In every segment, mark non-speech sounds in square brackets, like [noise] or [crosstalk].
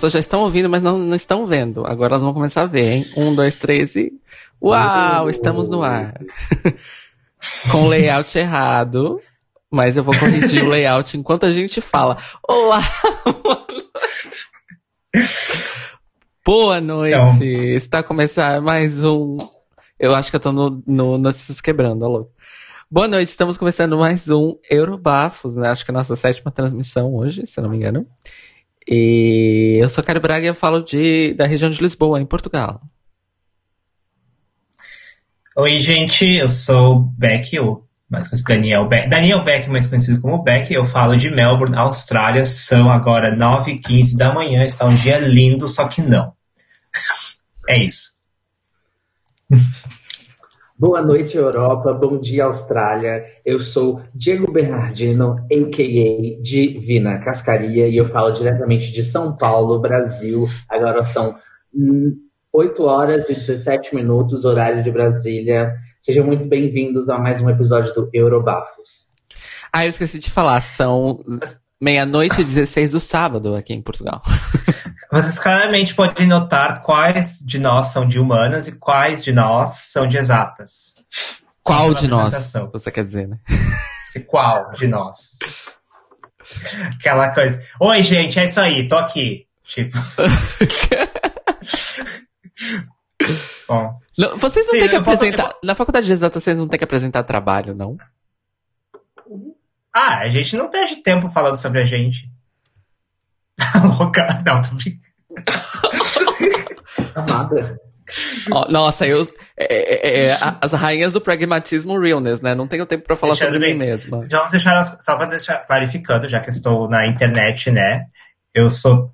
Pessoas já estão ouvindo, mas não, não estão vendo. Agora elas vão começar a ver, hein? Um, dois, três e. Uau, estamos no ar. [laughs] Com layout errado. Mas eu vou corrigir o layout enquanto a gente fala. Olá! [laughs] Boa noite! Então... Está começando mais um. Eu acho que eu tô no, no Notícias Quebrando, alô. Boa noite, estamos começando mais um Eurobafos, né? Acho que é a nossa sétima transmissão hoje, se não me engano. E eu sou Cário Braga e eu falo de, da região de Lisboa, em Portugal. Oi, gente, eu sou Beck, ou mais conhecido Daniel Beck. Daniel Beck, mais conhecido como Beck, eu falo de Melbourne, Austrália. São agora 9h15 da manhã, está um dia lindo, só que não. [laughs] É isso. [laughs] Boa noite, Europa. Bom dia, Austrália. Eu sou Diego Bernardino, a.k.a. Divina Cascaria, e eu falo diretamente de São Paulo, Brasil. Agora são 8 horas e 17 minutos, horário de Brasília. Sejam muito bem-vindos a mais um episódio do Eurobafos. Ah, eu esqueci de falar, são meia-noite e 16 do sábado aqui em Portugal. [laughs] Vocês claramente podem notar quais de nós são de humanas e quais de nós são de exatas. Qual de nós? Você quer dizer, né? E qual de nós? Aquela coisa. Oi, gente, é isso aí, tô aqui. Tipo. [laughs] Bom. Não, vocês não têm que apresentar. Posso... Na faculdade de exatas, vocês não têm que apresentar trabalho, não? Ah, a gente não perde tempo falando sobre a gente. [laughs] Louca. Não, tô brincando. Amada. Oh, nossa, eu. É, é, é, as rainhas do pragmatismo realness, né? Não tenho tempo para falar Deixando sobre bem, mim mesma. Já vamos deixar, só para deixar clarificando, já que estou na internet, né? Eu sou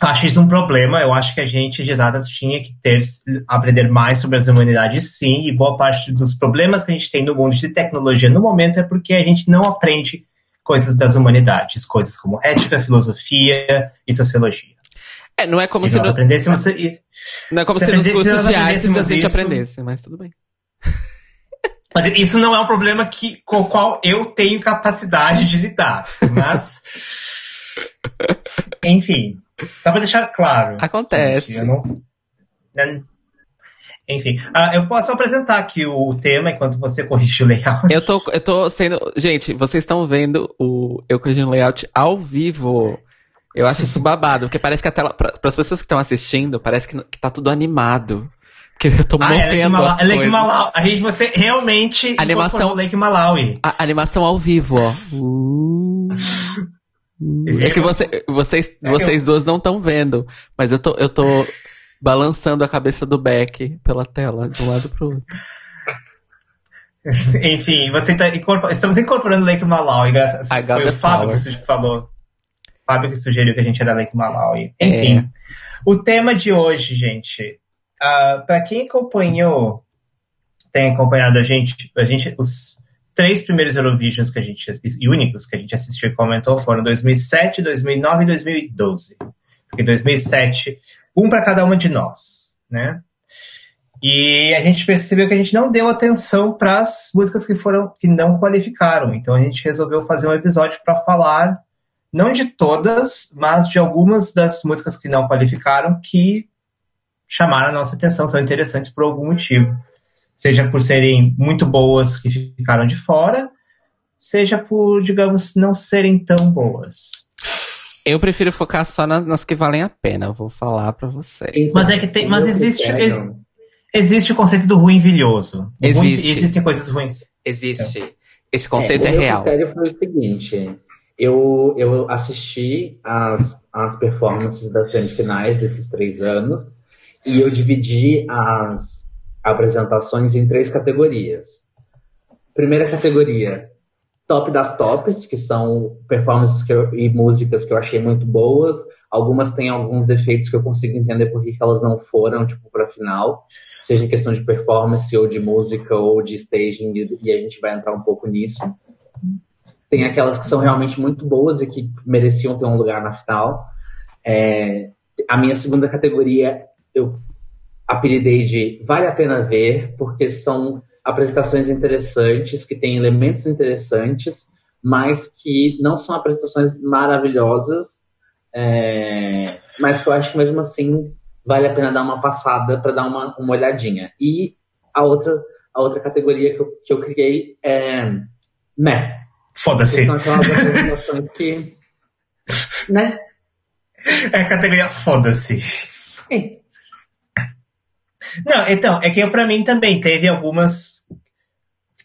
Acho isso um problema. Eu acho que a gente de exatas tinha que ter aprender mais sobre as humanidades, sim. E boa parte dos problemas que a gente tem no mundo de tecnologia no momento é porque a gente não aprende coisas das humanidades, coisas como ética, filosofia e sociologia. É, não é como se, se nós não... aprendêssemos. Não é como se, se nos cursos de artes a gente isso... aprendesse, mas tudo bem. [laughs] Mas isso não é um problema que, com o qual eu tenho capacidade de lidar. Mas. [laughs] Enfim. Só pra deixar claro. Acontece. Não, né? enfim, uh, eu posso apresentar aqui o tema enquanto você corrige o layout. Eu tô, eu tô sendo. Gente, vocês estão vendo o eu corrigindo o layout ao vivo. Eu acho isso babado, porque parece que a tela. Para as pessoas que estão assistindo, parece que, que tá tudo animado. Que eu tô ah, movendo é Lake, as é Lake Malawi. A gente, você realmente animação Lake Malawi. A, animação ao vivo, ó. Uh. [laughs] É que você, vocês, é vocês eu... duas não estão vendo, mas eu tô, eu tô balançando a cabeça do Beck pela tela, de um lado pro outro. [laughs] Enfim, você tá incorpor... estamos incorporando Lake Malawi, graças a Foi o Fábio que falou. Fábio que sugeriu que a gente era Lake Malawi. Enfim, é. o tema de hoje, gente, uh, ah, para quem acompanhou, tem acompanhado a gente, a gente, os três primeiros Eurovisions que a gente, e únicos que a gente assistiu e comentou foram 2007, 2009 e 2012. Porque 2007, um para cada uma de nós, né? E a gente percebeu que a gente não deu atenção para as músicas que foram que não qualificaram. Então a gente resolveu fazer um episódio para falar não de todas, mas de algumas das músicas que não qualificaram que chamaram a nossa atenção, são interessantes por algum motivo seja por serem muito boas que ficaram de fora, seja por, digamos, não serem tão boas. Eu prefiro focar só nas, nas que valem a pena, vou falar para você. Mas é que tem, mas existe ex, existe o conceito do ruim vilhoso. Existe. Ruim, existem coisas ruins. Existe. Então. Esse conceito é, é real. O critério foi o seguinte, eu, eu assisti as, as performances das semifinais desses três anos e eu dividi as apresentações em três categorias. Primeira categoria, top das tops, que são performances eu, e músicas que eu achei muito boas. Algumas têm alguns defeitos que eu consigo entender por que elas não foram, tipo, para final. Seja em questão de performance, ou de música, ou de staging, e a gente vai entrar um pouco nisso. Tem aquelas que são realmente muito boas e que mereciam ter um lugar na final. É, a minha segunda categoria, eu apelidei de Vale a Pena Ver, porque são apresentações interessantes, que têm elementos interessantes, mas que não são apresentações maravilhosas, É, mas que eu acho que mesmo assim vale a pena dar uma passada para dar uma, uma olhadinha. E a outra, a outra categoria que eu, que eu criei é meh. Foda-se. Que. né? É a categoria foda-se. É. Não, então, é que eu, pra mim também teve algumas.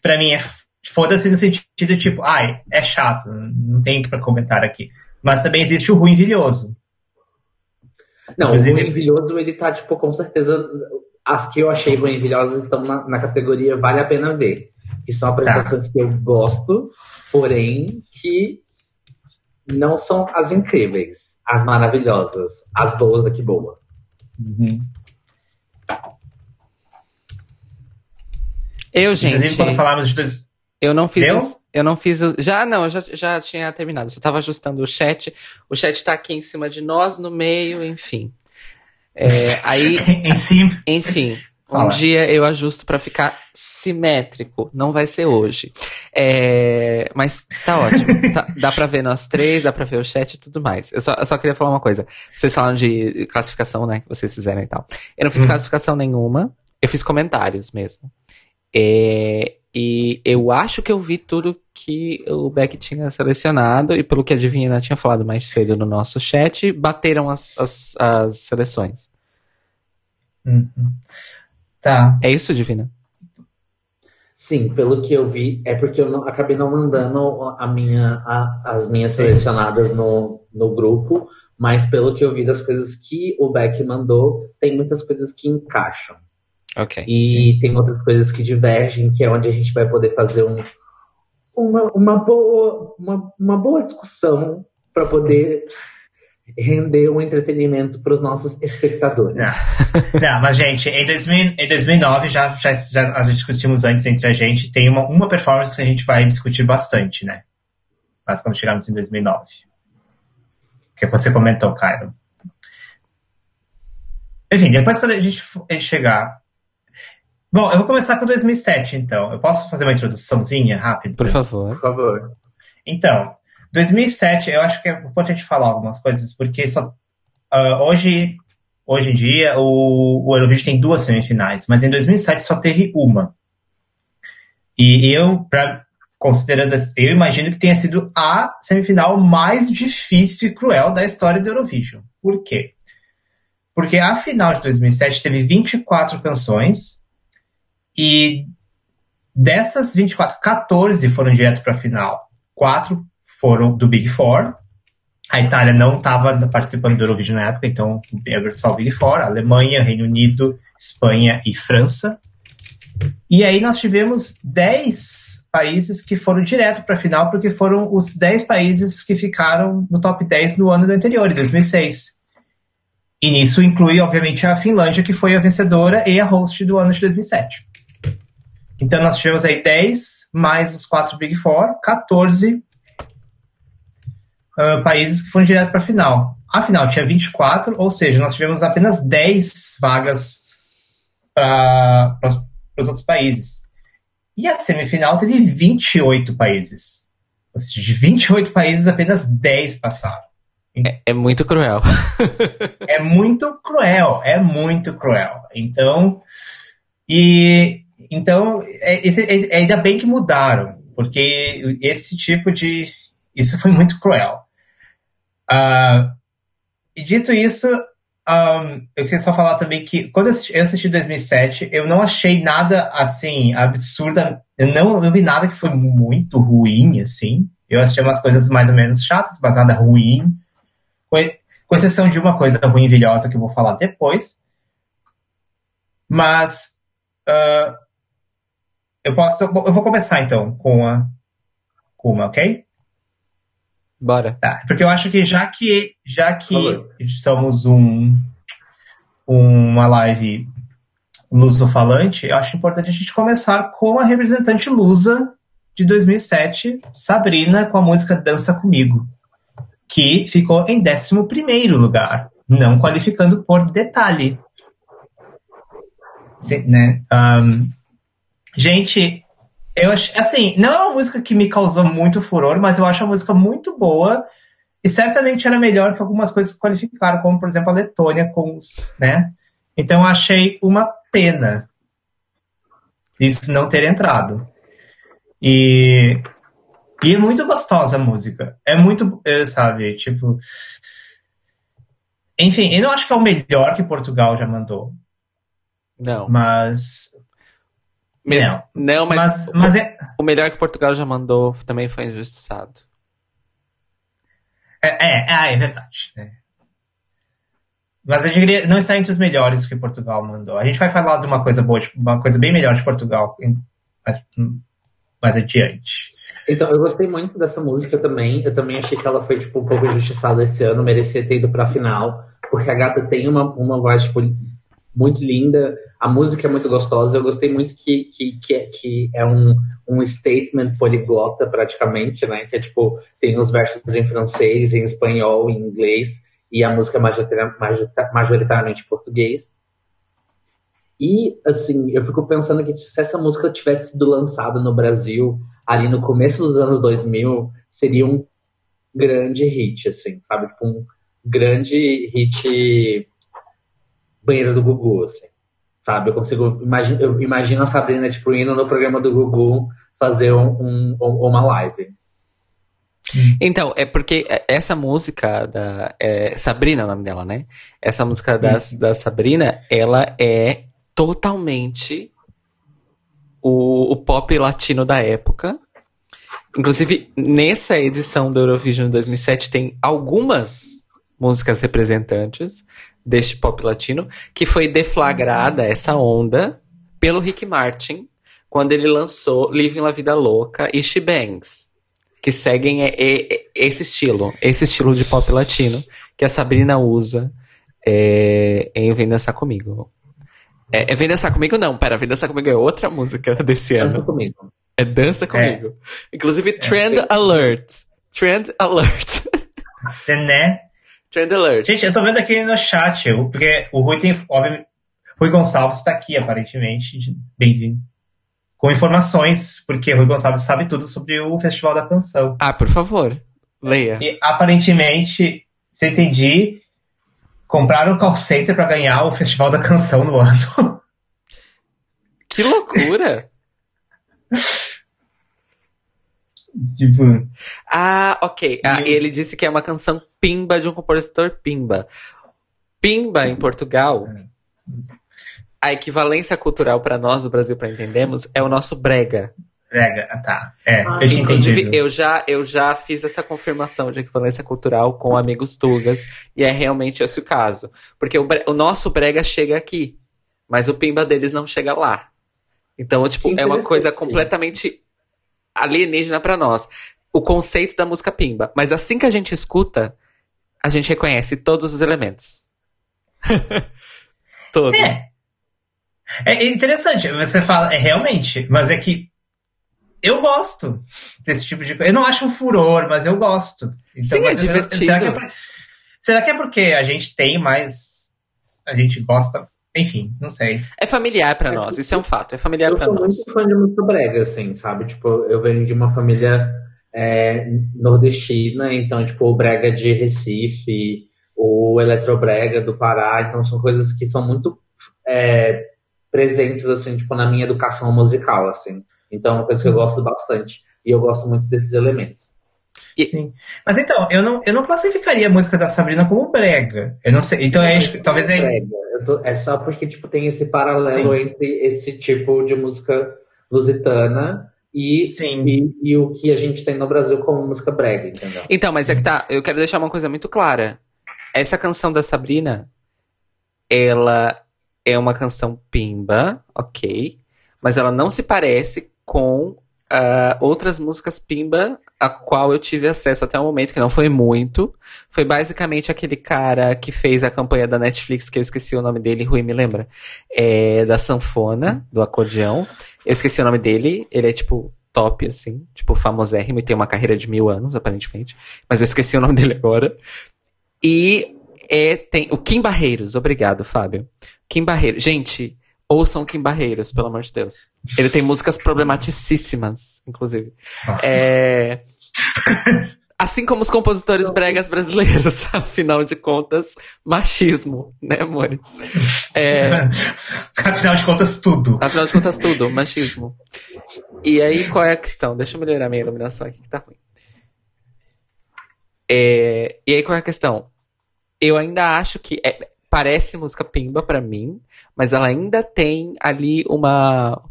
Pra mim é foda-se no sentido tipo, ai, é chato, não tem que comentar aqui. Mas também existe o ruim vilhoso. Não, Inclusive, o ruim vilhoso, ele tá, tipo, com certeza. As que eu achei ruim vilhosas estão na, na categoria Vale a Pena Ver. Que são apresentações tá. que eu gosto, porém que não são as incríveis, as maravilhosas, as boas daqui boa. Uhum. Eu, gente. Inclusive, quando falamos de dois. Eu não fiz. Eu, eu não fiz. Já não, eu já, já tinha terminado. Já tava ajustando o chat. O chat tá aqui em cima de nós, no meio, enfim. É, aí. [laughs] em cima. Enfim. Um dia eu ajusto para ficar simétrico. Não vai ser hoje. É, mas tá ótimo. [laughs] Tá, dá pra ver nós três, dá pra ver o chat e tudo mais. Eu só, eu só queria falar uma coisa. Vocês falam de classificação, né? Que vocês fizeram e tal. Eu não fiz hum. classificação nenhuma. Eu fiz comentários mesmo. É, e eu acho que eu vi tudo que o Beck tinha selecionado, e pelo que a Divina tinha falado mais cedo no nosso chat, bateram as, as, as seleções. Uhum. Tá. É isso, Divina? Sim, pelo que eu vi, é porque eu não, acabei não mandando a minha, a, as minhas selecionadas no, no grupo, mas pelo que eu vi das coisas que o Beck mandou, tem muitas coisas que encaixam. Ok. E tem outras coisas que divergem, que é onde a gente vai poder fazer um, uma, uma, boa, uma, uma boa discussão para poder render um entretenimento para os nossos espectadores. Não. Não, mas gente, em, 2000, em 2009 já, já, já a gente discutimos antes entre a gente, tem uma, uma performance que a gente vai discutir bastante, né? Mas quando chegarmos em 2009. Que você comentou, Cairo. Enfim, depois quando a gente, a gente chegar Bom, eu vou começar com 2007, então. Eu posso fazer uma introduçãozinha rápida? Por favor. Por favor. Então, 2007, eu acho que é importante falar algumas coisas, porque só, uh, hoje, hoje em dia o, o Eurovision tem duas semifinais, mas em 2007 só teve uma. E eu, pra, considerando, eu imagino que tenha sido a semifinal mais difícil e cruel da história do Eurovision. Por quê? Porque a final de 2007 teve 24 canções, e dessas 24, 14 foram direto para a final. Quatro foram do Big Four. A Itália não estava participando do Eurovision na época, então era só o Big Four. Alemanha, Reino Unido, Espanha e França. E aí nós tivemos 10 países que foram direto para a final, porque foram os 10 países que ficaram no top 10 no ano anterior, em 2006. E nisso inclui, obviamente, a Finlândia, que foi a vencedora e a host do ano de 2007. Então nós tivemos aí 10 mais os 4 Big Four, 14 uh, países que foram direto para a final. A final tinha 24, ou seja, nós tivemos apenas 10 vagas para os outros países. E a semifinal teve 28 países. Ou seja, de 28 países, apenas 10 passaram. É, é muito cruel. [laughs] é muito cruel, é muito cruel. Então, e então, é, é, é, ainda bem que mudaram, porque esse tipo de. Isso foi muito cruel. Uh, e dito isso, um, eu queria só falar também que quando eu assisti, eu assisti 2007, eu não achei nada assim absurda. Eu não, não vi nada que foi muito ruim, assim. Eu achei umas coisas mais ou menos chatas, mas nada ruim. Com, com exceção de uma coisa ruim vilhosa que eu vou falar depois. Mas uh, eu posso. Eu vou começar então com a. Com uma, ok? Bora. Tá, porque eu acho que já que, já que somos um, uma live luso-falante, eu acho importante a gente começar com a representante lusa de 2007, Sabrina, com a música Dança Comigo, que ficou em 11 lugar, não qualificando por detalhe. Sim, né? Um, Gente, eu acho. Assim, não é uma música que me causou muito furor, mas eu acho a música muito boa. E certamente era melhor que algumas coisas que qualificaram, como por exemplo a Letônia com os, né? Então eu achei uma pena isso não ter entrado. E, e é muito gostosa a música. É muito, sabe, tipo. Enfim, eu não acho que é o melhor que Portugal já mandou. Não. Mas. Mesmo, não. não, mas, mas, o, mas é... o melhor que Portugal já mandou também foi injustiçado. É, é, ah, é verdade. É. Mas eu diria, não está entre os melhores que Portugal mandou. A gente vai falar de uma coisa boa, tipo, uma coisa bem melhor de Portugal mais, mais adiante. Então, eu gostei muito dessa música também. Eu também achei que ela foi, tipo, um pouco injustiçada esse ano, merecia ter ido pra final, porque a gata tem uma, uma voz, tipo, muito linda, a música é muito gostosa, eu gostei muito que, que, que, é, que é um, um statement poliglota, praticamente, né, que é, tipo, tem os versos em francês, em espanhol, em inglês, e a música é majoritariamente em português. E, assim, eu fico pensando que se essa música tivesse sido lançada no Brasil ali no começo dos anos 2000, seria um grande hit, assim, sabe? Tipo, um grande hit banheiro do Gugu, assim. Sabe? Eu consigo. Imagino, eu imagino a Sabrina, tipo, indo no programa do Gugu fazer um, um, uma live. Então, é porque essa música da. É, Sabrina é o nome dela, né? Essa música da, da Sabrina, ela é totalmente o, o pop latino da época. Inclusive, nessa edição do Eurovision 2007 tem algumas músicas representantes deste pop latino, que foi deflagrada essa onda pelo Rick Martin quando ele lançou Living La Vida Louca e She Bangs, que seguem esse estilo, esse estilo de pop latino que a Sabrina usa é, em Vem Dançar Comigo. É, é Vem Dançar Comigo? Não, pera, Vem Dançar Comigo é outra música [laughs] desse Dança ano. Comigo. É Dança Comigo. É. Inclusive, Trend é. Alert. Trend Alert. [laughs] Né? Trend Alert. Gente, eu tô vendo aqui no chat, porque o Rui tem. Óbvio, Rui Gonçalves está aqui, aparentemente. Bem-vindo. Com informações, porque Rui Gonçalves sabe tudo sobre o Festival da Canção. Ah, por favor, leia. E aparentemente, se entendi, compraram o call center para ganhar o Festival da Canção no ano. Que loucura! [laughs] tipo. Ah, ok. Ah, ele disse que é uma canção pimba de um compositor pimba. Pimba em Portugal, a equivalência cultural para nós do Brasil, para entendermos, é o nosso brega. Brega, ah, tá. É, ah, eu Inclusive, eu já, eu já fiz essa confirmação de equivalência cultural com amigos tugas, e é realmente esse o caso. Porque o, o nosso brega chega aqui, mas o pimba deles não chega lá. Então, tipo, é uma coisa completamente alienígena para nós. O conceito da música pimba. Mas assim que a gente escuta, a gente reconhece todos os elementos. [laughs] todos. É. É interessante, você fala, é realmente, mas é que eu gosto desse tipo de coisa. Eu não acho um furor, mas eu gosto. Então, Sim, é divertido. será, que é, será que é porque a gente tem mais. A gente gosta enfim, não sei. É familiar para é, nós, isso é um fato, é familiar para nós. Eu sou muito fã de música brega, assim, sabe? Tipo, eu venho de uma família é, nordestina, então, tipo, o brega de Recife, o eletrobrega do Pará, então são coisas que são muito é, presentes, assim, tipo, na minha educação musical, assim. Então, é uma coisa que eu gosto bastante. E eu gosto muito desses elementos. E... Sim. Mas então, eu não, eu não classificaria a música da Sabrina como brega. Eu não sei. Então, é, talvez é. Brega. Tô, é só porque tipo, tem esse paralelo Sim. entre esse tipo de música lusitana e, e, e, o que a gente tem no Brasil como música brega, entendeu? Então, mas é que tá. Eu quero deixar uma coisa muito clara. Essa canção da Sabrina, ela é uma canção pimba, ok. Mas ela não se parece com uh, outras músicas Pimba, a qual eu tive acesso até o momento, que não foi muito. Foi basicamente aquele cara que fez a campanha da Netflix, que eu esqueci o nome dele, Rui me lembra. É, da sanfona, do acordeão. Eu esqueci o nome dele, ele é tipo top, assim, tipo famosérrimo e tem uma carreira de mil anos, aparentemente. Mas eu esqueci o nome dele agora. E é, tem o Kim Barreiros, obrigado, Fábio. Kim Barreiros. Gente, Ouçam Kim Barreiros, pelo amor de Deus. Ele tem músicas problematicíssimas, inclusive. É... Assim como os compositores bregas brasileiros, [laughs] afinal de contas, machismo, né, amores? É... [laughs] afinal de contas, tudo. Afinal de contas, tudo, machismo. E aí, qual é a questão? Deixa eu melhorar minha iluminação aqui que tá ruim. É... E aí, qual é a questão? Eu ainda acho que é... parece música pimba para mim, mas ela ainda tem ali uma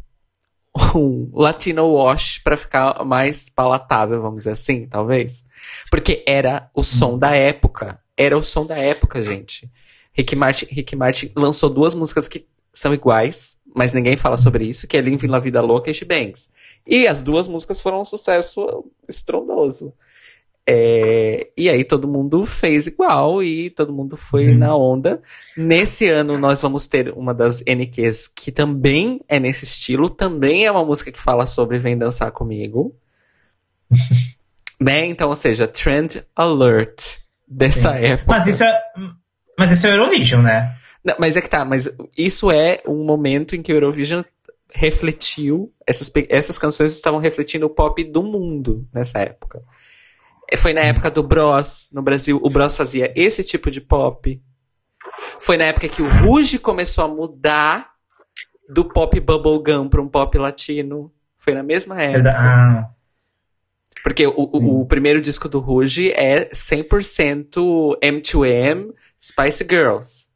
[laughs] um Latino Wash para ficar mais palatável, vamos dizer assim, talvez. Porque era o som da época. Era o som da época, gente. Rick Martin, Rick Martin lançou duas músicas que são iguais, mas ninguém fala sobre isso, que é Living La Vida Louca e She-Bangs. E as duas músicas foram um sucesso estrondoso. É, e aí todo mundo fez igual e todo mundo foi uhum. na onda. Nesse ano nós vamos ter uma das NQs que também é nesse estilo, também é uma música que fala sobre Vem Dançar Comigo. [laughs] né? Então, ou seja, trend alert dessa Sim. época. Mas isso é, mas isso é Eurovision, né? Não, mas é que tá, mas isso é um momento em que o Eurovision refletiu, essas, essas canções estavam refletindo o pop do mundo nessa época. Foi na época do Bros no Brasil. O Bros fazia esse tipo de pop. Foi na época que o Ruge começou a mudar do pop bubblegum para um pop latino. Foi na mesma época. Ah. Porque o, o, o, primeiro disco do Ruge é 100% M2M Spice Girls.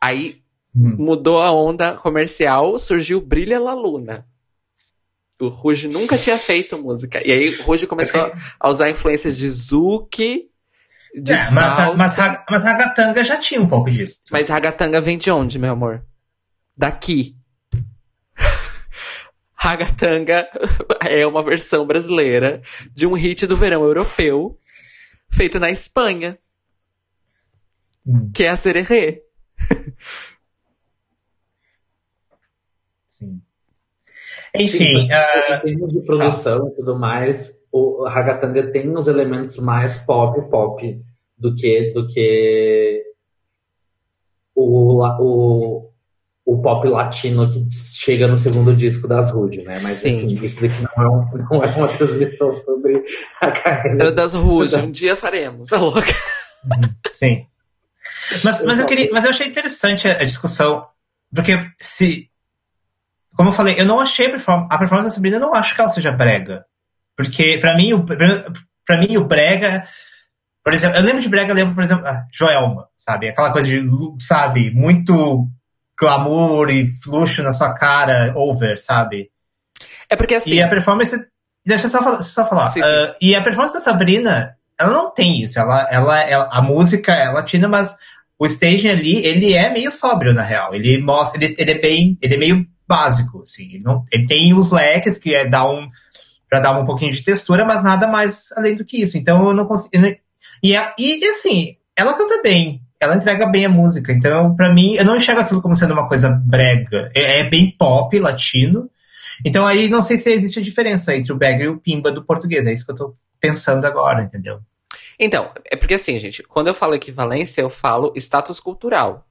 Aí hum. mudou a onda comercial, surgiu Brilha La Luna. O Ruge nunca tinha feito música. E aí o Ruge começou a usar influências de Zuki, de é, salsa. Mas, mas, mas Ragatanga já tinha um pouco disso. Mas Ragatanga vem de onde, meu amor? Daqui. [laughs] Ragatanga [laughs] é uma versão brasileira de um hit do verão europeu feito na Espanha. Hum. Que é a Sererê. [laughs] Sim. Enfim. Sim, uh... Em termos de produção ah. e tudo mais, o Ragatanga tem uns elementos mais pop pop do que do que o, o, o pop latino que chega no segundo disco das Rude, né? Mas Sim. Enfim, isso daqui não é, um, não é uma transmissão sobre a carreira. Das Rude, um dia faremos, a louca. Uhum. Sim. [laughs] Mas, mas, eu queria, mas eu achei interessante a discussão, porque se como eu falei, eu não achei a performance, a performance da Sabrina, eu não acho que ela seja brega. Porque, para mim, o, pra mim, o brega. Por exemplo, eu lembro de brega, eu lembro, por exemplo, a Joelma, sabe? Aquela coisa de, sabe, muito glamour e fluxo na sua cara, over, sabe? É porque assim. E a performance. Deixa eu só, só falar. Sim, sim. Uh, e a performance da Sabrina, ela não tem isso. Ela, ela, ela, a música é latina, mas o staging ali, ele é meio sóbrio, na real. Ele mostra, ele, ele é bem. Ele é meio básico, assim. Ele, não, ele tem os leques, que é dar um para dar um pouquinho de textura, mas nada mais além do que isso. Então eu não consigo. E, e, assim, ela canta bem, ela entrega bem a música. Então, para mim, eu não enxergo aquilo como sendo uma coisa brega. É, é, bem pop, latino. Então aí não sei se existe a diferença entre o brega e o pimba do português. É isso que eu tô pensando agora, entendeu? Então, é porque assim, gente, quando eu falo equivalência, eu falo status cultural.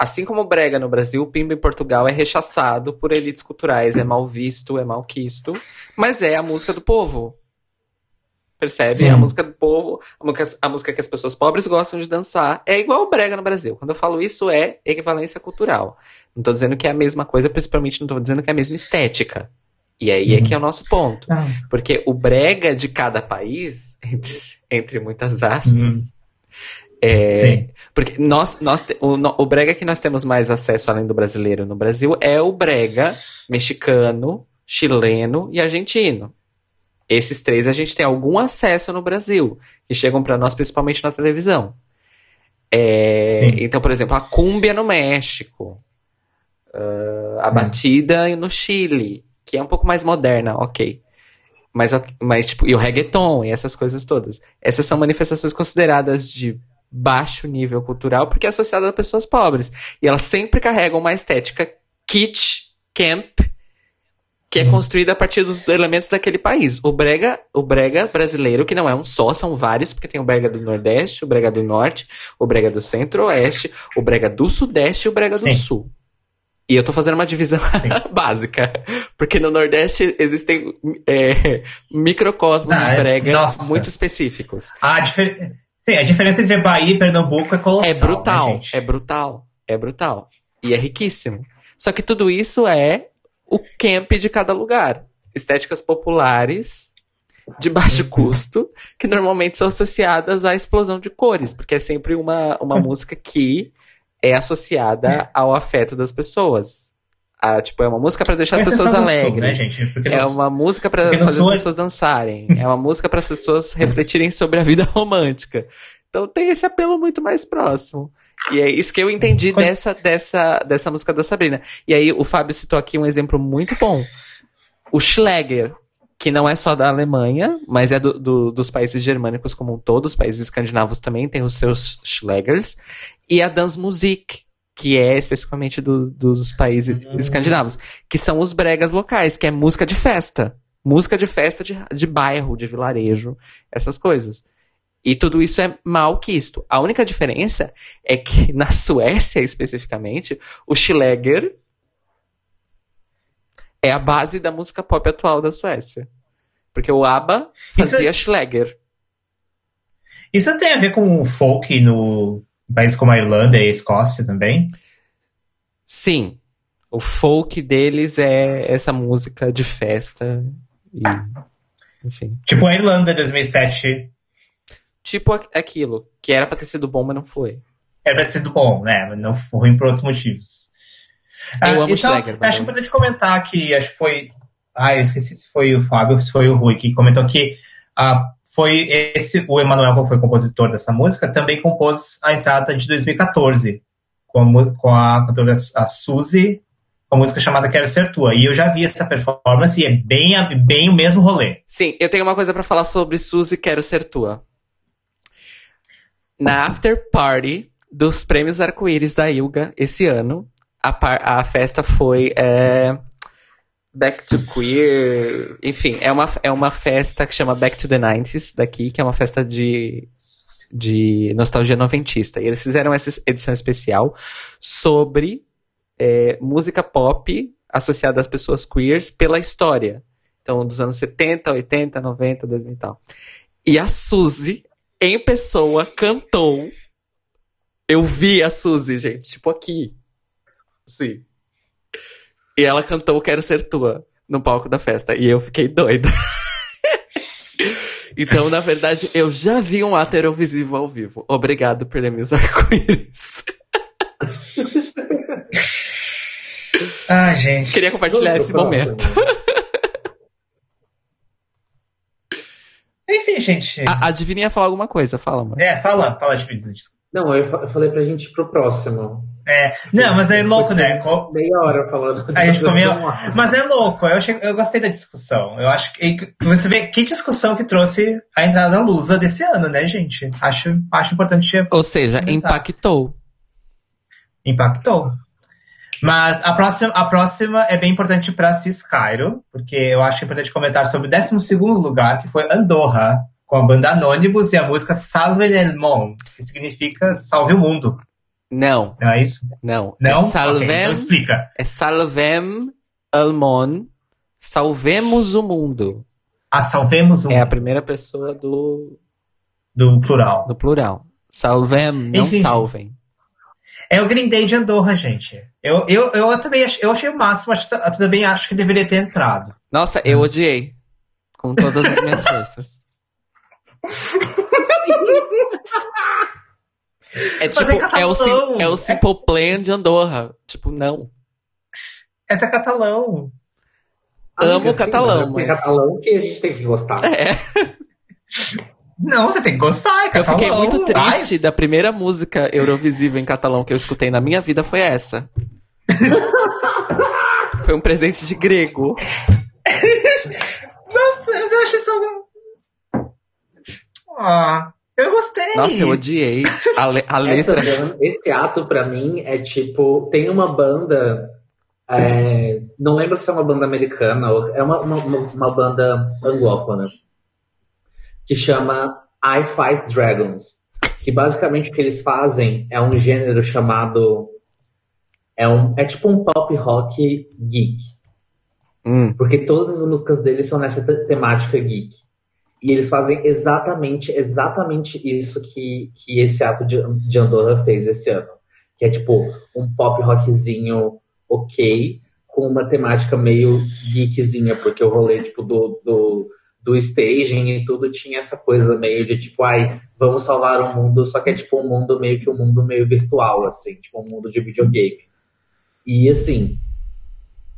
Assim como o brega no Brasil, o pimba em Portugal é rechaçado por elites culturais, é mal visto, é mal quisto, mas é a música do povo. Percebe? Sim. A música do povo, a música, a música que as pessoas pobres gostam de dançar, é igual o brega no Brasil. Quando eu falo isso, é equivalência cultural. Não tô dizendo que é a mesma coisa, principalmente não tô dizendo que é a mesma estética. E aí é que é o nosso ponto. Ah. Porque o brega de cada país, [laughs] entre, entre muitas aspas, uhum. É, Sim. Porque nós, nós o, o brega que nós temos mais acesso além do brasileiro no Brasil é o brega mexicano, chileno e argentino. Esses três a gente tem algum acesso no Brasil, que chegam para nós principalmente na televisão. É, então, por exemplo, a cúmbia no México, uh, a hum. batida no Chile, que é um pouco mais moderna, ok. Mas, mas tipo, e o reggaeton e essas coisas todas. Essas são manifestações consideradas de baixo nível cultural porque é associada a pessoas pobres. E elas sempre carregam uma estética kitsch, camp, que é uhum. construída a partir dos elementos daquele país. O brega, o brega brasileiro, que não é um só, são vários, porque tem o brega do Nordeste, o brega do Norte, o brega do Centro-Oeste, o brega do Sudeste e o brega do Sim. Sul. E eu tô fazendo uma divisão [laughs] básica. Porque no Nordeste existem é, microcosmos ah, de é? brega nossa. muito específicos. A difer... Sim, a diferença entre Bahia e Pernambuco é colossal. É brutal, né, é brutal, é brutal. E é riquíssimo. Só que tudo isso é o camp de cada lugar. Estéticas populares, de baixo uhum. custo, que normalmente são associadas à explosão de cores, porque é sempre uma, uma [laughs] música que é associada ao afeto das pessoas. Ah, tipo, é uma música para deixar as pessoas alegres. Sul, né, é uma música para fazer as pessoas dançarem. é uma música para as pessoas [laughs] refletirem sobre a vida [laughs] romântica. Então tem esse apelo muito mais próximo. E é isso que eu entendi dessa, dessa, dessa música da Sabrina. E aí o Fábio citou aqui um exemplo muito bom. O Schläger, que não é só da Alemanha, mas é do, do, dos países germânicos como um todo, os países escandinavos também têm os seus Schlägers, e a Dansmusik, que é especificamente do, dos países uhum. escandinavos, que são os bregas locais, que é música de festa. Música de festa de, de bairro, de vilarejo, essas coisas. E tudo isso é mal quisto. A única diferença é que [laughs] na Suécia, especificamente, o Schläger é a base da música pop atual da Suécia. Porque o ABBA fazia Isso... Schläger. Isso tem a ver com o folk no país como a Irlanda e a Escócia também? Sim. O folk deles é essa música de festa e enfim. Tipo a Irlanda 2007. Tipo aquilo, que era pra ter sido bom, mas não foi. Era pra ter sido bom, né? Mas não foi ruim por outros motivos. Eu ah, amo então, Schlegel. Acho importante comentar que acho que foi. Ah, eu esqueci se foi o Fábio ou se foi o Rui que comentou que ah, foi esse, o Emanuel, que foi compositor dessa música, também compôs a entrada de 2014 com a, com a cantora a Suzy, com a música chamada Quero Ser Tua. E eu já vi essa performance e é bem, bem o mesmo rolê. Sim, eu tenho uma coisa para falar sobre Suzy Quero Ser Tua. Na after party dos prêmios Arco-Íris da Ilga esse ano, a, a festa foi é, Back to Queer. Enfim, é uma, é uma festa que chama Back to the 90s daqui, que é uma festa de, de nostalgia noventista. E eles fizeram essa edição especial sobre é, música pop associada às pessoas queers pela história. Então, dos anos 70, 80, 90, 2000 e tal. E a Suzy, em pessoa, cantou. Eu vi a Suzy, gente, tipo aqui. Sim. E ela cantou Quero Ser Tua no palco da festa. E eu fiquei doida. [laughs] então, na verdade, eu já vi um ato Eurovisivo ao vivo. Obrigado, Prêmios [laughs] Arco-Íris. ah, gente. Queria compartilhar esse momento. [laughs] Enfim, gente. A, a Divina ia falar alguma coisa, fala, mano. É, fala, fala, Divina. Não, eu falei pra gente ir pro próximo. É, não, mas é louco, né? Meia hora falando. A gente comeu, mas é louco. Eu, achei, eu gostei da discussão. Eu acho que você vê que discussão que trouxe a entrada da Lusa desse ano, né, gente? Acho, acho importante. Ou seja, impactou. Impactou. Mas a próxima, a próxima é bem importante para Ciscairo, porque eu acho que é importante comentar sobre o 12 lugar, que foi Andorra, com a banda Anonymous e a música Salve el Monde, que significa Salve o Mundo. Não. Não é isso? Não. Não? É salvem, okay, então explica. É salvem almon, salvemos o mundo. Ah, salvemos o mundo. É a primeira pessoa do... Do plural. Do plural. Salvem, não Enfim, salvem. É o Green Day de Andorra, gente. Eu, eu, eu também achei, eu achei o máximo, acho, também acho que deveria ter entrado. Nossa, eu odiei. Com todas as minhas forças. [laughs] É, tipo, é, é, o, sim, é o Simple. Plan de Andorra. Tipo, não. Essa é catalão. Amo catalão. Mas... É catalão que a gente tem que gostar. É. Não, você tem que gostar, é catalão. Eu fiquei muito triste da primeira música Eurovisiva em catalão que eu escutei na minha vida foi essa. [laughs] foi um presente de grego. Nossa, mas eu achei só. Ah. Eu gostei. Nossa, eu odiei a, le a [laughs] letra. Banda, esse ato, para mim, é tipo: tem uma banda. É, não lembro se é uma banda americana ou é uma, uma, uma banda anglófona que chama I Fight Dragons. Que basicamente o que eles fazem é um gênero chamado é, um, é tipo um pop rock geek. Hum. Porque todas as músicas dele são nessa temática geek. E eles fazem exatamente, exatamente isso que, que esse ato de, de Andorra fez esse ano. Que é tipo um pop rockzinho ok, com uma temática meio geekzinha, porque o rolê tipo, do, do, do staging e tudo tinha essa coisa meio de tipo, ai, vamos salvar o mundo, só que é tipo um mundo meio que um mundo meio virtual, assim, tipo um mundo de videogame. E assim,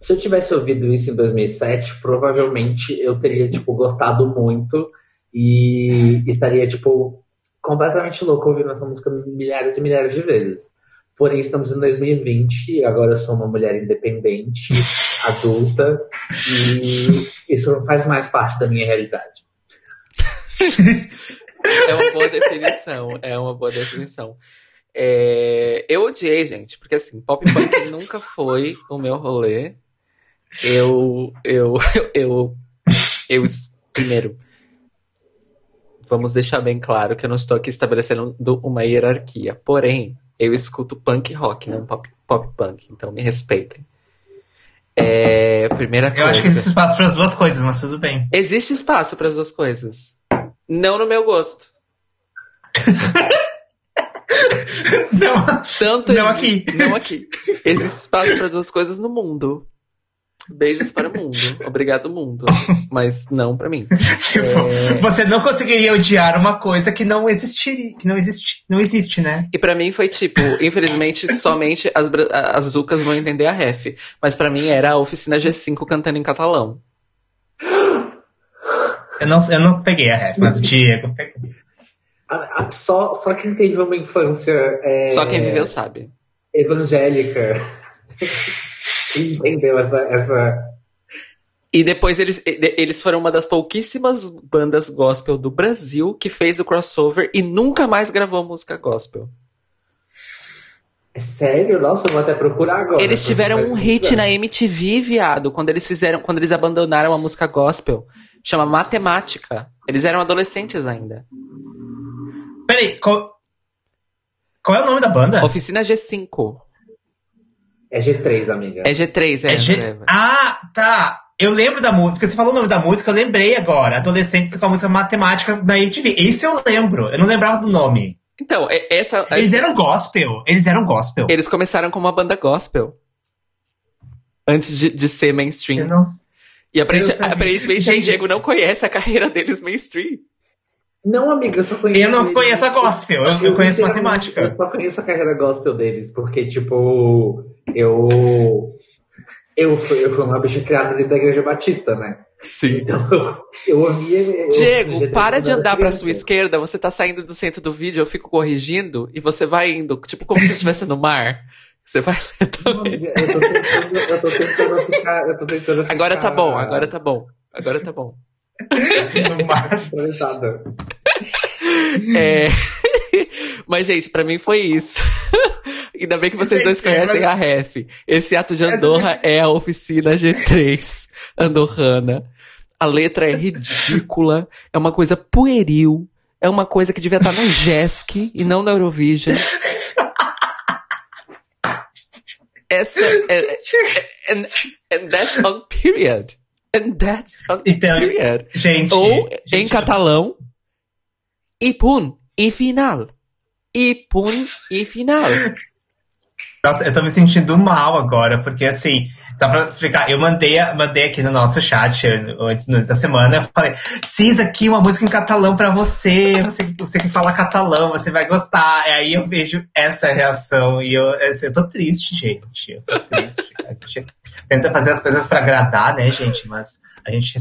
se eu tivesse ouvido isso em 2007, provavelmente eu teria, tipo, gostado muito e estaria, tipo, completamente louco ouvindo essa música milhares e milhares de vezes. Porém, estamos em 2020 e agora eu sou uma mulher independente, [laughs] adulta, e isso não faz mais parte da minha realidade. é uma boa definição, é uma boa definição. É, eu odiei, gente, porque assim, pop punk nunca foi o meu rolê. Eu, eu, [laughs] eu, eu, primeiro, vamos deixar bem claro que eu não estou aqui estabelecendo uma hierarquia. Porém, eu escuto punk rock, não pop, pop punk, então me respeitem. É, primeira coisa. Eu acho que existe espaço para as duas coisas, mas tudo bem. Existe espaço para as duas coisas. Não no meu gosto. [laughs] não, Tanto não aqui. Não aqui. Existe espaço para as duas coisas no mundo. Beijos para o mundo. [laughs] Obrigado, mundo. Mas não para mim. Tipo, é... você não conseguiria odiar uma coisa que não existiria, que não existe, não existe, né? E para mim foi tipo, infelizmente, somente as, as Zucas vão entender a ref. Mas para mim era a oficina G5 cantando em catalão. Eu não, eu não peguei a ref, mas Diego pegou. Só, só quem teve uma infância. É... Só quem viveu sabe. Evangélica. [laughs] entendeu essa, essa. E depois eles, eles foram uma das pouquíssimas bandas gospel do Brasil que fez o crossover e nunca mais gravou música gospel. É sério? Nossa, eu vou até procurar agora. Eles tiveram um hit na MTV, viado, quando eles fizeram, quando eles abandonaram a música gospel. Chama Matemática. Eles eram adolescentes ainda. Peraí, qual, qual é o nome da banda? Oficina G5. É G3, amiga. É G3, é. é G... Ah, tá. Eu lembro da música, porque você falou o nome da música, eu lembrei agora. Adolescentes com a música matemática da MTV. Esse eu lembro. Eu não lembrava do nome. Então, essa. Eles eram gospel. Eles eram gospel. Eles começaram como uma banda gospel. Antes de, de ser mainstream. Eu não... E aparentemente o Diego não conhece a carreira deles mainstream. Não, amiga, eu só conheço. Eu não conheço a gospel, eu, eu conheço matemática. Eu só conheço a carreira gospel deles, porque, tipo, eu. Eu fui, eu fui uma bicha criada dentro da igreja batista, né? Sim. Então, eu ouvia. Diego, para de andar pra sua esquerda, você tá saindo do centro do vídeo, eu fico corrigindo, e você vai indo, tipo como se estivesse no mar. Você vai [laughs] lentamente. Eu tô tentando, eu tô tentando ficar. Eu tô tentando ficar... Agora tá bom, agora tá bom. Agora tá bom. no mar. é. [laughs] Mas, gente, pra mim foi isso. Ainda bem que vocês dois conhecem a ref. Esse ato de Andorra é a oficina G3 [laughs] andorrana. A letra é ridícula, é uma coisa pueril, é uma coisa que devia estar no JESC e não na Eurovision. Essa é, é, é and, and that's on period. And that's on então, period. Gente, Ou gente, em catalão, e pun, e final. E pun, e final. Nossa, eu tô me sentindo mal agora, porque assim, só pra explicar, eu mandei, mandei aqui no nosso chat antes, antes da semana, eu falei, Cis, aqui uma música em catalão pra você, você, você que fala catalão, você vai gostar. E aí eu vejo essa reação e eu, assim, eu tô triste, gente. Eu tô triste. a gente tenta fazer as coisas pra agradar, né, gente? Mas a gente.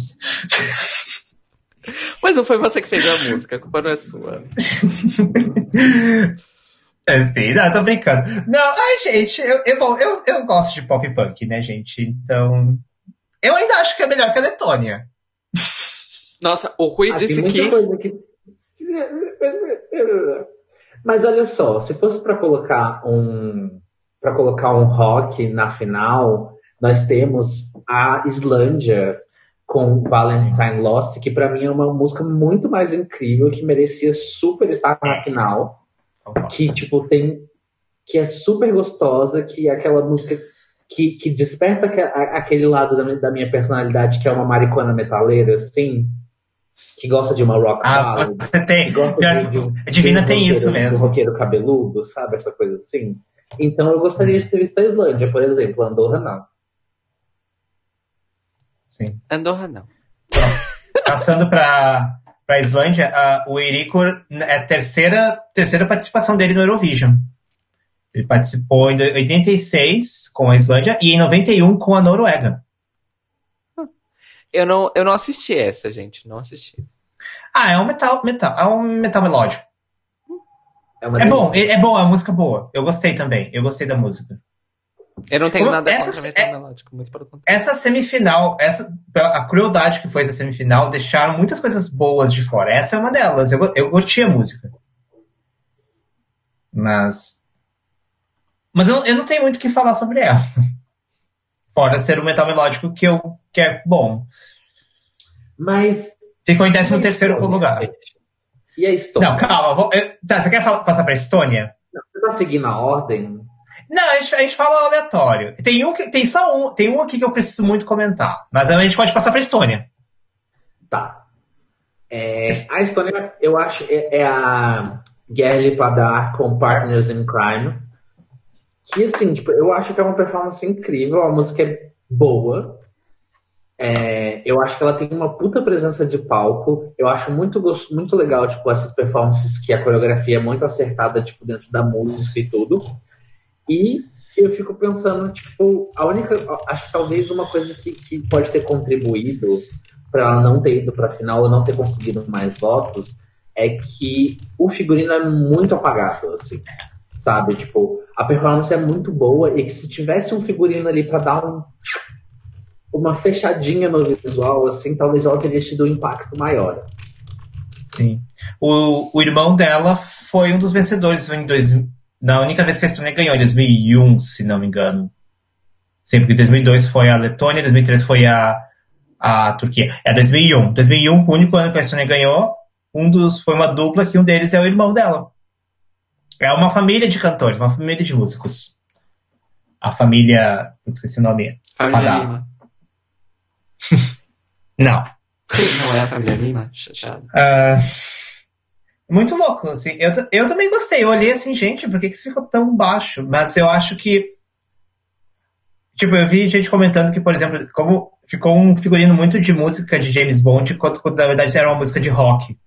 Mas não foi você que fez a música, a culpa não é sua. [laughs] É, sim, não, eu tô brincando. Não, ai, gente, eu, eu, bom, eu, eu gosto de pop punk, né, gente? Então. Eu ainda acho que é melhor que a Letônia. Nossa, o Rui ah, disse que... que. Mas olha só, se fosse para colocar um para colocar um rock na final, nós temos a Islândia com Valentine Lost, que para mim é uma música muito mais incrível que merecia super estar na final que, tipo, tem que é super gostosa, que é aquela música que, que desperta aquele lado da minha, da minha personalidade, que é uma maricona metaleira, assim, que gosta de uma rock ah, ballad. Você tem. Já, de um, Divina tem roqueiro, isso mesmo. Um roqueiro cabeludo, sabe? Essa coisa assim. Então eu gostaria de ter visto a Islândia, por exemplo. Andorra não. Sim. Andorra não. Passando para para a Islândia, uh, o Eirikur é a terceira, terceira participação dele no Eurovision. Ele participou em 86 com a Islândia e em 91 com a Noruega. Eu não, eu não assisti essa, gente. Não assisti. Ah, é um metal, metal, é um metal melódico. É, é bom, é, é bom, é uma música boa. Eu gostei também. Eu gostei da música. Eu não tenho Como, nada essa, contra metal é, melódico, muito para Essa semifinal, essa, a crueldade que foi essa semifinal, deixaram muitas coisas boas de fora. Essa é uma delas. Eu, eu curti a música. Mas. Mas eu, eu não tenho muito o que falar sobre ela. [laughs] Fora ser o metal melódico que, eu, que é bom. Mas. Ficou em 13 terceiro lugar. E a Estônia? Não, calma. Vou, eu, tá, você quer falar, passar pra Estônia? Não, você tá seguindo a ordem? Não, a gente, a gente fala aleatório. Tem um que, tem só um, tem um aqui que eu preciso muito comentar. Mas a gente pode passar pra Estônia. Tá. É, a Estônia, eu acho, é, é a Gerli Padar com Partners in Crime. Que, assim, tipo, eu acho que é uma performance incrível, a música é boa. É, eu acho que ela tem uma puta presença de palco. Eu acho muito, muito legal, tipo, essas performances que a coreografia é muito acertada, tipo, dentro da música e tudo. E eu fico pensando, tipo, a única. Acho que talvez uma coisa que, que pode ter contribuído para ela não ter ido para a final ou não ter conseguido mais votos é que o figurino é muito apagado, assim sabe? Tipo, a performance é muito boa e que se tivesse um figurino ali para dar um, uma fechadinha no visual, assim, talvez ela teria tido um impacto maior. Sim. O, o irmão dela foi um dos vencedores em dois, na única vez que a Estônia ganhou, em 2001, se não me engano. Sim, porque em 2002 foi a Letônia, em 2003 foi a, a Turquia. É 2001. 2001, o único ano que a Estônia ganhou, um dos foi uma dupla que um deles é o irmão dela. É uma família de cantores, uma família de músicos. A família. Esqueci o nome. Família Lima. [laughs] não. Não é a família Lima? Chateado. Uh, muito louco, assim. Eu, eu também gostei. Eu olhei assim, gente, por que, que isso ficou tão baixo? Mas eu acho que. Tipo, eu vi gente comentando que, por exemplo, como ficou um figurino muito de música de James Bond, enquanto na verdade era uma música de rock.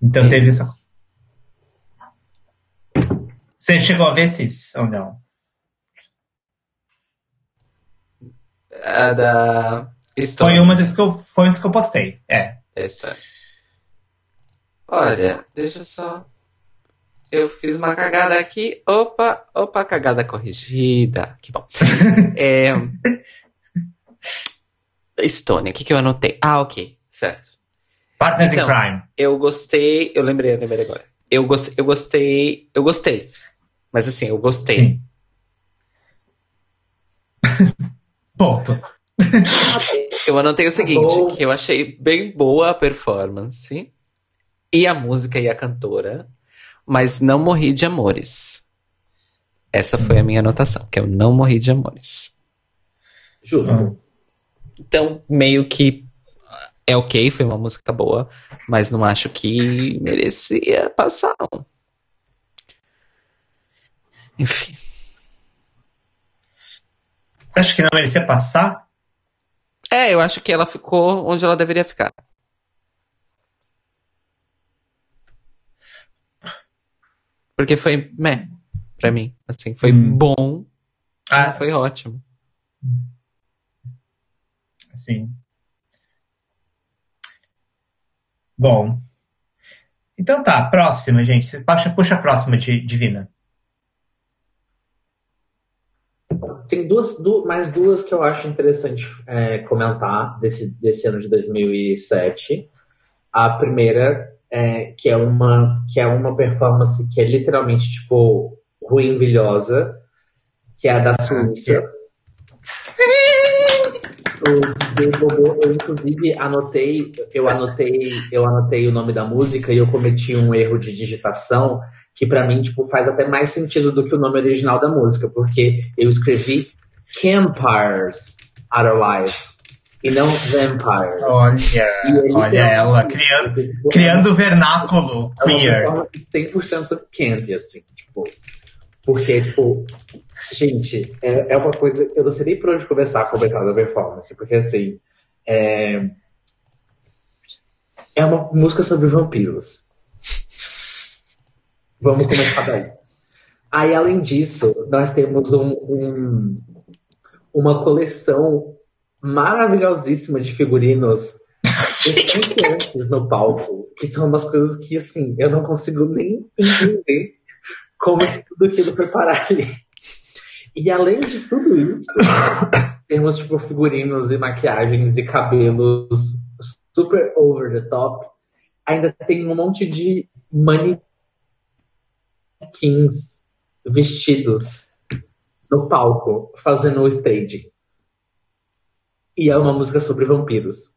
Então teve essa. Você chegou a ver esses ou não? A da Foi uma das que eu, foi uma das que eu postei, é. Essa. Olha, deixa só. Eu fiz uma cagada aqui. Opa, opa, cagada corrigida. Que bom. [laughs] é... Estônia, o que, que eu anotei? Ah, ok, certo. Partners então, in Crime. Eu gostei, eu lembrei, eu lembrei agora. Eu, gost, eu gostei, eu gostei. Mas assim, eu gostei. [laughs] Ponto. eu anotei o seguinte, que eu achei bem boa a performance e a música e a cantora, mas não morri de amores. Essa foi a minha anotação, que eu não morri de amores. Justo. Então, meio que é ok, foi uma música boa, mas não acho que merecia passar, não. Enfim. Você acha que não merecia passar? É, eu acho que ela ficou onde ela deveria ficar. Porque foi, meh, pra mim. Assim, foi hum. bom. Ah. Foi ótimo. Sim. Bom. Então tá, próxima, gente. Puxa, puxa a próxima, Divina. Tem duas, duas, mais duas que eu acho interessante é, comentar desse, desse ano de 2007. A primeira, é, que, é uma, que é uma performance que é literalmente, tipo, ruimvilhosa, que é a da Suíça. Eu, eu, inclusive anotei, eu anotei, eu anotei o nome da música e eu cometi um erro de digitação que para mim tipo faz até mais sentido do que o nome original da música, porque eu escrevi Campires Are Alive e não Vampires. Olha, olha ela criando, criando vernáculo é queer. Uma 100% camp, assim, tipo, porque, tipo, gente, é, é uma coisa, eu não sei nem por onde começar a comentar da performance, porque assim, é, é uma música sobre vampiros. Vamos começar daí. Aí, além disso, nós temos um, um, uma coleção maravilhosíssima de figurinos [laughs] no palco, que são umas coisas que, assim, eu não consigo nem entender como tudo aquilo foi parar ali. E além de tudo isso, [laughs] temos, tipo, figurinos e maquiagens e cabelos super over the top. Ainda tem um monte de manequins vestidos no palco, fazendo o stage. E é uma música sobre vampiros.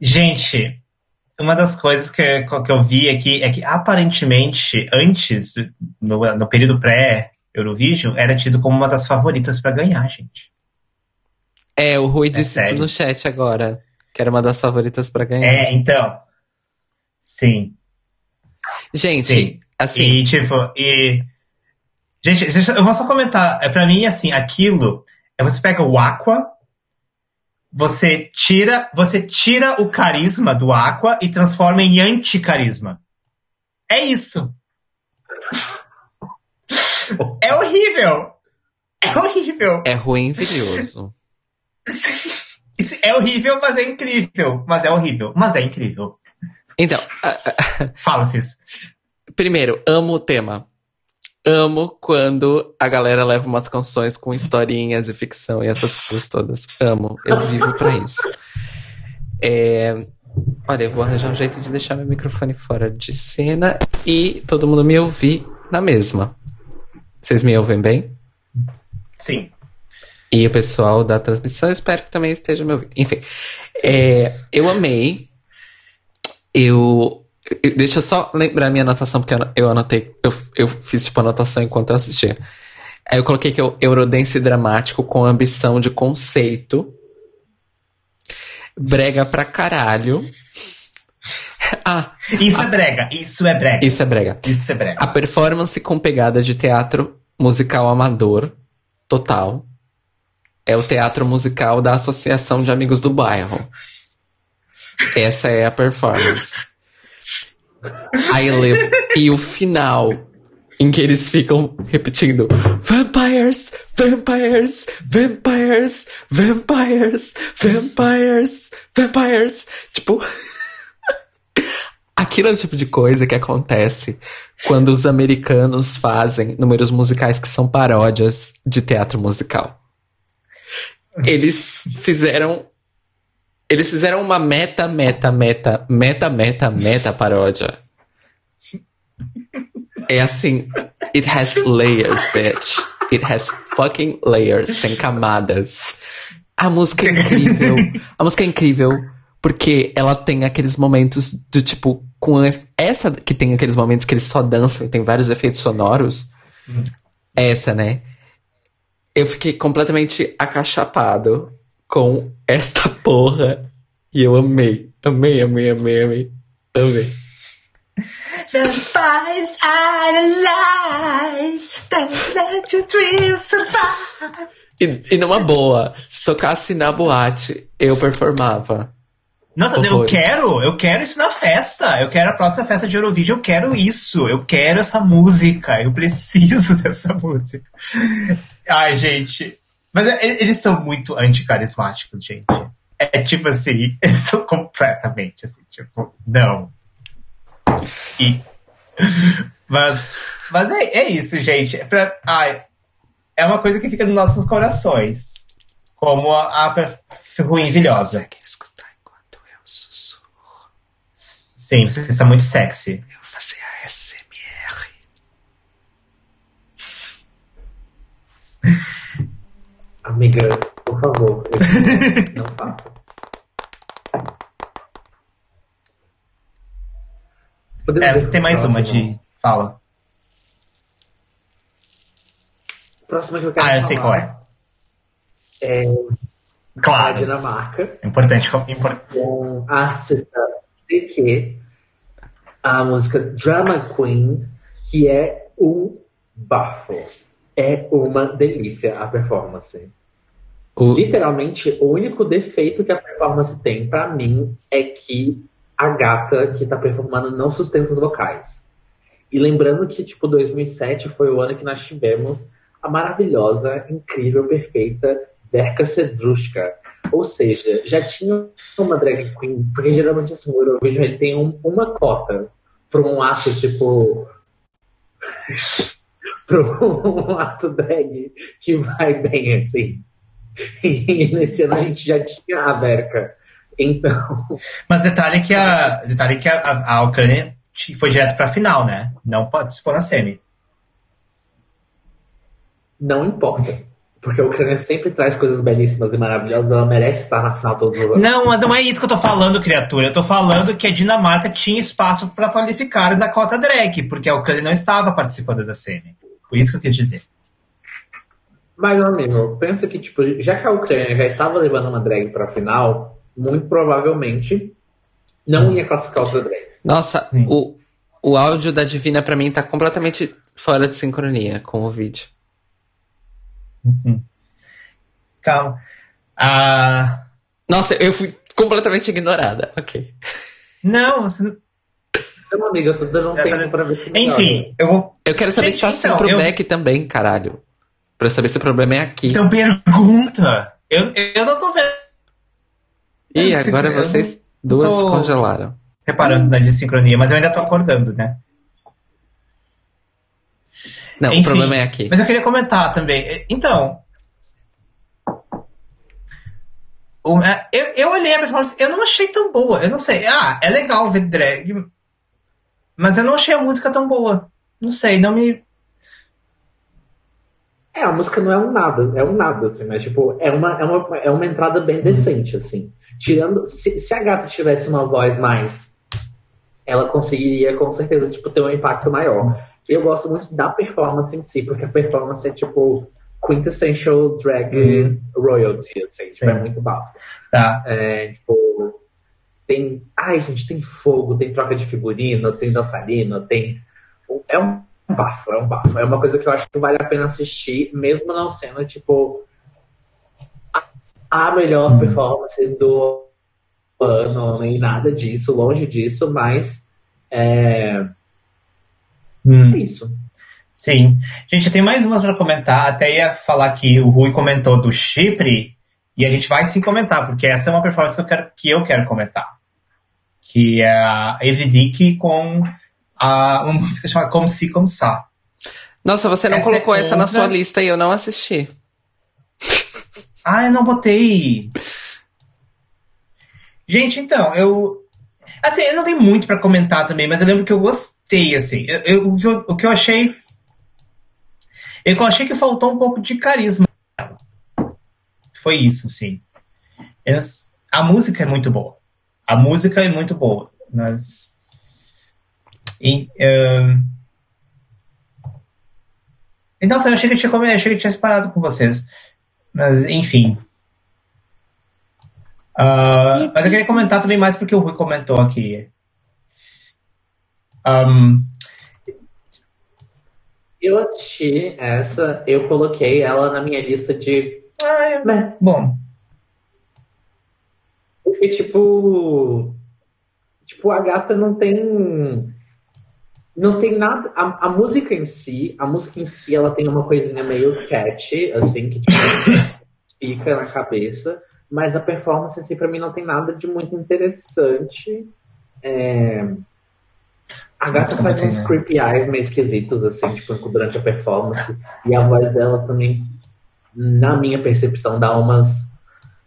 Gente, uma das coisas que, que eu vi aqui é que aparentemente, antes, no, no período pré-Eurovision, era tido como uma das favoritas para ganhar, gente. É, o Rui é disse sério. isso no chat agora, que era uma das favoritas para ganhar. É, então. Sim. Gente, Sim. assim. E, tipo, e. Gente, eu vou só comentar. É, pra mim, assim, aquilo. É você pega o Aqua, você tira, você tira o carisma do Aqua e transforma em anti-carisma. É isso. É horrível. É horrível. É ruim e vidioso. [laughs] É horrível, mas é incrível. Mas é horrível, mas é incrível. Então. Fala-se isso. Primeiro, amo o tema. Amo quando a galera leva umas canções com historinhas e ficção e essas coisas todas. Amo. Eu vivo pra isso. É... Olha, eu vou arranjar um jeito de deixar meu microfone fora de cena e todo mundo me ouvir na mesma. Vocês me ouvem bem? Sim. E o pessoal da transmissão, espero que também esteja me ouvindo. Enfim, é, eu amei. Eu, Deixa eu só lembrar minha anotação, porque eu anotei. Eu, eu fiz tipo anotação enquanto eu assistia. Aí eu coloquei que é o Eurodance dramático com ambição de conceito. Brega pra caralho. Ah, isso a, é brega, isso é brega. Isso é brega. Isso é brega. A performance com pegada de teatro musical amador, total é o teatro musical da Associação de Amigos do Bairro. Essa é a performance. Aí lê, e o final, em que eles ficam repetindo Vampires, Vampires, Vampires, Vampires, Vampires, Vampires. Tipo. Aquilo é o tipo de coisa que acontece quando os americanos fazem números musicais que são paródias de teatro musical eles fizeram. Eles fizeram uma meta, meta, meta, meta, meta, meta paródia. É assim. It has layers, bitch. It has fucking layers. Tem camadas. A música é incrível. [laughs] A música é incrível porque ela tem aqueles momentos do tipo. com Essa que tem aqueles momentos que eles só dançam e tem vários efeitos sonoros. Hum. Essa, né? eu fiquei completamente acachapado com esta porra. E eu amei. Amei, amei, amei, amei. Amei. Vampires are alive, they let you dream survive. E, e numa boa, se tocasse na boate, eu performava. Nossa, eu quero, eu quero isso na festa. Eu quero a próxima festa de Eurovision, eu quero isso. Eu quero essa música. Eu preciso [laughs] dessa música. Ai, gente. Mas é, eles são muito anticarismáticos, gente. É tipo assim, [laughs] eles são completamente assim, tipo, não. E, mas mas é, é isso, gente. É, pra, ai, é uma coisa que fica nos nossos corações. Como a, a ruinvilhosa. Sim, você está muito sexy. Eu vou fazer a SMR. [laughs] Amiga, por favor, [laughs] não faça. É, você tem mais uma de. Fala. Próxima que eu quero Ah, eu sei qual é. É. Claro. A Dinamarca. Importante. importante. Com a artista DQ, a música Drama Queen, que é um bafo. É uma delícia a performance. O... Literalmente, o único defeito que a performance tem para mim é que a gata que tá performando não sustenta os vocais. E lembrando que, tipo, 2007 foi o ano que nós tivemos a maravilhosa, incrível, perfeita Verka Sedrushka. Ou seja, já tinha uma drag queen, porque geralmente assim, o Eurovision ele tem um, uma cota para um ato, tipo. [laughs] para um ato drag que vai bem, assim. E nesse ano a gente já tinha a Verka. Então. [laughs] Mas detalhe que a, detalhe que a, a Ucrânia foi direto para a final, né? Não participou na semi. Não importa. Porque a Ucrânia sempre traz coisas belíssimas e maravilhosas, ela merece estar na final todos os anos. Não, mas não é isso que eu tô falando, criatura. Eu tô falando que a Dinamarca tinha espaço para qualificar na cota drag, porque a Ucrânia não estava participando da semi. Foi isso que eu quis dizer. Mas, amigo, pensa que, tipo, já que a Ucrânia já estava levando uma drag pra final, muito provavelmente não ia classificar outra drag. Nossa, o, o áudio da Divina pra mim tá completamente fora de sincronia com o vídeo. Uhum. [laughs] Calma. Ah... Nossa, eu fui completamente ignorada. Ok. Não, você. Não, amiga, eu tô dando um tempo pra ver se Enfim, eu vou. Eu quero saber Gente, se tá assim então, pro eu... também, caralho. Pra saber se o problema é aqui. Então pergunta! Eu, eu não tô vendo. Ih, agora vocês duas congelaram. Reparando na desincronia, mas eu ainda tô acordando, né? Não, Enfim, o problema é aqui. Mas eu queria comentar também. Então. É, eu, eu olhei a performance, eu não achei tão boa. Eu não sei. Ah, é legal ver drag. Mas eu não achei a música tão boa. Não sei, não me. É, a música não é um nada, é um nada, assim, mas tipo, é uma, é uma, é uma entrada bem decente, assim. Tirando. Se, se a gata tivesse uma voz mais. Ela conseguiria, com certeza, tipo, ter um impacto maior. Eu gosto muito da performance em si, porque a performance é tipo quintessential drag uhum. royalty, assim, tipo, é muito bafo. Tá. É, tipo, tem. Ai, gente, tem fogo, tem troca de figurino, tem dançarino, tem. É um bafo, é um bafo. É uma coisa que eu acho que vale a pena assistir, mesmo não sendo, tipo, a melhor uhum. performance do ano, nem nada disso, longe disso, mas. É, Hum. É isso. Sim. Gente, eu tenho mais umas para comentar. Até ia falar que o Rui comentou do Chipre, e a gente vai sim comentar, porque essa é uma performance que eu quero, que eu quero comentar. Que é a Evdic com a, uma música chamada Como Se Como Sa. Nossa, você não essa colocou é essa outra... na sua lista e eu não assisti. [laughs] Ah, eu não botei. Gente, então, eu. Assim, eu não tenho muito para comentar também, mas eu lembro que eu gostei gostei, assim. Eu, eu, o, que eu, o que eu achei. Eu achei que faltou um pouco de carisma. Foi isso, sim. a música é muito boa. A música é muito boa. Mas. E, uh, então, assim, eu achei que tinha, eu achei que tinha separado com vocês. Mas, enfim. Uh, mas eu queria comentar também mais porque o Rui comentou aqui. Um, eu assisti essa, eu coloquei ela na minha lista de. Ah, é, bom. Porque, tipo. Tipo, a gata não tem. Não tem nada. A, a, música em si, a música em si, ela tem uma coisinha meio catchy, assim, que tipo, [laughs] fica na cabeça. Mas a performance, assim, pra mim não tem nada de muito interessante. É a gata faz uns né? creepy eyes meio esquisitos, assim, tipo, durante a performance. E a voz dela também, na minha percepção, dá umas,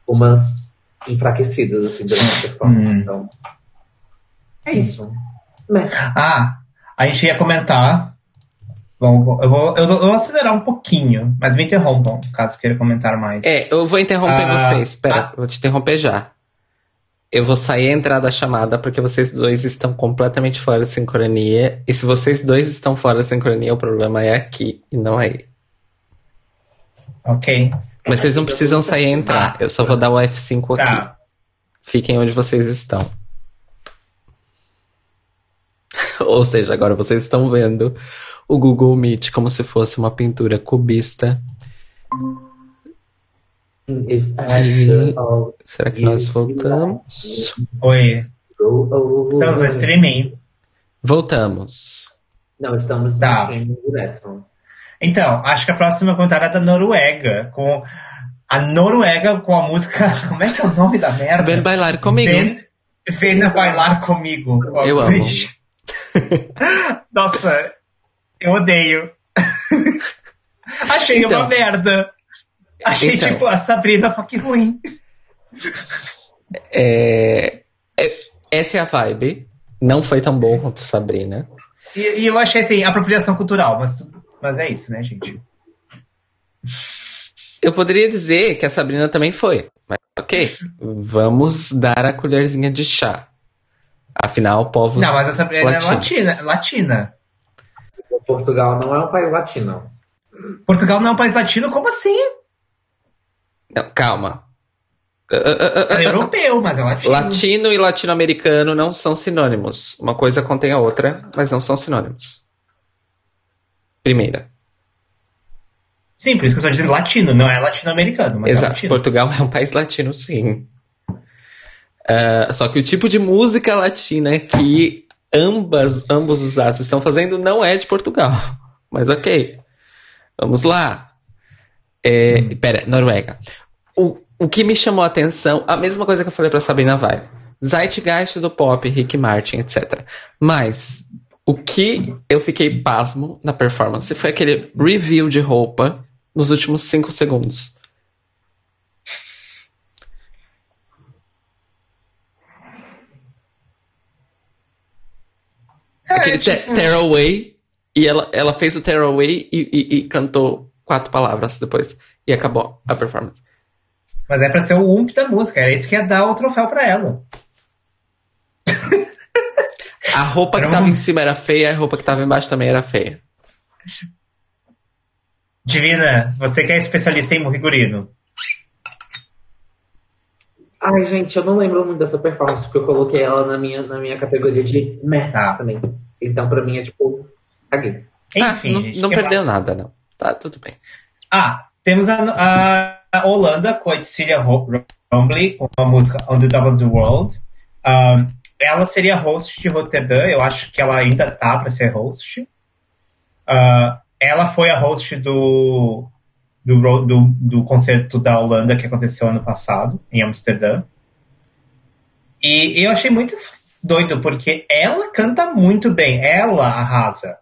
umas enfraquecidas, assim, durante a performance. Hum. Então, é isso. Né? Ah, a gente ia comentar. Bom, eu vou, eu vou acelerar um pouquinho, mas me interrompam, caso queira comentar mais. É, eu vou interromper ah, você. Espera, ah, vou te interromper já. Eu vou sair e entrar da chamada porque vocês dois estão completamente fora de sincronia. E se vocês dois estão fora de sincronia, o problema é aqui e não aí. Ok. Mas vocês não precisam sair e entrar. Eu só vou dar o F5 aqui. Tá. Fiquem onde vocês estão. [laughs] Ou seja, agora vocês estão vendo o Google Meet como se fosse uma pintura cubista. E... Será que nós voltamos? Oi. Estamos no streaming. Voltamos. Não, estamos tá. no streaming direto. Então, acho que a próxima contada é da Noruega, com a Noruega com a música. [laughs] Como é que é o nome da merda? Vem bailar comigo. Vem, venha bailar comigo. Eu amo. Nossa, eu odeio. [laughs] Achei então, uma merda. Achei então, tipo a Sabrina, só que ruim. É, é, essa é a vibe. Não foi tão bom quanto Sabrina. E, e eu achei assim, apropriação cultural, mas, mas é isso, né, gente? Eu poderia dizer que a Sabrina também foi. Mas ok, vamos dar a colherzinha de chá. Afinal, povos. Não, mas a Sabrina latinos. é latina. latina. Portugal não é um país latino. Portugal não é um país latino? Como assim? Não, calma. É europeu, mas é latino. Latino e latino-americano não são sinônimos. Uma coisa contém a outra, mas não são sinônimos. Primeira. Sim, por isso que eu estou dizendo latino, não é latino-americano, é Exato. É Portugal é um país latino, sim. Uh, só que o tipo de música latina que ambas, ambos os atos estão fazendo não é de Portugal. [laughs] Mas ok. Vamos lá. É, hum. Pera, Noruega. O, o que me chamou a atenção, a mesma coisa que eu falei pra Sabrina Vai. Zeitgeist do pop, Rick Martin, etc. Mas o que eu fiquei pasmo na performance foi aquele review de roupa nos últimos 5 segundos. É, aquele tipo... Tearaway. E ela, ela fez o Tearaway e, e, e cantou quatro palavras depois. E acabou a performance. Mas é pra ser o umf da música, era isso que ia dar o troféu pra ela. A roupa era que tava um... em cima era feia, a roupa que tava embaixo também era feia. Divina, você que é especialista em figurino. Ai, gente, eu não lembro muito dessa performance, porque eu coloquei ela na minha, na minha categoria de meta também. Então, pra mim, é tipo, caguei. Enfim, ah, não, gente, não perdeu mais? nada, não. Tá tudo bem. Ah, temos a, a Holanda com a Cecilia Rombly com a música On the Top of the World. Ela seria host de Rotterdam, eu acho que ela ainda tá para ser host. Uh, ela foi a host do, do, do, do concerto da Holanda que aconteceu ano passado, em Amsterdã. E eu achei muito doido, porque ela canta muito bem, ela arrasa.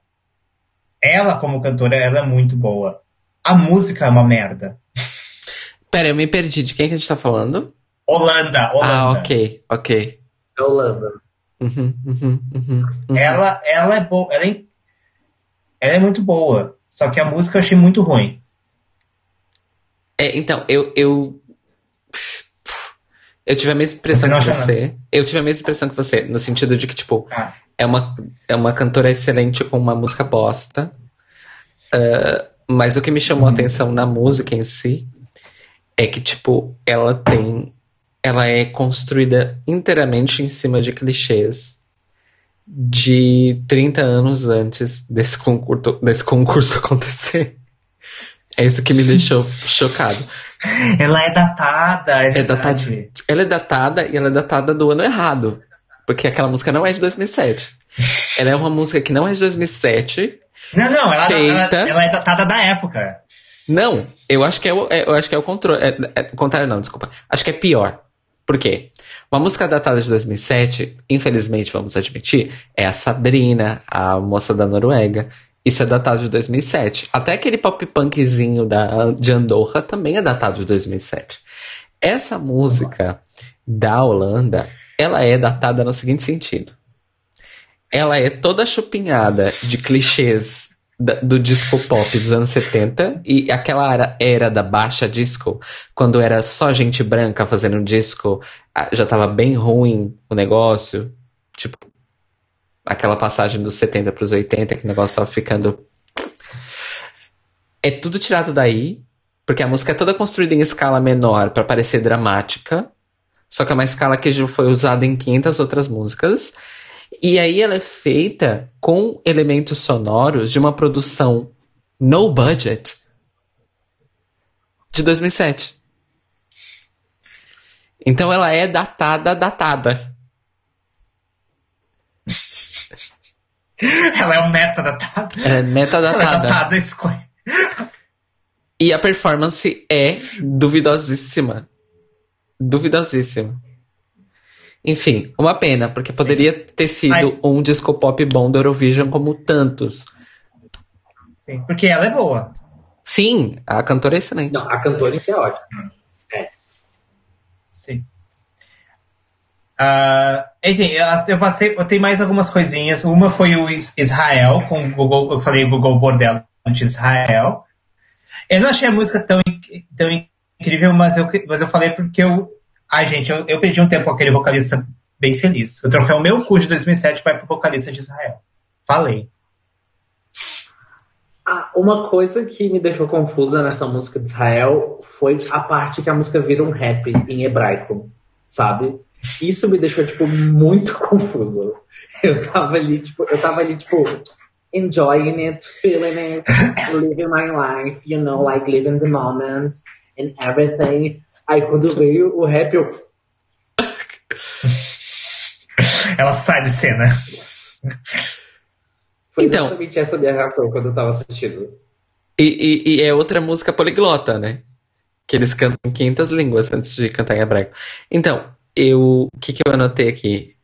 Ela, como cantora, ela é muito boa. A música é uma merda. Pera, eu me perdi. De quem que a gente tá falando? Holanda, Holanda. Ah, ok, ok. É Holanda. Uhum, uhum, uhum, uhum, ela, ela é boa. Ela é, ela é muito boa. Só que a música eu achei muito ruim. É, então, eu, eu. Eu tive a mesma impressão você que você. Nada. Eu tive a mesma impressão que você, no sentido de que, tipo, ah é uma, é uma cantora excelente com uma música bosta. Uh, mas o que me chamou a uhum. atenção na música em si é que, tipo, ela tem. Ela é construída inteiramente em cima de clichês de 30 anos antes desse concurso, desse concurso [laughs] acontecer. É isso que me deixou [laughs] chocado. Ela é datada, é, é datada. Ela é datada e ela é datada do ano errado. Porque aquela música não é de 2007. ela é uma música que não é de 2007. Não, não, ela, feita... ela, ela é datada da época. Não, eu acho que é o, é, eu acho que é o controle. É, é, contrário, não, desculpa. Acho que é pior. Por quê? Uma música datada de 2007, infelizmente, vamos admitir, é a Sabrina, a moça da Noruega. Isso é datado de 2007. Até aquele pop punkzinho da, de Andorra também é datado de 2007. Essa música da Holanda ela é datada no seguinte sentido. Ela é toda chupinhada de clichês da, do disco pop dos anos 70 e aquela era, era da baixa disco, quando era só gente branca fazendo disco, já tava bem ruim o negócio. Tipo, aquela passagem dos 70 para os 80, que o negócio tava ficando. É tudo tirado daí, porque a música é toda construída em escala menor para parecer dramática, só que é uma escala que já foi usada em 500 outras músicas. E aí ela é feita com elementos sonoros de uma produção no budget de 2007. Então ela é datada, datada. [laughs] ela é um metadatada. Ela é metadatada. Ela é datada E a performance é duvidosíssima. Duvidosíssima. Enfim, uma pena, porque Sim. poderia ter sido Mas... um disco pop bom do Eurovision como tantos. Sim, porque ela é boa. Sim, a cantora é excelente. Não, a cantora é ótima. É. Sim. Uh, enfim, eu, passei, eu tenho mais algumas coisinhas. Uma foi o Israel, com o Google, eu falei o Google Bordel de Israel. Eu não achei a música tão, tão incrível, mas eu, mas eu falei porque eu Ai, gente, eu, eu perdi um tempo com aquele vocalista bem feliz. O troféu Meu Cu de 2007 vai pro vocalista de Israel. Falei. Ah, uma coisa que me deixou confusa nessa música de Israel foi a parte que a música vira um rap em hebraico, sabe? Isso me deixou, tipo, muito [laughs] confuso. Eu tava ali, tipo, eu tava ali, tipo, enjoying it, feeling it, living my life, you know, like living the moment and everything. Aí quando veio o rap, eu. Ela sai de cena. Foi então, exatamente essa minha reação quando eu tava assistindo. E, e, e, é outra música poliglota, né? Que eles cantam em 500 línguas antes de cantar em hebraico. Então, eu. O que, que eu anotei aqui?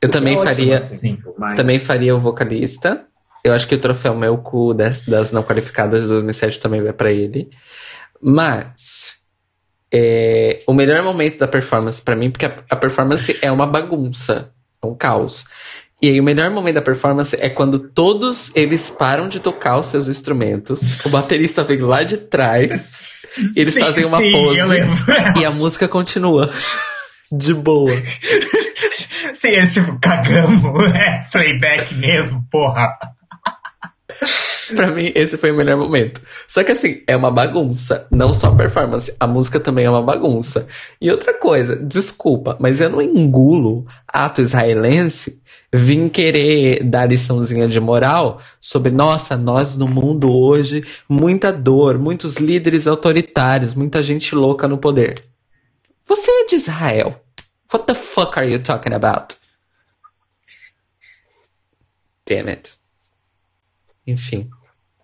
Eu também é faria. Assim, mas... Também faria o vocalista. Eu acho que o troféu meu cu das, das não qualificadas de 2007 também vai para ele. Mas é, o melhor momento da performance para mim, porque a, a, performance é uma bagunça, é um caos. E aí o melhor momento da performance é quando todos eles param de tocar os seus instrumentos, o baterista vem lá de trás, [laughs] eles sim, fazem uma sim, pose e a música continua. De boa. [laughs] Sim, eles tipo, cagamos, [laughs] é playback mesmo, porra. [laughs] pra mim, esse foi o melhor momento. Só que assim, é uma bagunça. Não só a performance, a música também é uma bagunça. E outra coisa, desculpa, mas eu não engulo ato israelense vim querer dar liçãozinha de moral sobre, nossa, nós no mundo hoje, muita dor, muitos líderes autoritários, muita gente louca no poder. Você é de Israel. What the fuck are you talking about? Damn it. Enfim.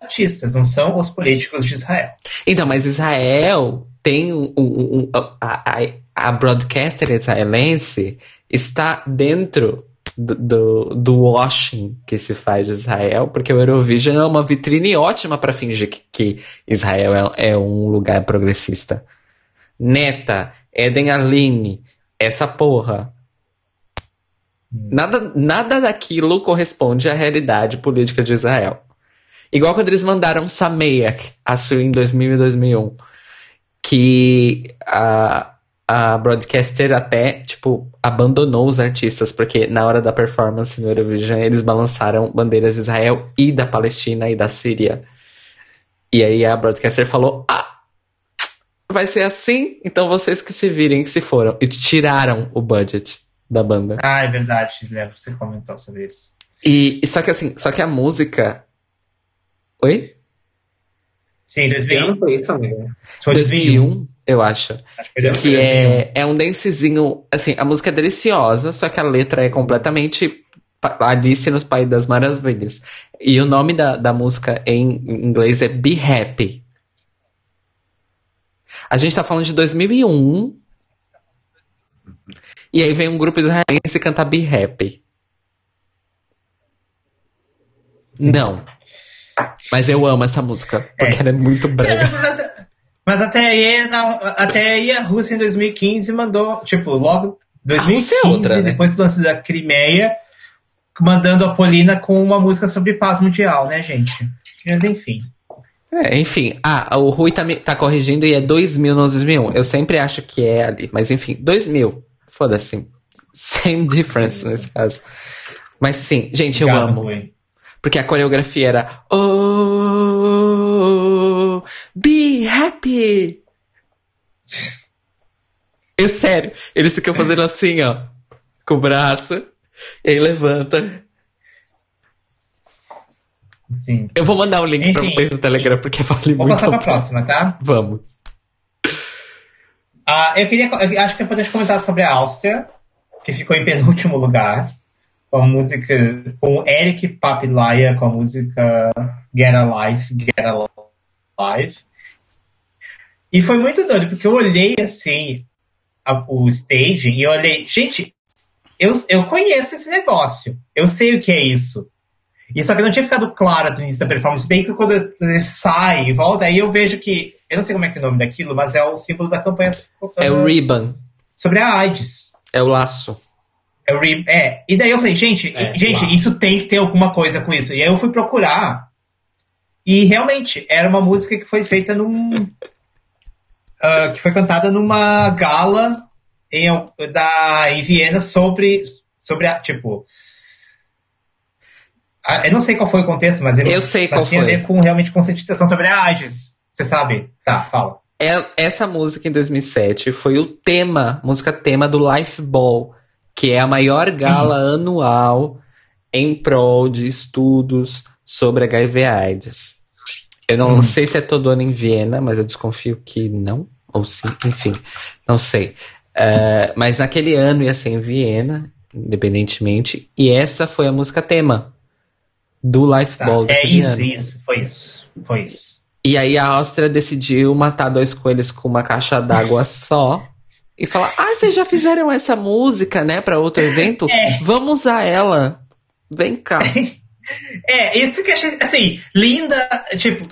Artistas, não são os políticos de Israel. Então, mas Israel tem um, um, um a, a, broadcaster israelense está dentro do, do, do, washing que se faz de Israel, porque o Eurovision é uma vitrine ótima para fingir que, que Israel é, é, um lugar progressista. Neta, Eden Aline, essa porra. Nada, nada daquilo corresponde à realidade política de Israel. Igual quando eles mandaram Sameiak a em 2000 e 2001. Que a, a broadcaster até, tipo, abandonou os artistas, porque na hora da performance no Eurovision eles balançaram bandeiras de Israel e da Palestina e da Síria. E aí a broadcaster falou: Ah, vai ser assim? Então vocês que se virem que se foram. E tiraram o budget da banda. Ah, é verdade, lembro, você comentou sobre isso. E, só que assim, só que a música Oi? Sim, 2001 foi isso, amigo. 2001, eu acho. acho que, que é, é um dancezinho. Assim, a música é deliciosa, só que a letra é completamente Alice nos Países das Maravilhas. E o nome da, da música em inglês é Be Happy. A gente tá falando de 2001. E aí vem um grupo israelense cantar Be Happy. Não. Mas eu amo essa música, porque é. ela é muito brega. Mas, até, aí, até aí a Rússia em 2015 mandou, tipo, logo 2015, é outra, né? depois do lance da Crimeia, mandando a Polina com uma música sobre paz mundial, né, gente? Mas enfim. É, enfim. Ah, o Rui tá, tá corrigindo e é 2000, não 2001. Eu sempre acho que é ali. Mas enfim, 2000. Foda-se. Same difference nesse caso. Mas sim, gente, Obrigado, eu amo. Rui. Porque a coreografia era Oh, be happy. Eu sério, eles ficam fazendo assim, ó, com o braço, e aí levanta. Sim. Eu vou mandar o link Enfim, pra vocês no Telegram, porque vale vou muito. Vou passar pra próxima, tá? Vamos. Ah, eu queria, eu acho que é importante comentar sobre a Áustria, que ficou em penúltimo lugar, com a música, com Eric Papilaia, com a música Get Alive, Get Alive. E foi muito doido, porque eu olhei assim, a, o staging, e olhei, gente, eu, eu conheço esse negócio, eu sei o que é isso. E só que não tinha ficado claro no início da performance. Daí que quando ele sai e volta, aí eu vejo que. Eu não sei como é que é o nome daquilo, mas é o símbolo da campanha. É o ribbon. Sobre a AIDS. É o laço. É. É. E daí eu falei, gente, é, gente, isso tem que ter alguma coisa com isso. E aí eu fui procurar. E realmente, era uma música que foi feita num. Uh, [laughs] que foi cantada numa gala em, da, em Viena sobre, sobre a, tipo, eu não sei qual foi o contexto, mas ele eu sei qual tinha foi. a ver com realmente conscientização sobre a AIDS. Você sabe? Tá, fala. É, essa música em 2007 foi o tema, música tema do Life Ball, que é a maior gala Isso. anual em prol de estudos sobre HIV/AIDS. Eu não hum. sei se é todo ano em Viena, mas eu desconfio que não, ou sim, enfim, não sei. Uh, mas naquele ano ia ser em Viena, independentemente, e essa foi a música tema do Lifeball. Tá, é isso, ano. isso, foi isso, foi isso. E aí a Áustria decidiu matar dois coelhos com uma caixa d'água só e falar: Ah, vocês já fizeram essa música, né, para outro evento? É. Vamos usar ela. Vem cá. [laughs] É, isso que eu achei, assim, linda, tipo,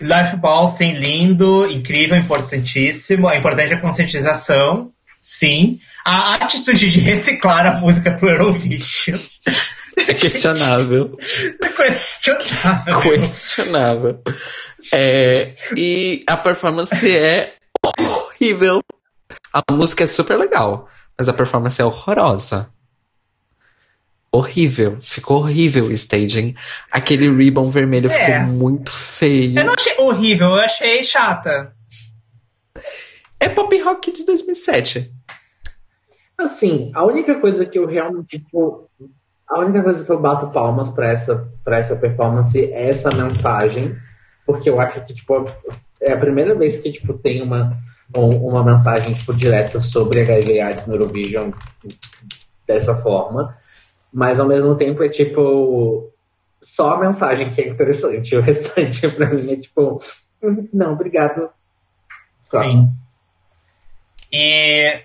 Life Ball, sim, lindo, incrível, importantíssimo. É importante a conscientização, sim. A atitude de reciclar a música pro Eurovision. É questionável. [laughs] É questionável. Questionável. É, e a performance é horrível. A música é super legal, mas a performance é horrorosa. Horrível. Ficou horrível o staging. Aquele ribbon vermelho é. ficou muito feio. Eu não achei horrível, eu achei chata. É pop rock de 2007. Assim, a única coisa que eu realmente, tipo, a única coisa que eu bato palmas para essa, pra essa performance é essa mensagem, porque eu acho que, tipo, é a primeira vez que, tipo, tem uma, uma mensagem, tipo, direta sobre HIV AIDS no Eurovision dessa forma, mas ao mesmo tempo é, tipo, só a mensagem que é interessante, o restante [laughs] pra mim é, tipo, não, obrigado. Próximo. Sim. E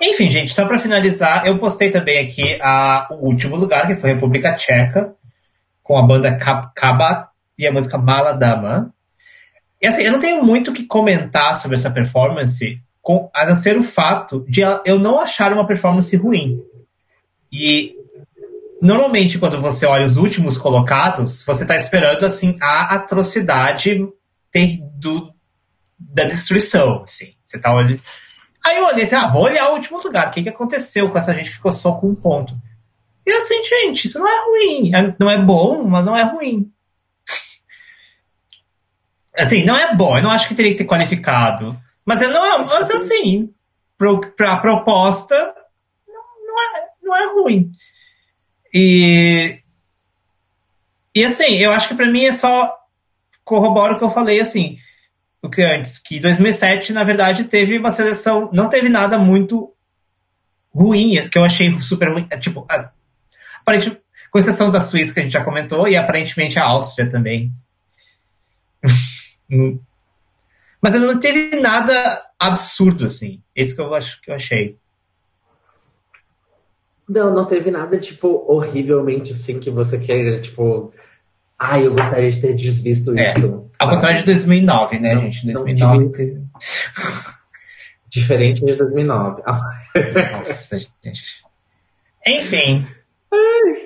enfim, gente, só para finalizar, eu postei também aqui a, o último lugar, que foi República Tcheca, com a banda Kaba e a música Mala Dama. E assim, eu não tenho muito o que comentar sobre essa performance, com, a não ser o fato de eu não achar uma performance ruim. E normalmente, quando você olha os últimos colocados, você está esperando assim a atrocidade ter, do, da destruição. Assim. Você está olhando Aí eu olhei assim, ah, vou olhar o último lugar. O que, que aconteceu com essa gente que ficou só com um ponto? E assim, gente, isso não é ruim. É, não é bom, mas não é ruim. Assim, não é bom. Eu não acho que teria que ter qualificado. Mas, não é, mas assim, para a proposta, não, não, é, não é ruim. E, e assim, eu acho que para mim é só corrobora o que eu falei, assim do que antes. Que 2007, na verdade, teve uma seleção, não teve nada muito ruim, que eu achei super ruim. É, tipo, com exceção da Suíça, que a gente já comentou, e aparentemente a Áustria também. [laughs] Mas não teve nada absurdo, assim. Esse que eu acho que eu achei. Não, não teve nada, tipo, horrivelmente assim que você queira, tipo, Ai, eu gostaria de ter desvisto é, isso. Ao contrário de 2009, né, não, gente? 2009 não, teve... Diferente de 2009. [laughs] Nossa, gente. Enfim.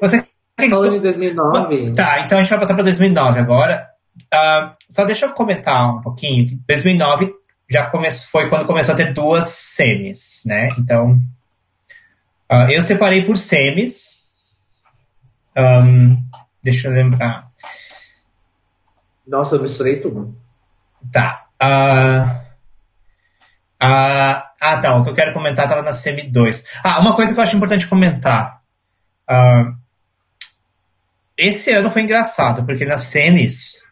Você Falando em 2009. Tá, então a gente vai passar para 2009 agora. Uh, só deixa eu comentar um pouquinho. 2009 já começou, foi quando começou a ter duas semis, né? Então, uh, eu separei por semis. Um, deixa eu lembrar. Nossa, eu misturei tudo. Tá. Uh, ah, tá. O que eu quero comentar estava na semi 2. Ah, uma coisa que eu acho importante comentar. Esse ano foi engraçado, porque nas semis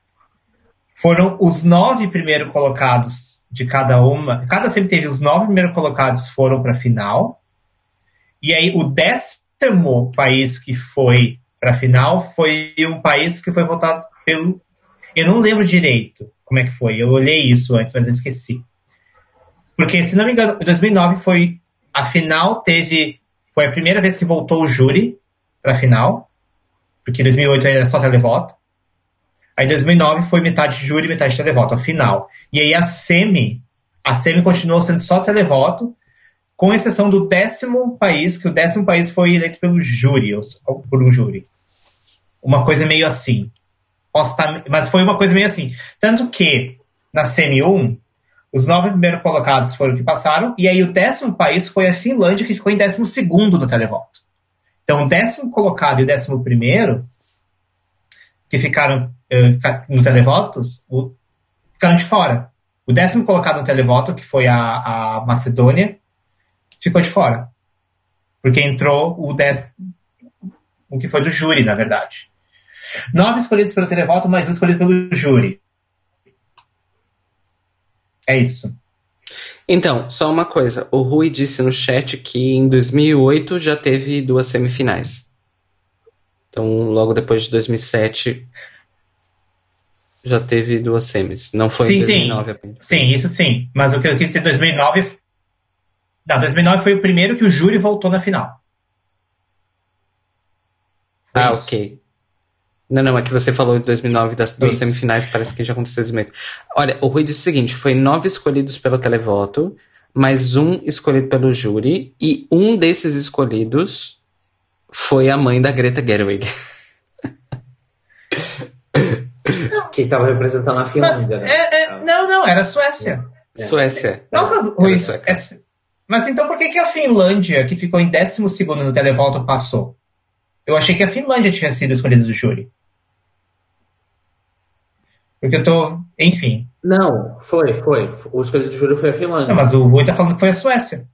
foram os nove primeiros colocados de cada uma. Cada semi teve os nove primeiros colocados foram para a final. E aí o décimo país que foi para a final foi um país que foi votado pelo. Eu não lembro direito como é que foi. Eu olhei isso antes, mas eu esqueci. Porque, se não me engano, em 2009 foi. A final teve. Foi a primeira vez que voltou o júri para a final. Porque em 2008 era só televoto. Aí em 2009 foi metade júri, metade televoto, a final. E aí a semi, a semi continuou sendo só televoto, com exceção do décimo país, que o décimo país foi eleito pelo júri, ou por um júri. Uma coisa meio assim. Mas foi uma coisa meio assim. Tanto que, na semi 1, os nove primeiros colocados foram que passaram, e aí o décimo país foi a Finlândia, que ficou em décimo segundo no televoto. Então, o décimo colocado e o décimo primeiro, que ficaram uh, no televotos, o, ficaram de fora. O décimo colocado no televoto, que foi a, a Macedônia, ficou de fora. Porque entrou o décimo, o que foi do júri, na verdade. Nove escolhidos pelo televoto, mais um escolhido pelo júri. É isso. Então, só uma coisa. O Rui disse no chat que em 2008 já teve duas semifinais. Então, logo depois de 2007 já teve duas semis. Não foi sim, em 2009 sim. apenas. Sim, isso sim. Mas o que eu quis dizer 2009 Não, 2009 foi o primeiro que o júri voltou na final. Foi ah, isso. ok. Não, não, é que você falou em 2009 das duas Isso. semifinais, parece que já aconteceu isso mesmo. Olha, o Rui disse o seguinte: foi nove escolhidos pelo televoto, mais um escolhido pelo júri, e um desses escolhidos foi a mãe da Greta Gerwig. [laughs] Quem estava representando a Finlândia. Mas, né? é, é, não, não, era a Suécia. É. Suécia. Nossa, Rui, é, mas então por que, que a Finlândia, que ficou em 12 no televoto, passou? Eu achei que a Finlândia tinha sido escolhida do júri. Porque eu tô. Enfim. Não, foi, foi. O escolhido de júri foi a Finlândia. Não, mas o Rui tá falando que foi a Suécia.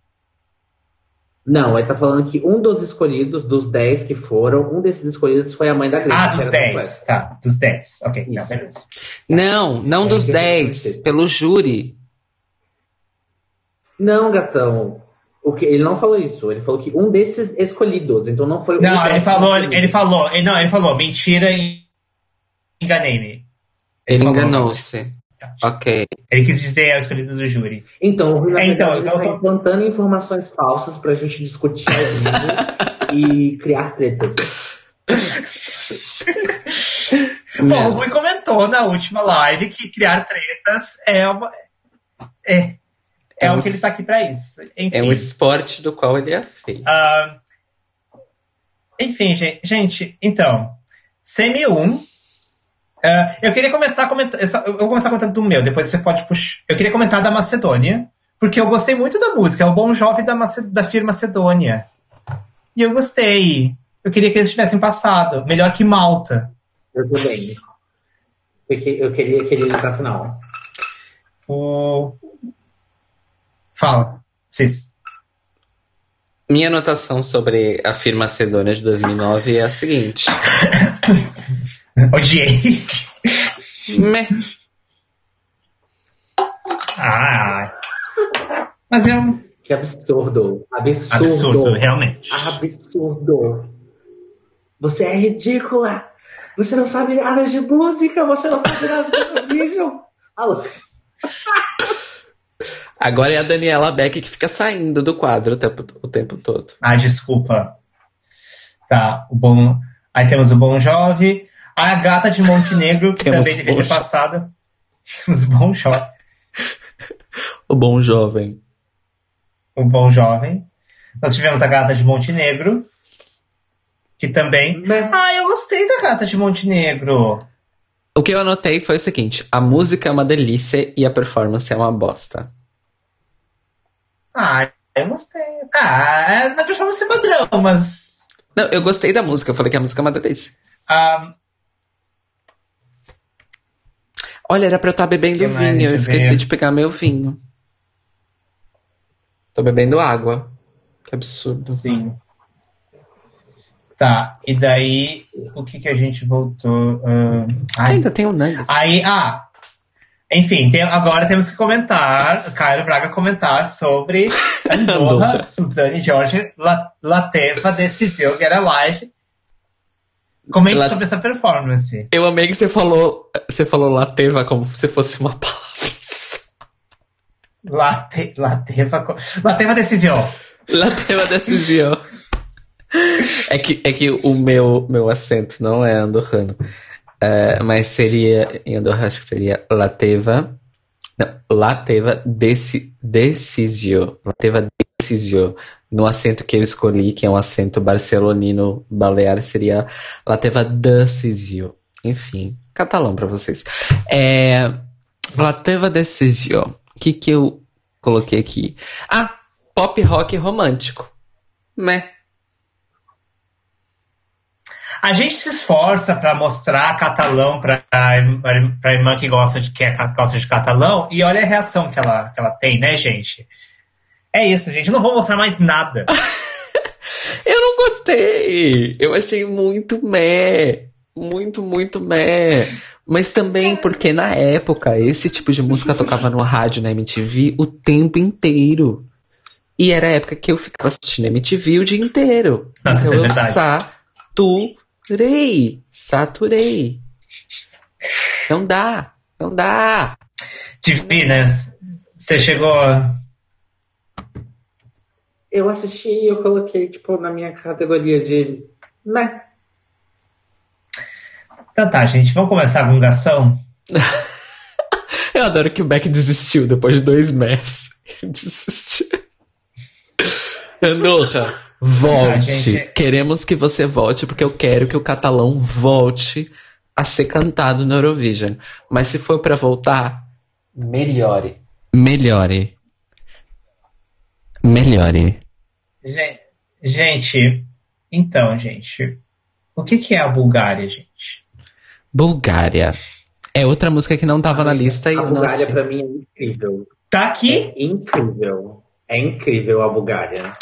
Não, ele tá falando que um dos escolhidos, dos 10 que foram, um desses escolhidos foi a mãe da Grécia. Ah, dos 10. Tá, dos 10. Ok, tá, beleza. Não, não é, dos 10, pelo júri. Não, gatão. O que, ele não falou isso, ele falou que um desses escolhidos, então não foi Não, ele falou, ele, ele falou, ele, não, ele falou, mentira e enganei-me. Ele, enganou-se. Ok. Ele quis dizer o escolhido do júri. Então, na é, então, verdade, então, ele tá informações falsas pra gente discutir e criar tretas. [laughs] Bom, o Rui comentou na última live que criar tretas é uma. É, é, é um, o que ele está aqui para isso. Enfim. É um esporte do qual ele é feito. Uh, enfim, gente, gente, então, semi 1 Uh, eu queria começar comentando. Eu vou começar comentando do meu, depois você pode puxar. Eu queria comentar da Macedônia, porque eu gostei muito da música. É o Bom Jovem da, Mace... da firma Macedônia. E eu gostei. Eu queria que eles tivessem passado. Melhor que Malta. Eu também. Eu queria que ele na final. O... Fala, Cis. Minha anotação sobre a firma Macedônia de 2009 é a seguinte. [laughs] Odiei. Meh. Ah. Mas é um. Que absurdo. Absurdo. Absurdo, realmente. Absurdo. Você é ridícula. Você não sabe nada de música. Você não sabe nada de Eurovision. Alô. Agora é a Daniela Beck que fica saindo do quadro o tempo, o tempo todo. Ah, desculpa. Tá, o bom. Aí temos o Bom Jovem, a Gata de Montenegro, que também devia ter passado. Os bom jovem. O bom jovem. O bom jovem. Nós tivemos a Gata de Montenegro, que também. Mas... Ah, eu gostei da Gata de Montenegro. O que eu anotei foi o seguinte: a música é uma delícia e a performance é uma bosta. Ah, eu gostei. Ah, na performance é padrão, mas. Não, eu gostei da música, eu falei que a música é uma delícia. Um... Olha, era pra eu estar tá bebendo que vinho, eu esqueci de pegar meu vinho. Tô bebendo água. Que absurdo. Sim. Tá, e daí o que que a gente voltou? Uh... Ai, Ainda tem um nugget. Aí, ah, enfim, tem, agora temos que comentar, Caio Braga comentar sobre [laughs] Andorra, Suzane Jorge, La, Lateva, Decisão, Get Alive. Comente La... sobre essa performance. Eu amei que você falou, você falou Lateva como se fosse uma palavra. Late, lateva, lateva Decisão. Lateva Decisão. É que, é que o meu, meu acento não é andorrano. Uh, mas seria, em Andorra acho que seria Lateva. Não, Lateva deci, Decisio. Lateva Decisio. No acento que eu escolhi, que é um acento barcelonino balear, seria Lateva Decisio. Enfim, catalão para vocês. É, Lateva Decisio. O que que eu coloquei aqui? Ah, pop rock romântico. Meh. A gente se esforça para mostrar catalão para a irmã que gosta de, que é, gosta de catalão e olha a reação que ela, que ela tem, né, gente? É isso, gente. Eu não vou mostrar mais nada. [laughs] eu não gostei. Eu achei muito meh. Muito, muito meh. Mas também porque na época esse tipo de música tocava no rádio na MTV o tempo inteiro. E era a época que eu ficava assistindo MTV o dia inteiro. Nossa, então é eu saturei. Saturei. Saturei. Não dá. Não dá. Divinas, você chegou. Eu assisti e eu coloquei, tipo, na minha categoria de. Né? Então tá, gente, vamos começar a gungação? [laughs] eu adoro que o Beck desistiu depois de dois meses. desistiu. Andorra. Volte. Gente... Queremos que você volte, porque eu quero que o catalão volte a ser cantado no Eurovision. Mas se for para voltar, melhore. Melhore. Melhore. Gente, então, gente, o que, que é a Bulgária, gente? Bulgária. É outra música que não tava a na lista. A e Bulgária, pra mim, é incrível. Tá aqui? É incrível. É incrível a Bulgária.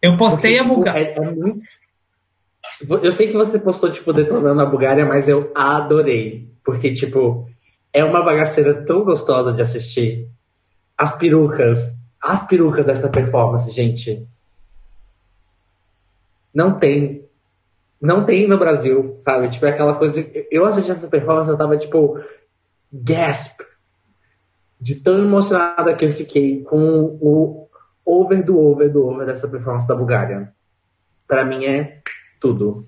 Eu postei Porque, a Bulgária. Tipo, é, é muito... Eu sei que você postou, tipo, detonando a Bulgária, mas eu adorei. Porque, tipo, é uma bagaceira tão gostosa de assistir. As perucas, as perucas dessa performance, gente. Não tem. Não tem no Brasil, sabe? Tipo, é aquela coisa. Eu assisti essa performance, eu tava, tipo, gasp. De tão emocionada que eu fiquei com o over do over do over dessa performance da Bulgária. Para mim é tudo.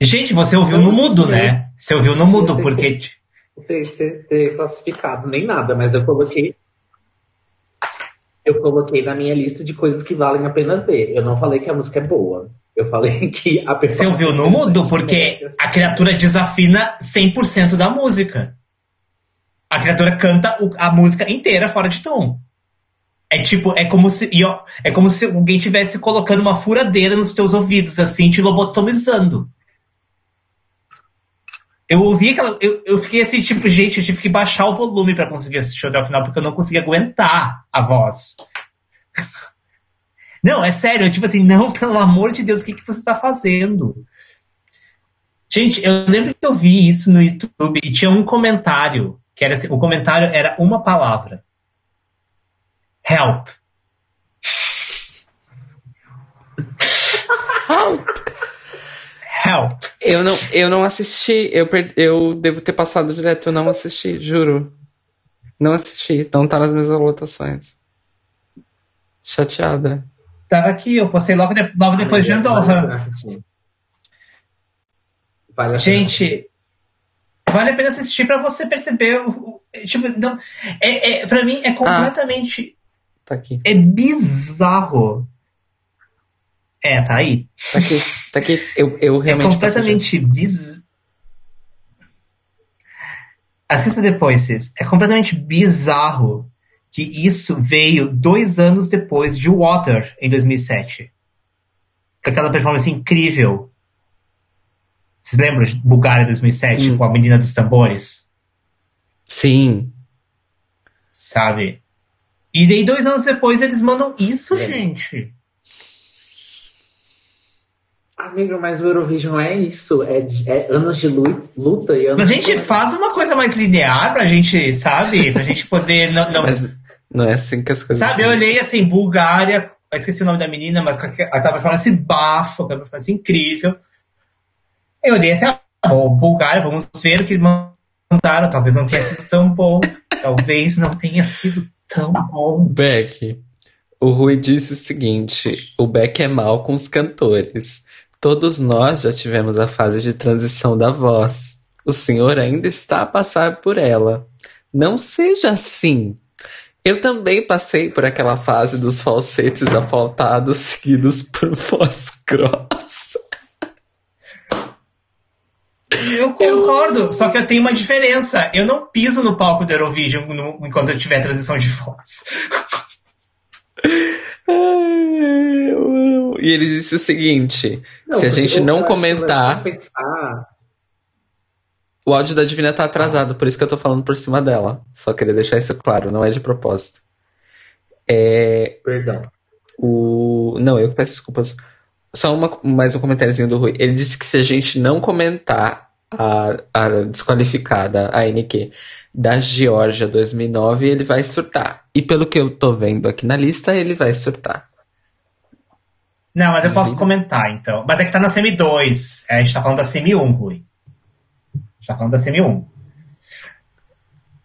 Gente, você ouviu no mudo, né? Você ouviu no mudo, porque. Ter, ter, ter classificado, nem nada, mas eu coloquei. Eu coloquei na minha lista de coisas que valem a pena ver. Eu não falei que a música é boa. Eu falei [laughs] que a Você ouviu no mudo? Porque a criatura desafina 100% da música. A criatura canta a música inteira fora de tom. É tipo, é como se. É como se alguém tivesse colocando uma furadeira nos teus ouvidos, assim, te lobotomizando. Eu ouvi aquela. Eu, eu fiquei assim, tipo, gente, eu tive que baixar o volume para conseguir assistir até o final, porque eu não conseguia aguentar a voz. [laughs] Não, é sério, eu, tipo assim, não, [laughs] pelo amor de Deus, o que, que você está fazendo? Gente, eu lembro que eu vi isso no YouTube e tinha um comentário, que era assim, o comentário era uma palavra. Help. [laughs] Help. Help. Eu não, eu não assisti. Eu, per, eu devo ter passado direto. Eu não assisti, juro. Não assisti. Não tá nas minhas anotações. Chateada. Tava aqui, eu postei logo, de, logo depois de Andorra. Vale Gente, vale a pena assistir para você perceber. O, tipo, não, é, é, para mim é completamente Tá aqui. É bizarro. É, tá aí. Tá aqui, tá aqui. Eu, eu é realmente. É completamente biz... Assista depois, Cis. É completamente bizarro que isso veio dois anos depois de Water, em 2007. Com aquela performance incrível. Vocês lembram de Bulgária 2007, hum. com a menina dos tambores? Sim. Sabe? E daí dois anos depois eles mandam isso, é. gente. Amigo, mas o Eurovision é isso, é, é anos de luta e anos Mas a gente de... faz uma coisa mais linear pra gente, sabe? Pra gente poder. Não, não... Mas não é assim que as coisas Sabe, eu olhei assim, Bulgária, eu esqueci o nome da menina, mas falando assim, bafo, tava assim, incrível. Eu olhei assim, ah, bom, Bulgária, vamos ver o que mandaram, talvez não tenha sido tão bom, [laughs] talvez não tenha sido tão bom. Beck, o Rui disse o seguinte: o Beck é mal com os cantores. Todos nós já tivemos a fase de transição da voz. O senhor ainda está a passar por ela. Não seja assim. Eu também passei por aquela fase dos falsetes afaltados [laughs] seguidos por voz grossa. Eu concordo, eu... só que eu tenho uma diferença. Eu não piso no palco do Eurovision no, enquanto eu tiver transição de voz. [laughs] [laughs] E ele disse o seguinte: não, se a gente não comentar. O áudio da Divina tá atrasado, por isso que eu tô falando por cima dela. Só queria deixar isso claro, não é de propósito. É... Perdão. O... Não, eu peço desculpas. Só uma, mais um comentáriozinho do Rui. Ele disse que se a gente não comentar a, a desqualificada, a NQ, da Geórgia 2009, ele vai surtar. E pelo que eu tô vendo aqui na lista, ele vai surtar. Não, mas eu posso comentar, então. Mas é que tá na Semi 2. É, a gente tá falando da Semi 1, Rui. A gente tá falando da Semi 1.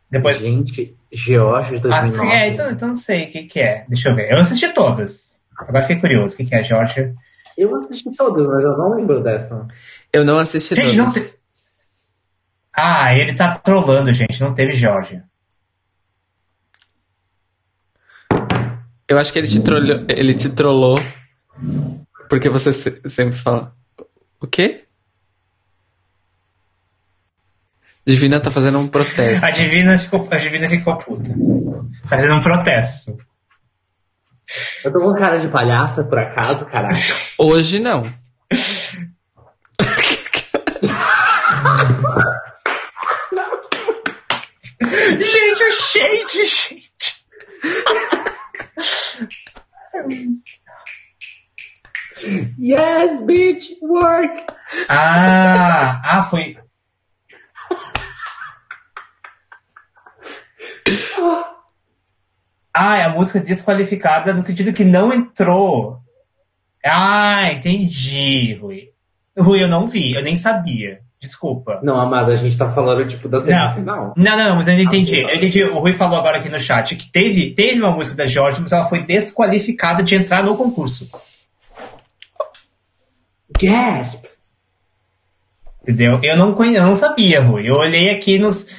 Depois... Gente, Georgia 2009. Ah, sim, é, então, então não sei o que, que é. Deixa eu ver. Eu assisti todas. Agora fiquei curioso. O que, que é, Georgia? Eu assisti todas, mas eu não lembro dessa. Eu não assisti gente, todas. Não. Ah, ele tá trolando, gente. Não teve Georgia. Eu acho que ele te trollou, ele te trollou porque você sempre fala. O quê? Divina tá fazendo um protesto. A Divina ficou, a Divina ficou puta. Fazendo um protesto. Eu tô com cara de palhaça, por acaso, caralho? Hoje não. [laughs] gente, o shade, gente. Yes, bitch, work! Ah, ah, foi. Ah, é a música desqualificada no sentido que não entrou. Ah, entendi, Rui. Rui, eu não vi, eu nem sabia. Desculpa. Não, Amada, a gente tá falando, tipo, da semifinal. Não, não, não, mas eu entendi. Eu entendi. O Rui falou agora aqui no chat que teve, teve uma música da Jorge, mas ela foi desqualificada de entrar no concurso. Gasp! Entendeu? Eu não, conhe... eu não sabia, Rui. Eu olhei aqui nos,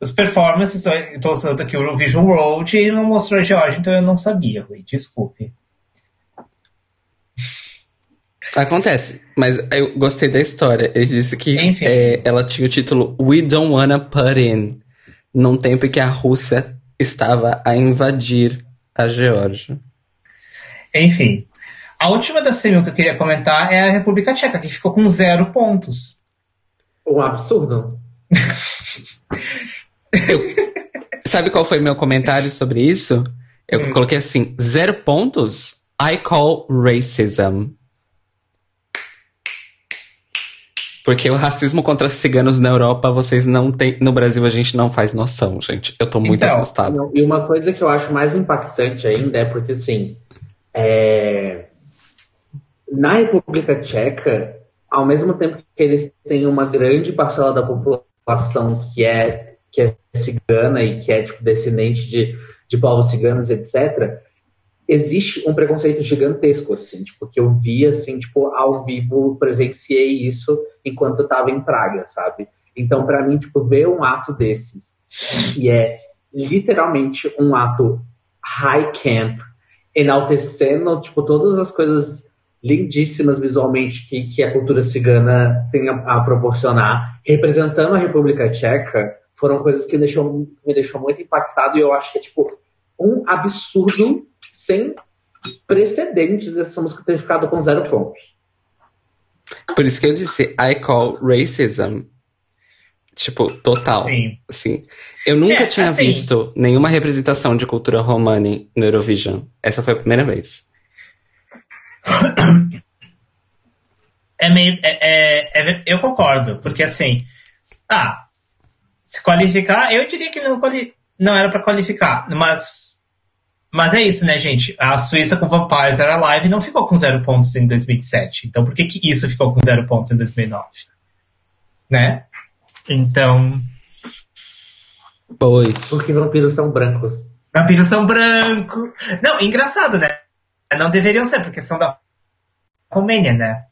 nos performances, estou usando aqui o Vision World e não mostrou a Georgia, então eu não sabia, Rui. Desculpe. Acontece, mas eu gostei da história. Ele disse que é, ela tinha o título We Don't Wanna Put In, num tempo em que a Rússia estava a invadir a Geórgia. Enfim, a última da semi que eu queria comentar é a República Tcheca, que ficou com zero pontos. Um absurdo. eu, sabe qual foi meu comentário sobre isso? Eu hum. coloquei assim: zero pontos? I call racism. Porque o racismo contra ciganos na Europa, vocês não têm. No Brasil, a gente não faz noção, gente. Eu tô muito então, assustado. E uma coisa que eu acho mais impactante ainda é porque, assim. É na República Tcheca, ao mesmo tempo que eles têm uma grande parcela da população que é, que é cigana e que é tipo, descendente de, de povos ciganos, etc., existe um preconceito gigantesco, assim, tipo, que eu vi, assim, tipo, ao vivo, presenciei isso enquanto eu estava em Praga, sabe? Então, para mim, tipo, ver um ato desses, que é literalmente um ato high camp, enaltecendo, tipo, todas as coisas lindíssimas visualmente que, que a cultura cigana tem a, a, proporcionar, representando a República Tcheca, foram coisas que deixou, me deixou muito impactado e eu acho que é tipo um absurdo sem precedentes dessa música ter ficado com zero pontos. Por isso que eu disse I call racism. Tipo, total. Sim. Assim, eu nunca é, tinha assim, visto nenhuma representação de cultura romani no Eurovision. Essa foi a primeira vez. É meio. É, é, é, eu concordo, porque assim. Ah, se qualificar, eu diria que não, quali não era para qualificar, mas. Mas é isso, né, gente? A Suíça com Vampires era live e não ficou com zero pontos em 2007. Então por que, que isso ficou com zero pontos em 2009? Né? Então. Pois. Porque vampiros são brancos. Vampiros são brancos. Não, engraçado, né? Não deveriam ser, porque são da Romênia, né?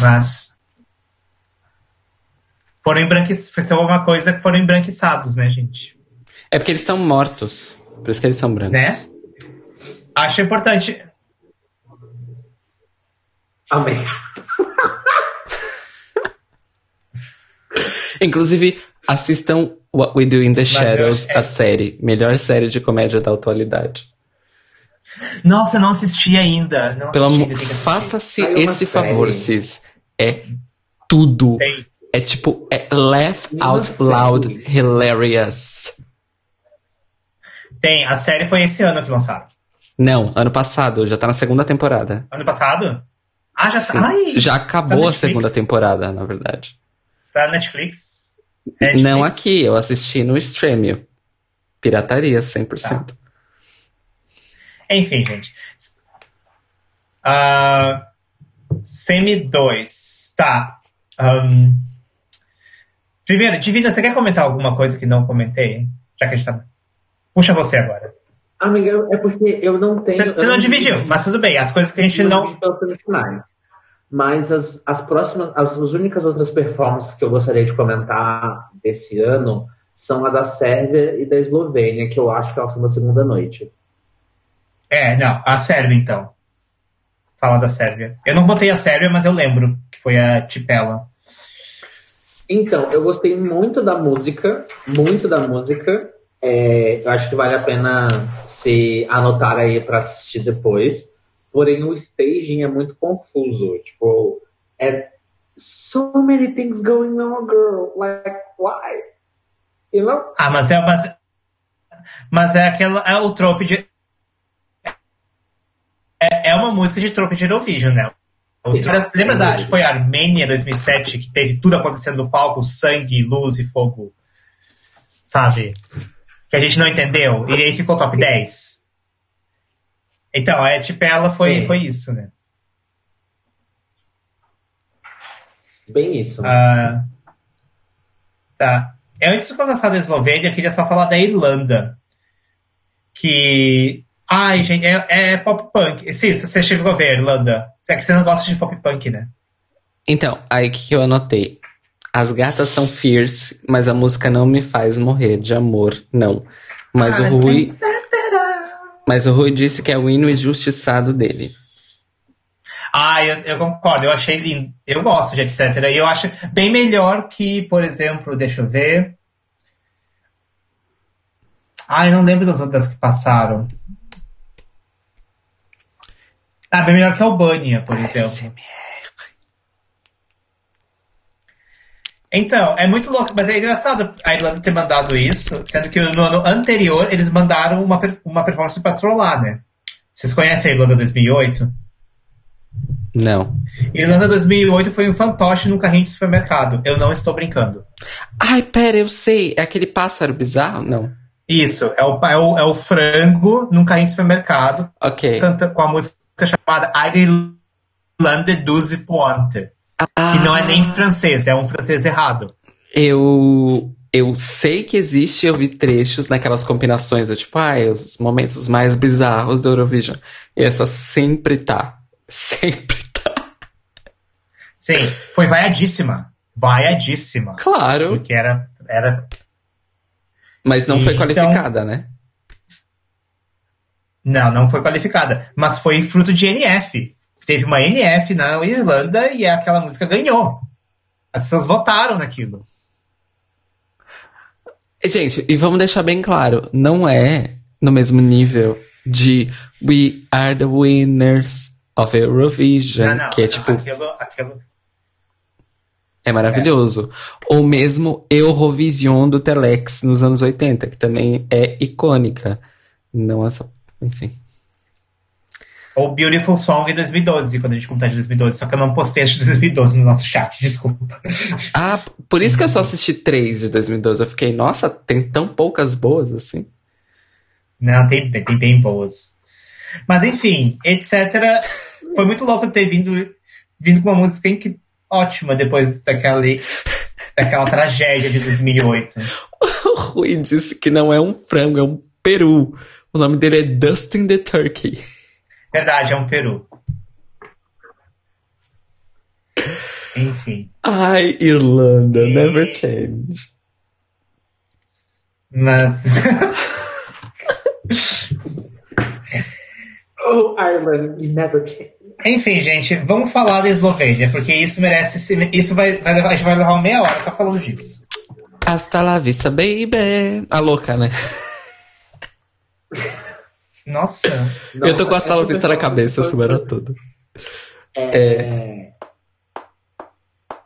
Mas. Foram embranquiçados. Foi uma coisa que foram embranquiçados, né, gente? É porque eles estão mortos. Por isso que eles são brancos. Né? Acho importante. Amém. [laughs] Inclusive, assistam What We Do in the Shadows, a série. Melhor série de comédia da atualidade. Nossa, não assisti ainda. Não Pelo amor, faça-se esse favor, Cis. É tudo. Tem. É tipo, é laugh out loud hilarious. Tem, a série foi esse ano que lançaram. Não, ano passado, já tá na segunda temporada. Ano passado? Ah, já tá. Ai, já acabou tá a segunda temporada, na verdade. Tá na Netflix? Netflix? Não aqui, eu assisti no Streamio. Pirataria, 100%. Tá. Enfim, gente. Uh, Semi 2. Tá. Um, primeiro, Divina, você quer comentar alguma coisa que não comentei? Já que a gente tá. Puxa você agora. Amiga, é porque eu não tenho. Você não, não, dividiu, mas tudo bem. As coisas que a gente não. não... Mas as, as próximas, as, as únicas outras performances que eu gostaria de comentar desse ano são a da Sérvia e da Eslovênia, que eu acho que elas são da segunda noite. É, não, a Sérvia então. Fala da Sérvia. Eu não botei a Sérvia, mas eu lembro que foi a Tipela. Então, eu gostei muito da música, muito da música. É, eu acho que vale a pena se anotar aí para assistir depois. Porém, o staging é muito confuso. Tipo, é so many things going on, girl. Like, why? You know? Ah, mas é, mas, mas é aquela, é o trope de, é, é uma música de trope de Eurovision, né? lembra da, acho que foi a Armênia 2007, que teve tudo acontecendo no palco, sangue, luz e fogo, sabe? Que a gente não entendeu, e aí ficou top 10. Então, é, tipo, ela foi, foi isso, né? Bem isso. Ah, tá. Antes de começar da Eslovênia, eu queria só falar da Irlanda. Que Ai, gente, é, é pop punk. Sim, se você chegou a ver, Irlanda. É que você não gosta de pop punk, né? Então, aí que eu anotei. As gatas são fierce, mas a música não me faz morrer de amor, não. Mas ah, o Rui. Mas o Rui disse que é o hino injustiçado dele. Ah, eu, eu, concordo, eu achei lindo. Eu gosto de etc. E eu acho bem melhor que, por exemplo, deixa eu ver. Ah, eu não lembro das outras que passaram. Ah, bem melhor que a Albânia, por exemplo. Então, é muito louco, mas é engraçado a Irlanda ter mandado isso, sendo que no ano anterior eles mandaram uma, uma performance pra trollar, né? Vocês conhecem a Irlanda 2008? Não. Irlanda 2008 foi um fantoche no carrinho de supermercado. Eu não estou brincando. Ai, pera, eu sei. É aquele pássaro bizarro? Não. Isso, é o, é o, é o frango num carrinho de supermercado. Ok. Canta, com a música chamada Irlande douze Pointe. Ah. Que não é nem francês, é um francês errado. Eu eu sei que existe, eu vi trechos naquelas combinações, do tipo, ah, os momentos mais bizarros do Eurovision. E essa sempre tá. [laughs] Sempre tá. Sim, foi vaiadíssima. Vaiadíssima. Claro. Porque era. era... Mas não e, foi qualificada, então, né? Não, não foi qualificada. Mas foi fruto de NF. Teve uma NF na Irlanda e aquela música ganhou. As pessoas votaram naquilo. Gente, e vamos deixar bem claro, não é no mesmo nível de We Are the Winners of Eurovision, não, não, que é tipo. Aquilo, aquilo... É maravilhoso. É. Ou mesmo Eurovision do Telex nos anos 80, que também é icônica. Não essa. Enfim. Ou Beautiful Song em 2012, quando a gente contar de 2012. Só que eu não postei as de 2012 no nosso chat, desculpa. Ah, por isso que eu só assisti três de 2012. Eu fiquei, nossa, tem tão poucas boas assim. Não, tem, tem bem boas. Mas enfim, etc. Foi muito louco ter vindo, vindo com uma música que, ótima depois daquela, daquela tragédia de 2008. [laughs] O Rui disse que não é um frango, é um peru. O nome dele é Dustin the Turkey. Verdade, é um peru. Enfim. Ai, Irlanda, e... never change. Mas. [laughs] oh, Ireland, never change. Enfim, gente, vamos falar da Eslovênia, porque isso merece. Isso vai, vai levar, a gente vai levar uma meia hora só falando disso. Hasta la vista, baby. A louca, né? Nossa. eu tô com a Stala Vista na cabeça a semana toda. É. é...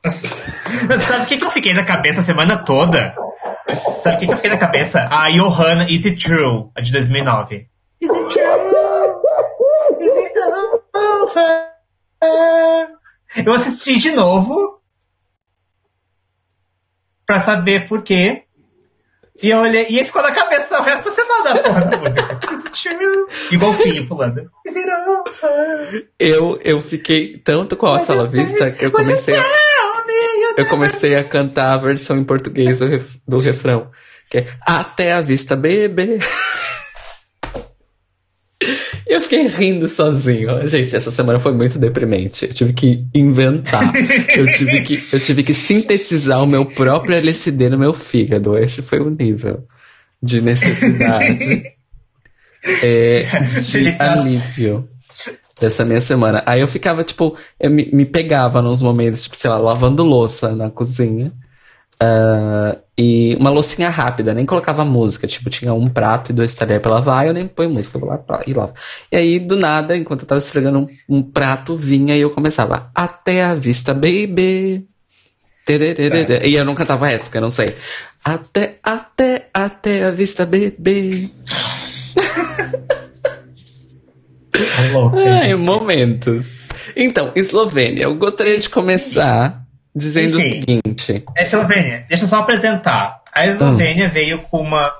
Mas sabe o que, que eu fiquei na cabeça a semana toda? Sabe o que, que eu fiquei na cabeça? A Johanna Is It True, a de 2009. Is it true? Is it over? Eu assisti de novo pra saber por quê. E eu olhei, e ficou na cabeça o resto da semana, [laughs] porra, da música. Igual o filho pulando. Eu, eu fiquei tanto com a sala vista que eu comecei. A, eu comecei a cantar a versão em português do, ref, do refrão. Que é Até a vista, bebê. Eu fiquei rindo sozinho. Gente, essa semana foi muito deprimente. Eu tive que inventar. [laughs] eu, tive que, eu tive que sintetizar o meu próprio LSD no meu fígado. Esse foi o nível de necessidade. [laughs] é, de alívio dessa minha semana. Aí eu ficava, tipo, eu me, me pegava nos momentos, tipo, sei lá, lavando louça na cozinha. Uh, e uma loucinha rápida, nem colocava música. Tipo, tinha um prato e dois talheres pra lavar, eu nem põe música, vou lá e lavo. E aí, do nada, enquanto eu tava esfregando um, um prato, vinha e eu começava, até a vista, baby. É. E eu não cantava essa, porque eu não sei. Até, até, até a vista, bebê. [laughs] Ai, momentos. Então, Eslovênia, eu gostaria de começar dizendo Enfim, o seguinte. É Eslovênia, deixa eu só apresentar. A Eslovênia hum. veio com uma,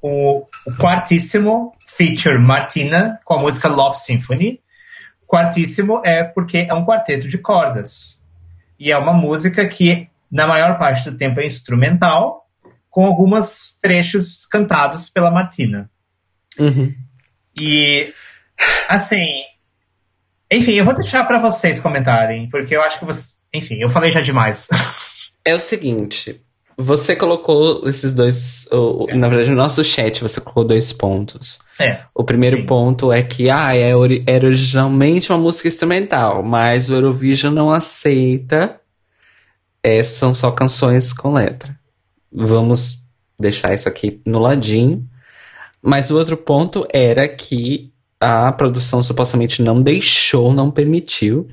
o, o quartíssimo feature Martina com a música Love Symphony. Quartíssimo é porque é um quarteto de cordas. E é uma música que, na maior parte do tempo, é instrumental, com alguns trechos cantados pela Martina. Uhum. E Assim, enfim, eu vou deixar para vocês comentarem, porque eu acho que você, enfim, eu falei já demais. [laughs] É o seguinte, você colocou esses dois, é. na verdade no nosso chat você colocou dois pontos. É. O primeiro sim. ponto é que ah, é, era originalmente uma música instrumental, mas o Eurovision não aceita, é, são só canções com letra. Vamos deixar isso aqui no ladinho. Mas o outro ponto era que a produção supostamente não deixou, não permitiu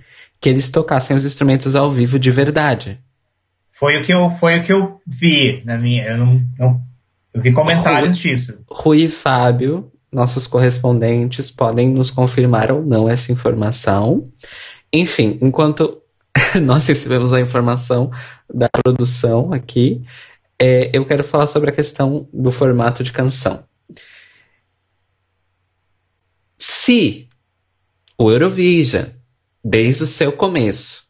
que eles tocassem os instrumentos ao vivo de verdade. Foi o que eu, foi o que eu vi na minha. Eu não, não eu vi comentários Rui, disso. Rui e Fábio, nossos correspondentes, podem nos confirmar ou não essa informação. Enfim, enquanto [laughs] nós recebemos a informação da produção aqui, é, eu quero falar sobre a questão do formato de canção. Se o Eurovision, desde o seu começo,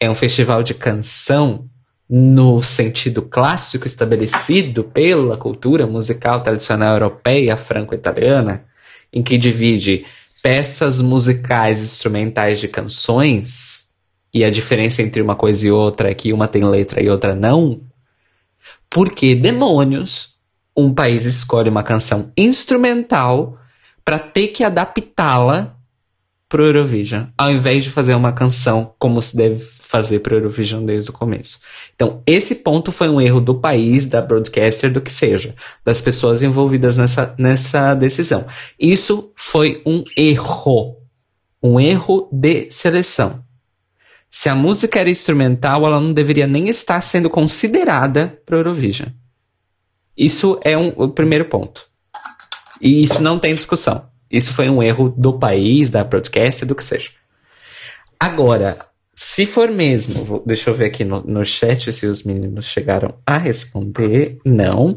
é um festival de canção no sentido clássico estabelecido pela cultura musical tradicional europeia franco-italiana, em que divide peças musicais instrumentais de canções, e a diferença entre uma coisa e outra é que uma tem letra e outra não, por que demônios um país escolhe uma canção instrumental para ter que adaptá-la pro Eurovision, ao invés de fazer uma canção como se deve fazer para Eurovision desde o começo. Então, esse ponto foi um erro do país, da broadcaster, do que seja, das pessoas envolvidas nessa, nessa decisão. Isso foi um erro. Um erro de seleção. Se a música era instrumental, ela não deveria nem estar sendo considerada para Eurovision. Isso é um, o primeiro ponto. E isso não tem discussão. Isso foi um erro do país, da broadcaster, do que seja. Agora, se for mesmo, vou, deixa eu ver aqui no, no chat se os meninos chegaram a responder. Não.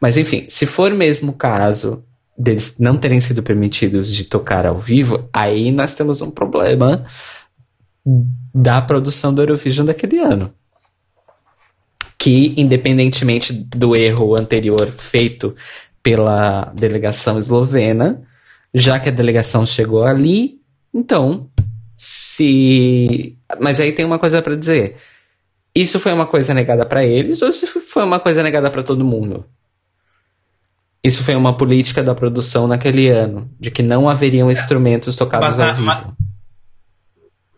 Mas enfim, se for mesmo o caso deles não terem sido permitidos de tocar ao vivo, aí nós temos um problema da produção do Eurovision daquele ano. Que, independentemente do erro anterior feito pela delegação eslovena, já que a delegação chegou ali, então, se. Mas aí tem uma coisa para dizer. Isso foi uma coisa negada para eles ou isso foi uma coisa negada para todo mundo? Isso foi uma política da produção naquele ano, de que não haveriam instrumentos tocados mas, ao vivo. Mas,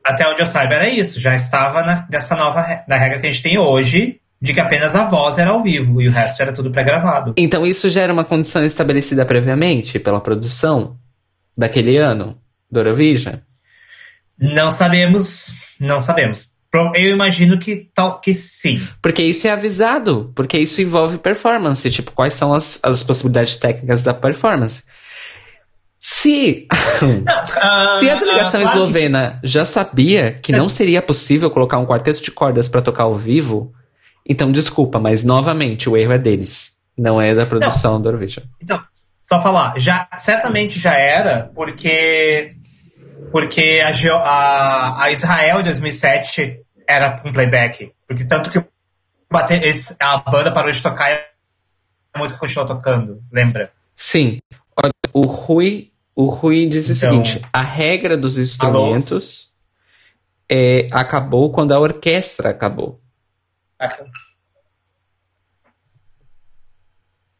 até onde eu saiba era isso, já estava na, nessa nova na regra que a gente tem hoje, de que apenas a voz era ao vivo e o resto era tudo pré-gravado. Então isso já era uma condição estabelecida previamente pela produção daquele ano do Eurovision? Não sabemos, não sabemos. Eu imagino que tal que sim. Porque isso é avisado, porque isso envolve performance, tipo, quais são as, as possibilidades técnicas da performance. Se, [laughs] não, uh, se a delegação uh, eslovena já sabia que não seria possível colocar um quarteto de cordas para tocar ao vivo, então desculpa, mas novamente o erro é deles, não é da produção não, do Eurovision. Então, só falar, já certamente já era, porque porque a, a, a Israel em 2007 era com playback. Porque tanto que a banda parou de tocar e a música continuou tocando, lembra? Sim. O Rui, o Rui diz então, o seguinte: a regra dos instrumentos é, acabou quando a orquestra acabou.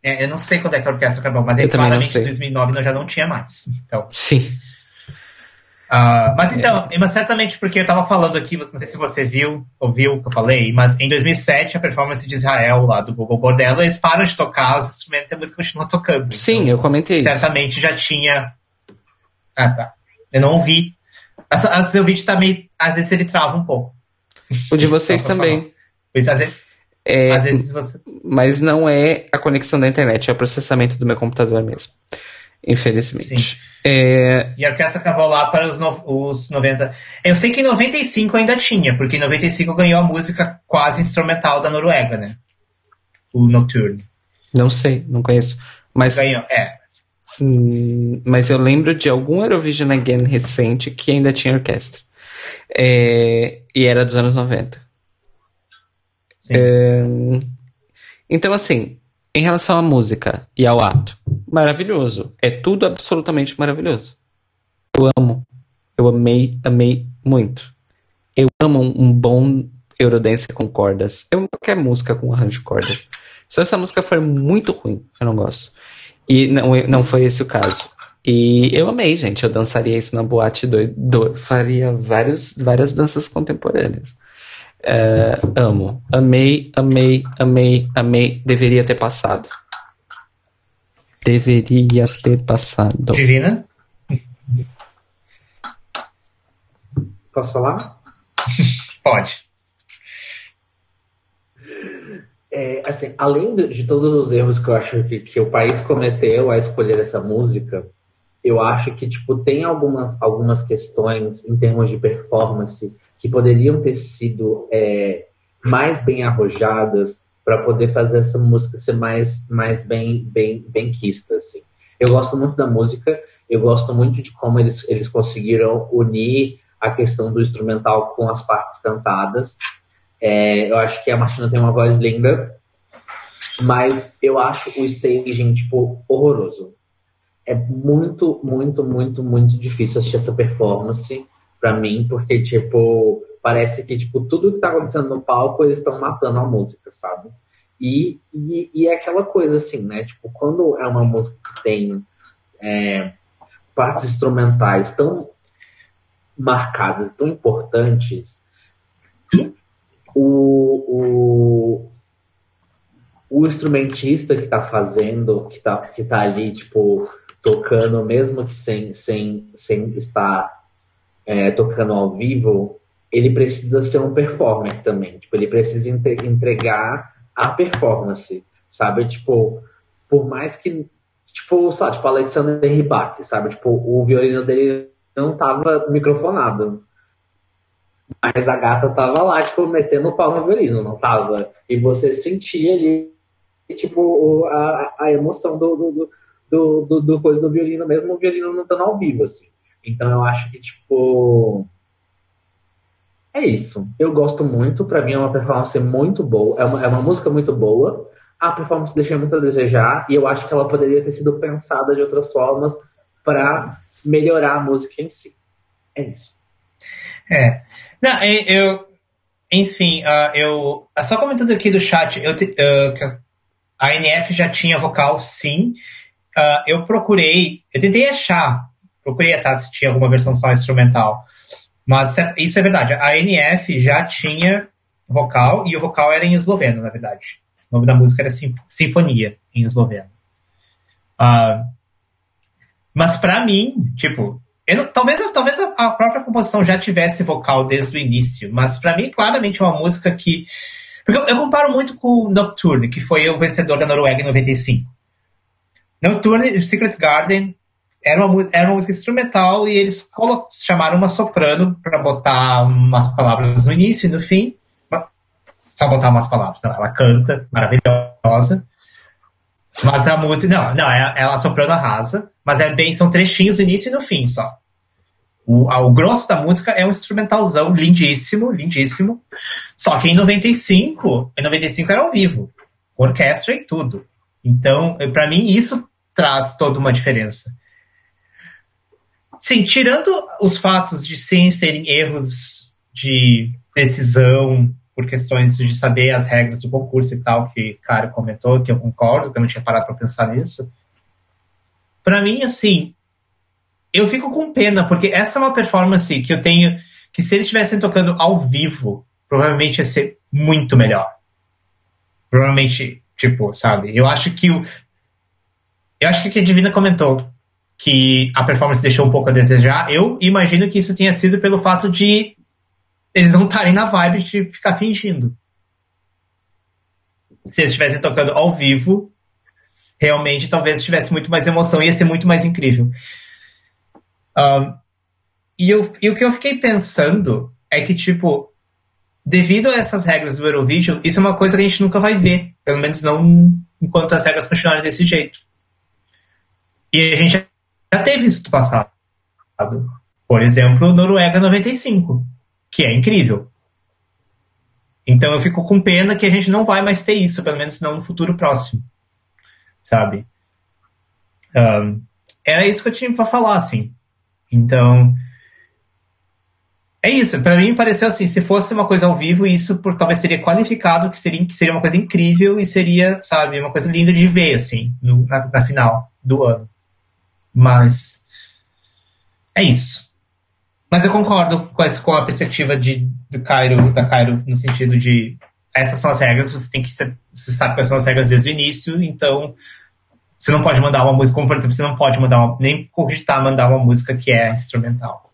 É, eu não sei quando é que a orquestra acabou, mas eu claramente em 2009 já não tinha mais. Então. Sim. Uh, mas então, é. mas certamente porque eu estava falando aqui, não sei se você viu, ouviu o que eu falei, mas em 2007 a performance de Israel lá do Google Bordello, eles param de tocar os instrumentos e a música continua tocando. Sim, então, eu comentei certamente isso. já tinha. Ah, tá. Eu não ouvi. O seu vídeo tá meio. Às vezes ele trava um pouco. O de vocês também. Pois, às vezes, é, às vezes você. Mas não é a conexão da internet, é o processamento do meu computador mesmo. Infelizmente. É... E a orquestra acabou lá para os, no, os 90. Eu sei que em 95 ainda tinha, porque em 95 ganhou a música quase instrumental da Noruega, né? O Nocturne. Não sei, não conheço. Mas. Ganhou, é. Hum, mas eu lembro de algum Eurovision Again recente que ainda tinha orquestra. É, e era dos anos 90. É, então, assim, em relação à música e ao ato, maravilhoso. É tudo absolutamente maravilhoso. Eu amo. Eu amei, amei muito. Eu amo um, bom Eurodance com cordas. Eu amo qualquer música com arranjo de cordas. Se essa música for muito ruim, eu não gosto. E não, não foi esse o caso. E eu amei, gente. Eu dançaria isso na boate doido. Faria vários, várias danças contemporâneas. É, amo. Amei, amei, amei, amei. Deveria ter passado. Deveria ter passado. Divina? Posso falar? [laughs] Pode. É, assim, além de, todos os erros que eu acho que, que o país cometeu a escolher essa música, eu acho que tipo tem algumas, algumas questões em termos de performance que poderiam ter sido é, mais bem arrojadas para poder fazer essa música ser mais, mais bem, bem, bem quista, assim. Eu gosto muito da música, eu gosto muito de como eles, eles conseguiram unir a questão do instrumental com as partes cantadas. É, eu acho que a Martina tem uma voz linda, mas eu acho o staging, tipo, horroroso. É muito, muito, muito, muito difícil assistir essa performance para mim, porque, tipo, parece que, tipo, tudo que tá acontecendo no palco, eles estão matando a música, sabe? E, e, e, é aquela coisa assim, né? Tipo, quando é uma música que tem é, partes instrumentais tão marcadas, tão importantes, o, o, o instrumentista que tá fazendo, que tá, que tá ali, tipo, tocando, mesmo que sem, sem, sem estar é, tocando ao vivo, ele precisa ser um performer também. Tipo, ele precisa entregar a performance, sabe? Tipo, por mais que, tipo, só, tipo, Alexander Rybak, sabe? Tipo, o violino dele não tava microfonado. Mas a gata tava lá, tipo, metendo o pau no violino, não tava? E você sentia ali, tipo, a, a emoção do, do, do, do, do coisa do violino, mesmo o violino não estando ao vivo, assim. Então eu acho que, tipo. É isso. Eu gosto muito. Para mim é uma performance muito boa. É uma, é uma música muito boa. A performance deixa muito a desejar. E eu acho que ela poderia ter sido pensada de outras formas para melhorar a música em si. É isso. É. Não, eu. Enfim, uh, eu. Só comentando aqui do chat, eu, uh, a NF já tinha vocal, sim. Uh, eu procurei, eu tentei achar, procurei tá, se tinha alguma versão só instrumental. Mas isso é verdade, a NF já tinha vocal, e o vocal era em esloveno, na verdade. O nome da música era Sinfonia, em esloveno. Uh, mas para mim, tipo, eu, talvez, talvez a própria composição já tivesse vocal desde o início, mas para mim, claramente, é uma música que. Porque eu, eu comparo muito com Nocturne, que foi o vencedor da Noruega em 95. Nocturne Secret Garden era uma, era uma música instrumental e eles chamaram uma soprano para botar umas palavras no início e no fim. Só botar umas palavras. Não, ela canta, maravilhosa. Mas a música, não, não, é, é a soprano arrasa, mas é bem, são trechinhos no início e no fim só. O, o grosso da música é um instrumentalzão lindíssimo, lindíssimo. Só que em 95, em 95 era ao vivo, orquestra e tudo. Então, para mim, isso traz toda uma diferença. Sim, tirando os fatos de sim serem erros de decisão por questões de saber as regras do concurso e tal, que o cara comentou, que eu concordo, que eu não tinha parado para pensar nisso. Para mim, assim, eu fico com pena, porque essa é uma performance que eu tenho, que se eles estivessem tocando ao vivo, provavelmente ia ser muito melhor. Provavelmente Tipo, sabe? Eu acho que o. Eu acho que o que a Divina comentou que a performance deixou um pouco a desejar. Eu imagino que isso tenha sido pelo fato de eles não estarem na vibe de ficar fingindo. Se eles estivessem tocando ao vivo, realmente talvez tivesse muito mais emoção, ia ser muito mais incrível. Um, e, eu, e o que eu fiquei pensando é que, tipo, devido a essas regras do Eurovision, isso é uma coisa que a gente nunca vai ver. Pelo menos não enquanto as regras continuarem desse jeito. E a gente já teve isso no passado. Por exemplo, Noruega 95, que é incrível. Então eu fico com pena que a gente não vai mais ter isso, pelo menos não no futuro próximo. Sabe? Um, era isso que eu tinha para falar, assim. Então, é isso, para mim pareceu assim, se fosse uma coisa ao vivo, isso por, talvez seria qualificado, que seria, que seria uma coisa incrível e seria, sabe, uma coisa linda de ver, assim, no, na, na, final do ano. Mas é isso. Mas eu concordo com, essa, com a perspectiva de, do Cairo, da Cairo, no sentido de essas são as regras, você tem que ser, você sabe quais são as regras desde o início, então você não pode mandar uma música, como por exemplo, você não pode mandar uma, nem cogitar mandar uma música que é instrumental.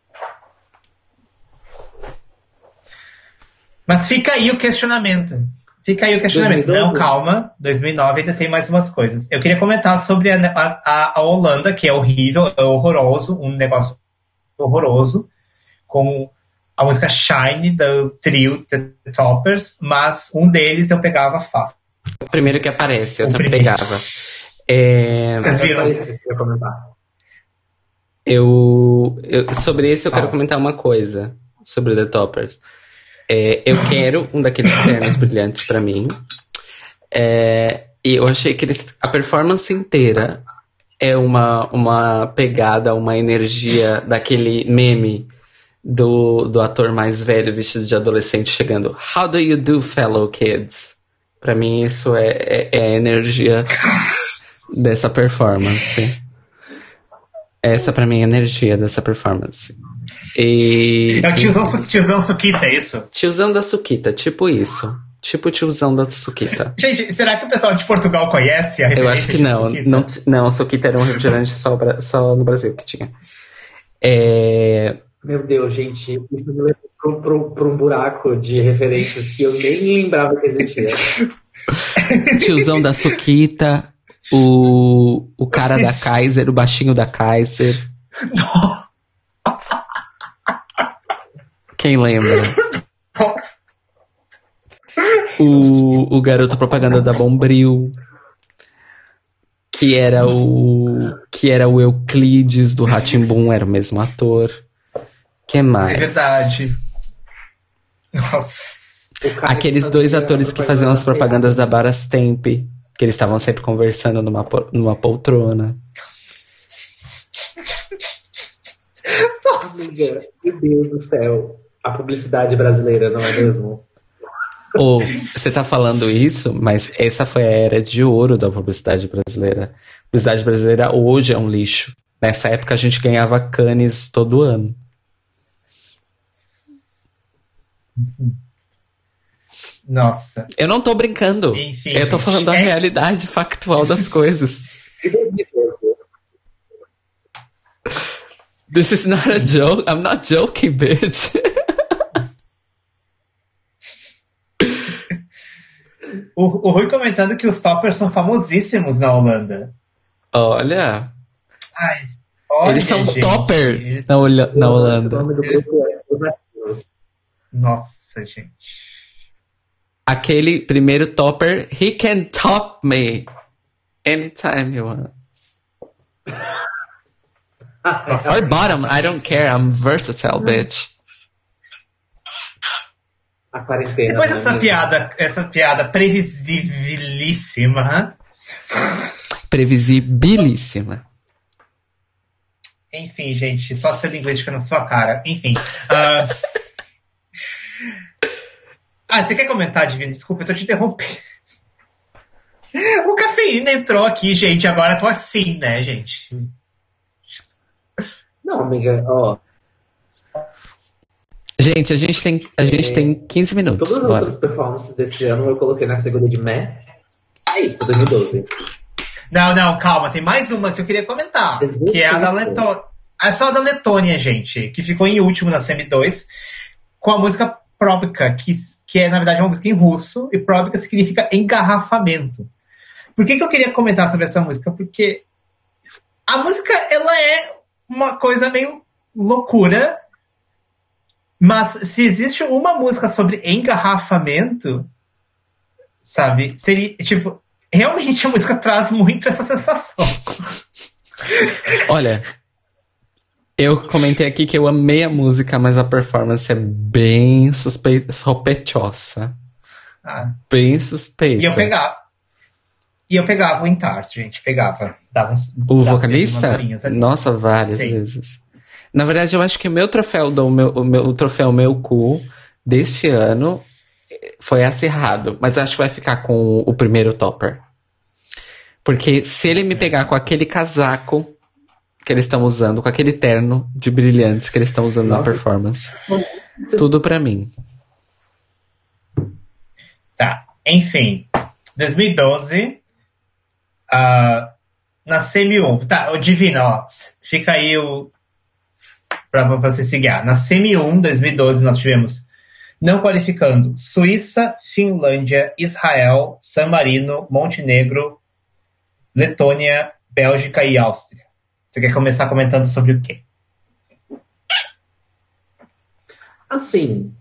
Mas fica aí o questionamento. Fica aí o questionamento. 2012. Não, calma. 2009 ainda tem mais umas coisas. Eu queria comentar sobre a, a, a Holanda, que é horrível, é horroroso, um negócio horroroso, com a música Shine, do trio The Toppers, mas um deles eu pegava fácil. O primeiro que aparece, eu o também primeiro. pegava. É... Vocês viram? Eu, eu, sobre esse eu quero comentar uma coisa, sobre The Toppers. É, eu quero um daqueles ternos brilhantes para mim. É, e eu achei que eles, a performance inteira é uma, uma pegada, uma energia daquele meme do, do ator mais velho vestido de adolescente chegando. How do you do, fellow kids? Pra mim, isso é, é, é a energia dessa performance. Essa pra mim é a energia dessa performance. E, é o tiozão, tiozão Suquita, é isso? Tiozão da Suquita, tipo isso. Tipo o tiozão da Suquita. [laughs] Gente, será que o pessoal de Portugal conhece a Eu acho que não. Não, não, Suquita era um refrigerante só, só no Brasil que tinha. É... Meu Deus, gente, isso me levou para um buraco de referências que eu nem lembrava que existia. [laughs] Tiozão da Suquita, o, o cara da Kaiser, o baixinho da Kaiser. Quem lembra? [laughs] O, o garoto propaganda da Bombril. Que era o. Que era o Euclides do Ratimbum, era o mesmo ator. que mais? É verdade. Nossa. Aqueles dois atores que faziam as propagandas da Barastemp, que eles estavam sempre conversando numa, numa poltrona. Nossa. Amiga, meu Deus do céu. A publicidade brasileira, não é mesmo? Ou, você tá falando isso, mas essa foi a era de ouro da publicidade brasileira. A publicidade brasileira hoje é um lixo. Nessa época a gente ganhava canes todo ano. Nossa. Eu não tô brincando. Enfim, eu tô falando é... a realidade factual das [laughs] coisas. This is not a joke. I'm not joking, bitch. [laughs] O, o Rui comentando que os toppers são famosíssimos na Holanda. Olha. Ai, olha Eles são gente. topper na, na Holanda. Nossa, gente. Aquele primeiro topper, he can top me anytime he wants. Or bottom, I don't care. I'm versatile, bitch a quarentena. Depois dessa piada, essa piada previsibilíssima. Previsibilíssima. Enfim, gente, só ser linguística na sua cara. Enfim. Uh... Ah, você quer comentar, Divino? Desculpa, eu tô te interrompendo. O cafeína entrou aqui, gente. Agora eu tô assim, né, gente? Não, amiga, ó. Gente, a gente tem, a gente é, tem 15 minutos. Todas as bora. outras performances desse ano eu coloquei na categoria de meh. Aí, 2012. Não, não, calma. Tem mais uma que eu queria comentar. Que é a da Letônia. É só a da Letônia, gente. Que ficou em último na Semi 2. Com a música Próbica, que, que é, na verdade, uma música em russo. E Próbica significa engarrafamento. Por que, que eu queria comentar sobre essa música? Porque a música, ela é uma coisa meio loucura mas se existe uma música sobre engarrafamento, sabe? Seria, tipo, realmente a música traz muito essa sensação. Olha, eu comentei aqui que eu amei a música, mas a performance é bem suspeita, sospeitosa. Ah. Bem suspeita. E eu pegava. E eu pegava o Intars, gente. Pegava. Dava uns, o vocalista? Nossa, várias Sim. vezes. Na verdade, eu acho que o meu troféu do meu, o meu o troféu meu cu deste ano foi acirrado, mas acho que vai ficar com o primeiro topper. Porque se ele me pegar com aquele casaco que eles estão usando, com aquele terno de brilhantes que eles estão usando Nossa. na performance, tudo para mim. Tá. Enfim, 2012, uh, ah, na semi 1. Tá, o Divino, ó, fica aí o, para você seguir. Na Semi 1, 2012, nós tivemos não qualificando Suíça, Finlândia, Israel, San Marino, Montenegro, Letônia, Bélgica e Áustria. Você quer começar comentando sobre o quê? Assim,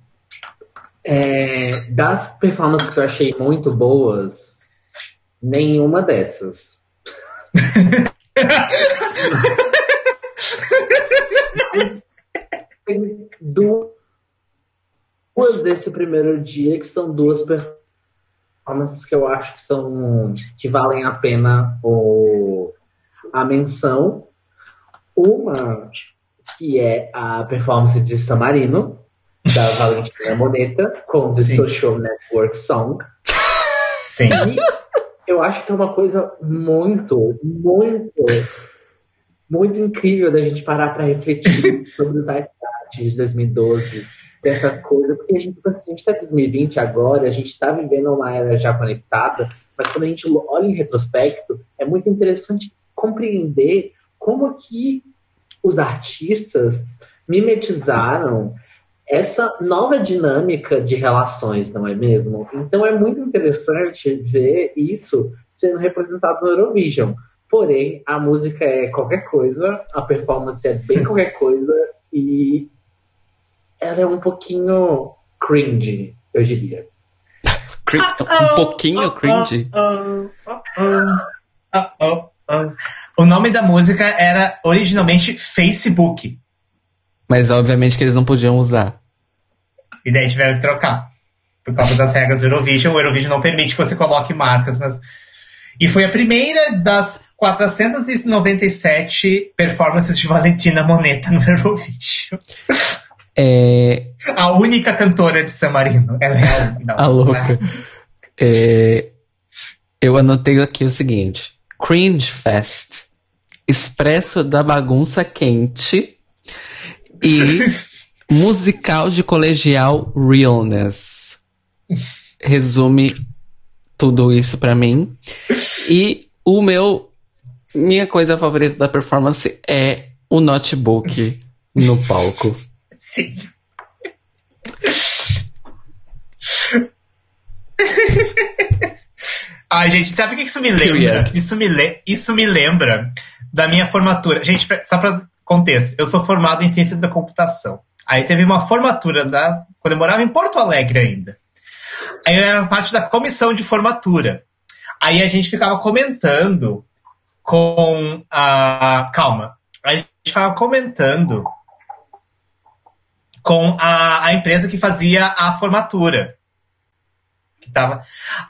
é, das performances que eu achei muito boas, nenhuma dessas. [laughs] tem duas desse primeiro dia que são duas performances que eu acho que são que valem a pena o, a menção. Uma que é a performance de Samarino, da [laughs] Valentina Moneta, com The Sim. Social Network Song. Sim. E eu acho que é uma coisa muito, muito muito incrível da gente parar para refletir [laughs] sobre os partir de 2012 dessa coisa, porque a gente está em 2020 agora, a gente está vivendo uma era já conectada, mas quando a gente olha em retrospecto, é muito interessante compreender como que os artistas mimetizaram essa nova dinâmica de relações, não é mesmo? Então é muito interessante ver isso sendo representado no Eurovision. Porém, a música é qualquer coisa, a performance é bem qualquer coisa e ela é um pouquinho cringe, eu diria. um pouquinho cringe? O nome da música era originalmente Facebook. Mas obviamente que eles não podiam usar. E daí tiveram que trocar. Por causa das regras do Eurovision. O Eurovision não permite que você coloque marcas nas. E foi a primeira das 497 performances de Valentina Moneta no Eurovision. É... A única cantora de San Marino. Ela é a, não, a louca. É... Eu anotei aqui o seguinte: Cringe Fest, Expresso da Bagunça Quente e [laughs] musical de colegial Realness. Resume tudo isso para mim. E o meu. Minha coisa favorita da performance é o notebook no palco. Sim. Ai, gente, sabe o que isso me lembra? Isso me, le isso me lembra da minha formatura. Gente, só pra contexto, eu sou formado em ciência da computação. Aí teve uma formatura da, quando eu morava em Porto Alegre ainda. Aí eu era parte da comissão de formatura. Aí a gente ficava comentando com a. Calma. A gente ficava comentando com a, a empresa que fazia a formatura. Que tava...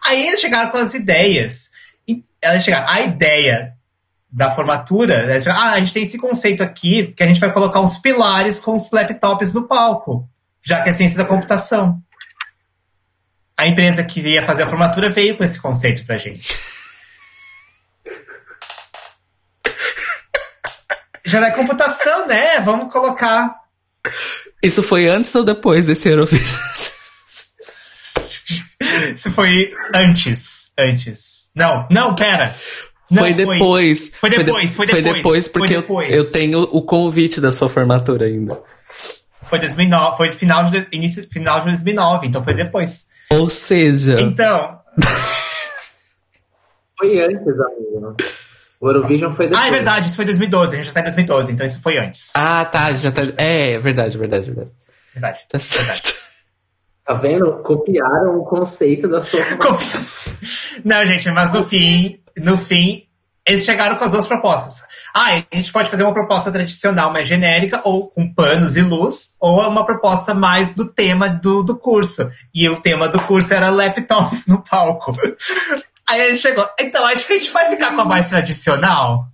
Aí eles chegaram com as ideias. Elas chegaram, a ideia da formatura, né, ah, a gente tem esse conceito aqui que a gente vai colocar uns pilares com os laptops no palco, já que é ciência da computação. A empresa que ia fazer a formatura veio com esse conceito pra gente. já é computação, né? Vamos colocar isso foi antes ou depois desse Eurovision? [laughs] Isso foi antes. Antes. Não, não, pera. Não, foi depois. Foi, foi depois, foi, de, foi depois. Foi depois, porque foi depois. Eu, eu, tenho o convite da sua formatura ainda. Foi 2009, foi final de, início, final de 2009, então foi depois. Ou seja. Então. [laughs] foi antes, amigo. O Eurovision foi depois. Ah, é verdade, isso foi 2012, a gente já tá em 2012, então isso foi antes. Ah, tá, já tá. É, verdade, verdade, verdade. Verdade. Tá certo. Tá vendo? Copiaram o conceito da sua. [laughs] Copi... Não, gente, mas no fim, no fim, eles chegaram com as duas propostas. Ah, a gente pode fazer uma proposta tradicional mais genérica, ou com panos e luz, ou uma proposta mais do tema do, do curso. E o tema do curso era laptops no palco. Aí ele chegou, então acho que a gente vai ficar com a mais tradicional.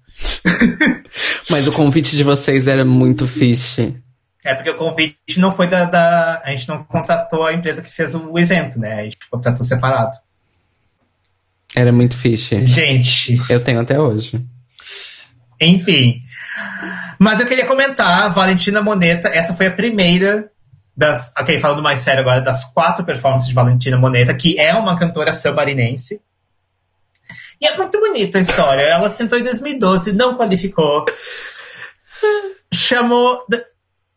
[laughs] Mas o convite de vocês era muito fish. É porque o convite não foi da, da, A gente não contratou a empresa que fez o evento, né? A gente contratou separado. Era muito fish. Gente. Eu tenho até hoje. Enfim. Mas eu queria comentar, Valentina Moneta, essa foi a primeira das. Ok, falando mais sério agora, das quatro performances de Valentina Moneta, que é uma cantora sambarinense. E é muito bonita a história. Ela tentou em 2012, não qualificou. Chamou.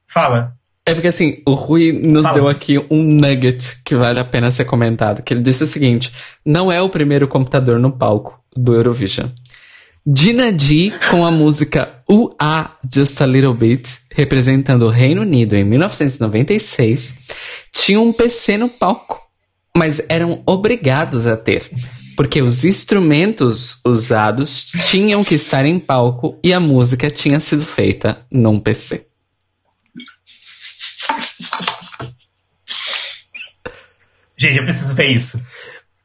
Fala. É porque assim, o Rui nos deu aqui um nugget que vale a pena ser comentado. Que ele disse o seguinte: não é o primeiro computador no palco do Eurovision. Dina D com a música UA Just a Little Bit, representando o Reino Unido em 1996, tinha um PC no palco, mas eram obrigados a ter porque os instrumentos usados tinham que estar em palco e a música tinha sido feita num PC. Gente, eu preciso ver isso.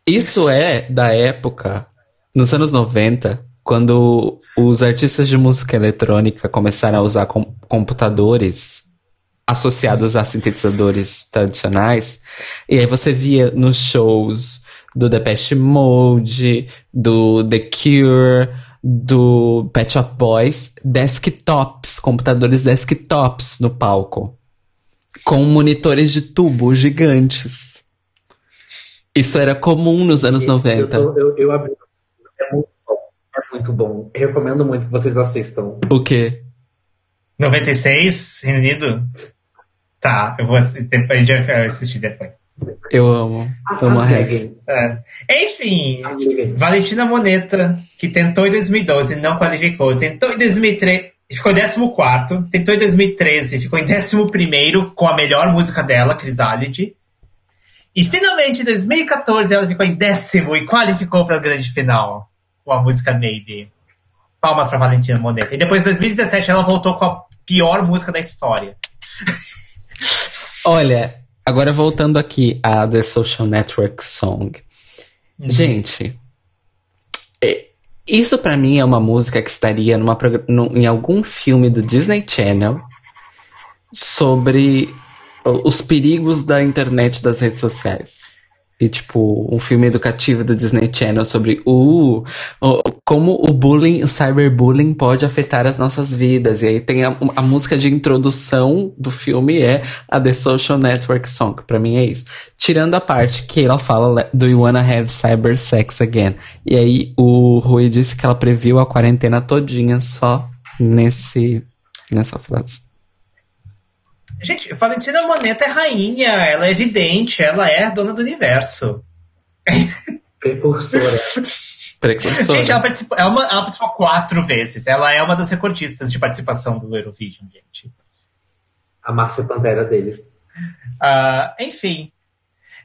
Isso é da época, nos anos 90, quando os artistas de música eletrônica começaram a usar com computadores associados a sintetizadores tradicionais. E aí você via nos shows do Depeche Mode, do The Cure, do Pet Shop Boys, desktops, computadores desktops no palco. Com monitores de tubo gigantes. Isso era comum nos anos Sim, 90. Eu, eu, eu abri. É muito bom. É muito bom. Eu recomendo muito que vocês assistam. O quê? 96, Reino Unido? Tá, eu vou assistir, a gente vai assistir depois. Eu amo. amo a Heaven. É. Enfim, Valentina Moneta, que tentou em 2012 não qualificou. Tentou em 2013, ficou em 14. Tentou em 2013, ficou em 11 com a melhor música dela, Chrysalid. E finalmente em 2014 ela ficou em décimo e qualificou para a grande final com a música Maybe. Palmas para Valentina Moneta. E depois em 2017 ela voltou com a pior música da história. Olha, Agora voltando aqui a The Social Network Song. Uhum. Gente, é, isso para mim é uma música que estaria numa, em algum filme do Disney Channel sobre os perigos da internet das redes sociais e tipo um filme educativo do Disney Channel sobre uh, como o bullying, o cyberbullying pode afetar as nossas vidas. E aí tem a, a música de introdução do filme é a The Social Network Song. Para mim é isso. Tirando a parte que ela fala Do you wanna have cyber sex again? E aí o Rui disse que ela previu a quarentena todinha só nesse nessa frase. Gente, Valentina Moneta é rainha, ela é evidente, ela é a dona do universo. [laughs] Precursora. Precursora. Gente, ela participou, ela, ela participou quatro vezes. Ela é uma das recordistas de participação do Eurovision, gente. A Márcia Pantera deles. Uh, enfim.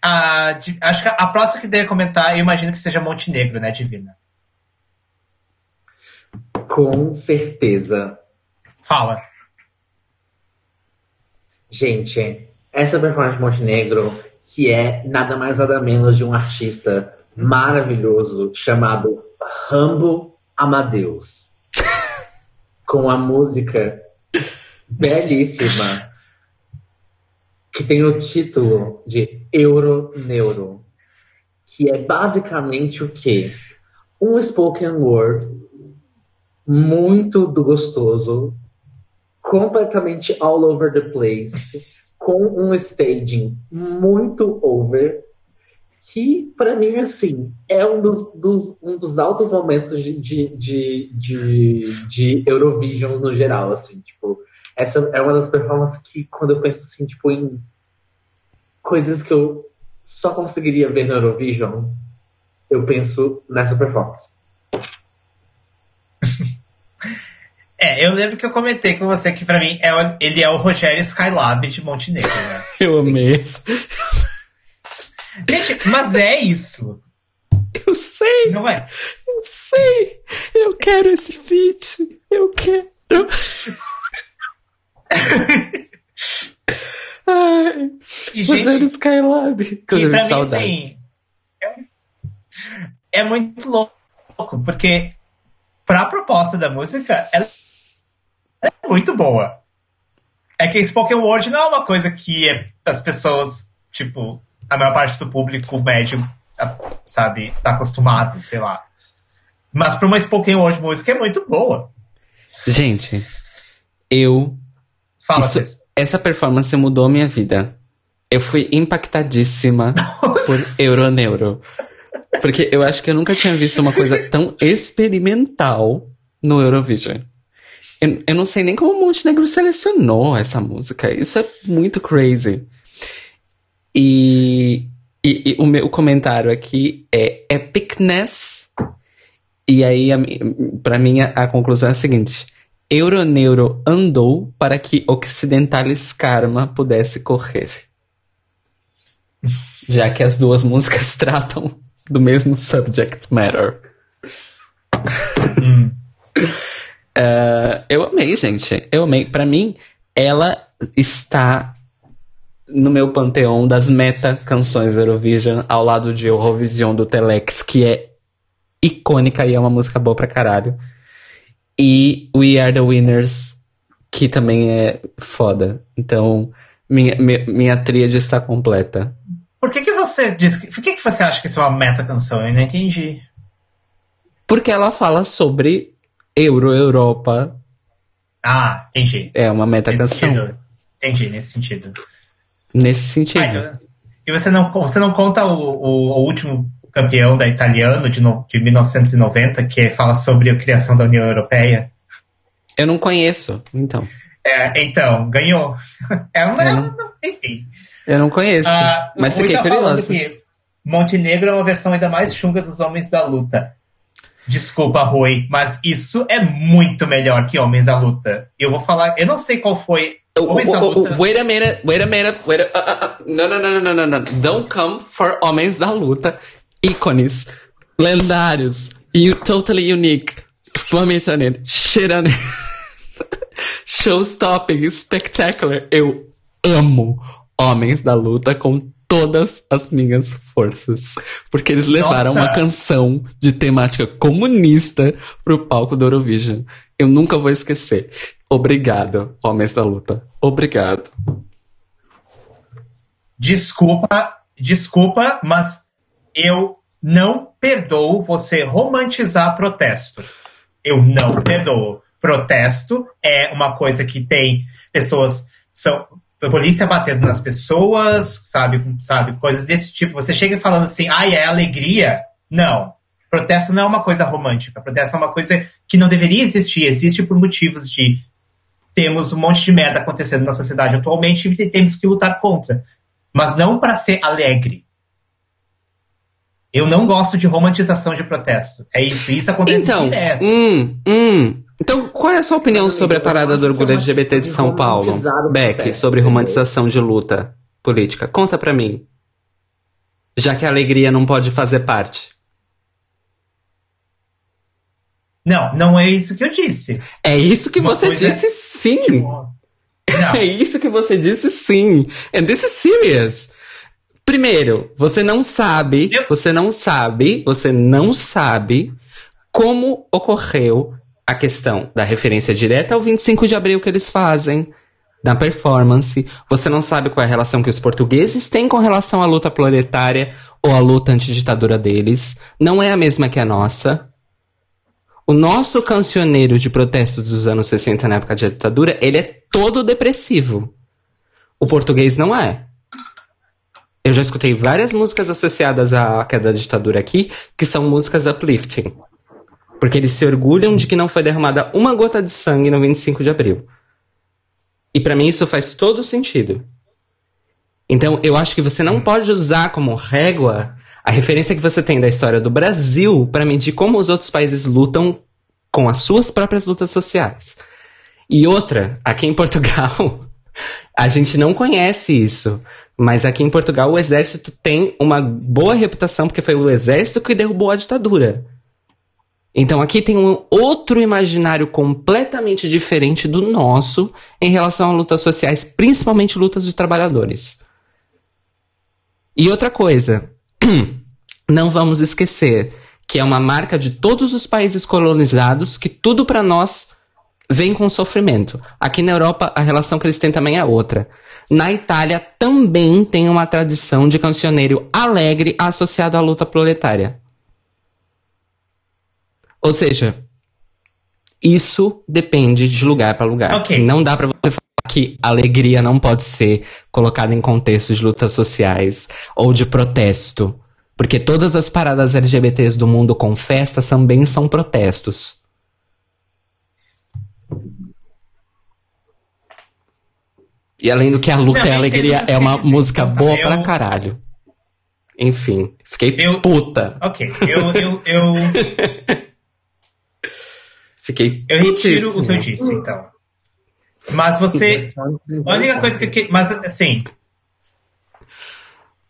Uh, de, acho que a, a próxima que deve comentar, eu imagino que seja Montenegro, né, Divina? Com certeza. Fala. Gente, essa performance de Montenegro, que é nada mais nada menos de um artista maravilhoso chamado Rambo Amadeus. com a música belíssima que tem o título de Euro Neuro, que é basicamente o quê? Um spoken word muito do gostoso completamente all over the place, com um staging muito over, que para mim assim é um dos, dos, um dos altos momentos de, de, de, de, de Eurovision no geral, assim, tipo, essa é uma das performances que quando eu penso assim, tipo, em coisas que eu só conseguiria ver no Eurovision, eu penso nessa performance. [laughs] É, eu lembro que eu comentei com você que pra mim é, ele é o Rogério Skylab de Montenegro, né? [laughs] eu amei isso. Gente, mas é isso. Eu sei. Não é? Eu sei. Eu quero esse feat. Eu quero. [laughs] Ai, e, Rogério gente, Skylab. Inclusive, saudades. Mim, assim, é, é muito louco, porque pra proposta da música, ela muito boa. É que spoken word não é uma coisa que é, as pessoas, tipo, a maior parte do público médio, sabe, tá acostumado, sei lá. Mas pra uma spoken word música é muito boa. Gente, eu. Fala, isso, Essa performance mudou minha vida. Eu fui impactadíssima Nossa. [laughs] por Euroneuro. Porque eu acho que eu nunca tinha visto uma coisa tão experimental no Eurovision. Eu, eu não sei nem como o Montenegro selecionou essa música. Isso é muito crazy. E, e, e o meu comentário aqui é epicness. E aí, para mim, a, a conclusão é a seguinte. Euroneuro andou para que Occidentalis Karma pudesse correr. [laughs] Já que as duas músicas [laughs] tratam do mesmo subject matter. Hum. [laughs] Uh, eu amei, gente. Eu amei. Para mim, ela está no meu panteão das meta canções Eurovision, ao lado de Eurovision do Telex, que é icônica e é uma música boa pra caralho. E We Are the Winners, que também é foda. Então, minha, minha, minha tríade está completa. Por que, que você diz que, Por que, que você acha que isso é uma meta canção? Eu não entendi. Porque ela fala sobre Euro Europa. Ah, entendi. É uma meta canção. Entendi, nesse sentido. Nesse sentido. Ah, e você não, você não conta o, o, o último campeão da italiano de, no, de 1990, que fala sobre a criação da União Europeia? Eu não conheço, então. É, então, ganhou. [laughs] É uma, não, enfim. Eu não conheço, ah, mas fiquei curioso. Montenegro é uma versão ainda mais chunga dos Homens da Luta. Desculpa, Rui, mas isso é muito melhor que Homens da Luta. Eu vou falar, eu não sei qual foi. Homens da Luta. Wait a minute, wait a minute, wait a, uh, uh, no, no, no, no, no, no, Don't come for Homens da Luta. Ícones, lendários, you, totally unique, vomit on it, shit [laughs] on it. Showstopping, spectacular. Eu amo Homens da Luta com todas as minhas forças. Porque eles levaram Nossa. uma canção de temática comunista pro palco do Eurovision. Eu nunca vou esquecer. Obrigado, Homens da Luta. Obrigado. Desculpa, desculpa, mas eu não perdoo você romantizar protesto. Eu não perdoo. Protesto é uma coisa que tem pessoas são a polícia batendo nas pessoas, sabe, sabe, coisas desse tipo. Você chega falando assim, ai, é alegria? Não. Protesto não é uma coisa romântica. Protesto é uma coisa que não deveria existir. Existe por motivos de temos um monte de merda acontecendo na sociedade atualmente e temos que lutar contra. Mas não para ser alegre. Eu não gosto de romantização de protesto. É isso. Isso acontece então, direto. Hum, hum. Então, qual é a sua opinião sobre a parada do orgulho LGBT de São Paulo? Beck, sobre romantização de luta política. Conta pra mim. Já que a alegria não pode fazer parte. Não, não é isso que eu disse. É isso que Uma você disse é... sim. Não. É isso que você disse sim. And this is serious. Primeiro, você não sabe, eu... você não sabe, você não sabe como ocorreu a questão da referência direta ao 25 de abril que eles fazem na performance. Você não sabe qual é a relação que os portugueses têm com relação à luta proletária ou à luta antiditadura deles. Não é a mesma que a nossa. O nosso cancioneiro de protestos dos anos 60 na época da ditadura, ele é todo depressivo. O português não é. Eu já escutei várias músicas associadas à queda da ditadura aqui, que são músicas uplifting. Porque eles se orgulham de que não foi derramada uma gota de sangue no 25 de abril. E para mim isso faz todo sentido. Então eu acho que você não pode usar como régua a referência que você tem da história do Brasil para medir como os outros países lutam com as suas próprias lutas sociais. E outra, aqui em Portugal, [laughs] a gente não conhece isso. Mas aqui em Portugal o exército tem uma boa reputação porque foi o exército que derrubou a ditadura. Então aqui tem um outro imaginário completamente diferente do nosso em relação a lutas sociais, principalmente lutas de trabalhadores. E outra coisa, [clears throat] não vamos esquecer que é uma marca de todos os países colonizados que tudo para nós vem com sofrimento. Aqui na Europa a relação que eles têm também é outra. Na Itália também tem uma tradição de cancioneiro alegre associado à luta proletária. Ou seja, isso depende de lugar para lugar. Okay. Não dá para você falar que alegria não pode ser colocada em contextos de lutas sociais ou de protesto. Porque todas as paradas LGBTs do mundo com festa também são protestos. E além do que a luta e a alegria é uma música boa eu... pra caralho. Enfim, fiquei eu... puta. Ok, eu, eu, eu... [laughs] Fiquei. Eu retiro o que eu disse, então. Mas você. A única coisa que. Mas, assim.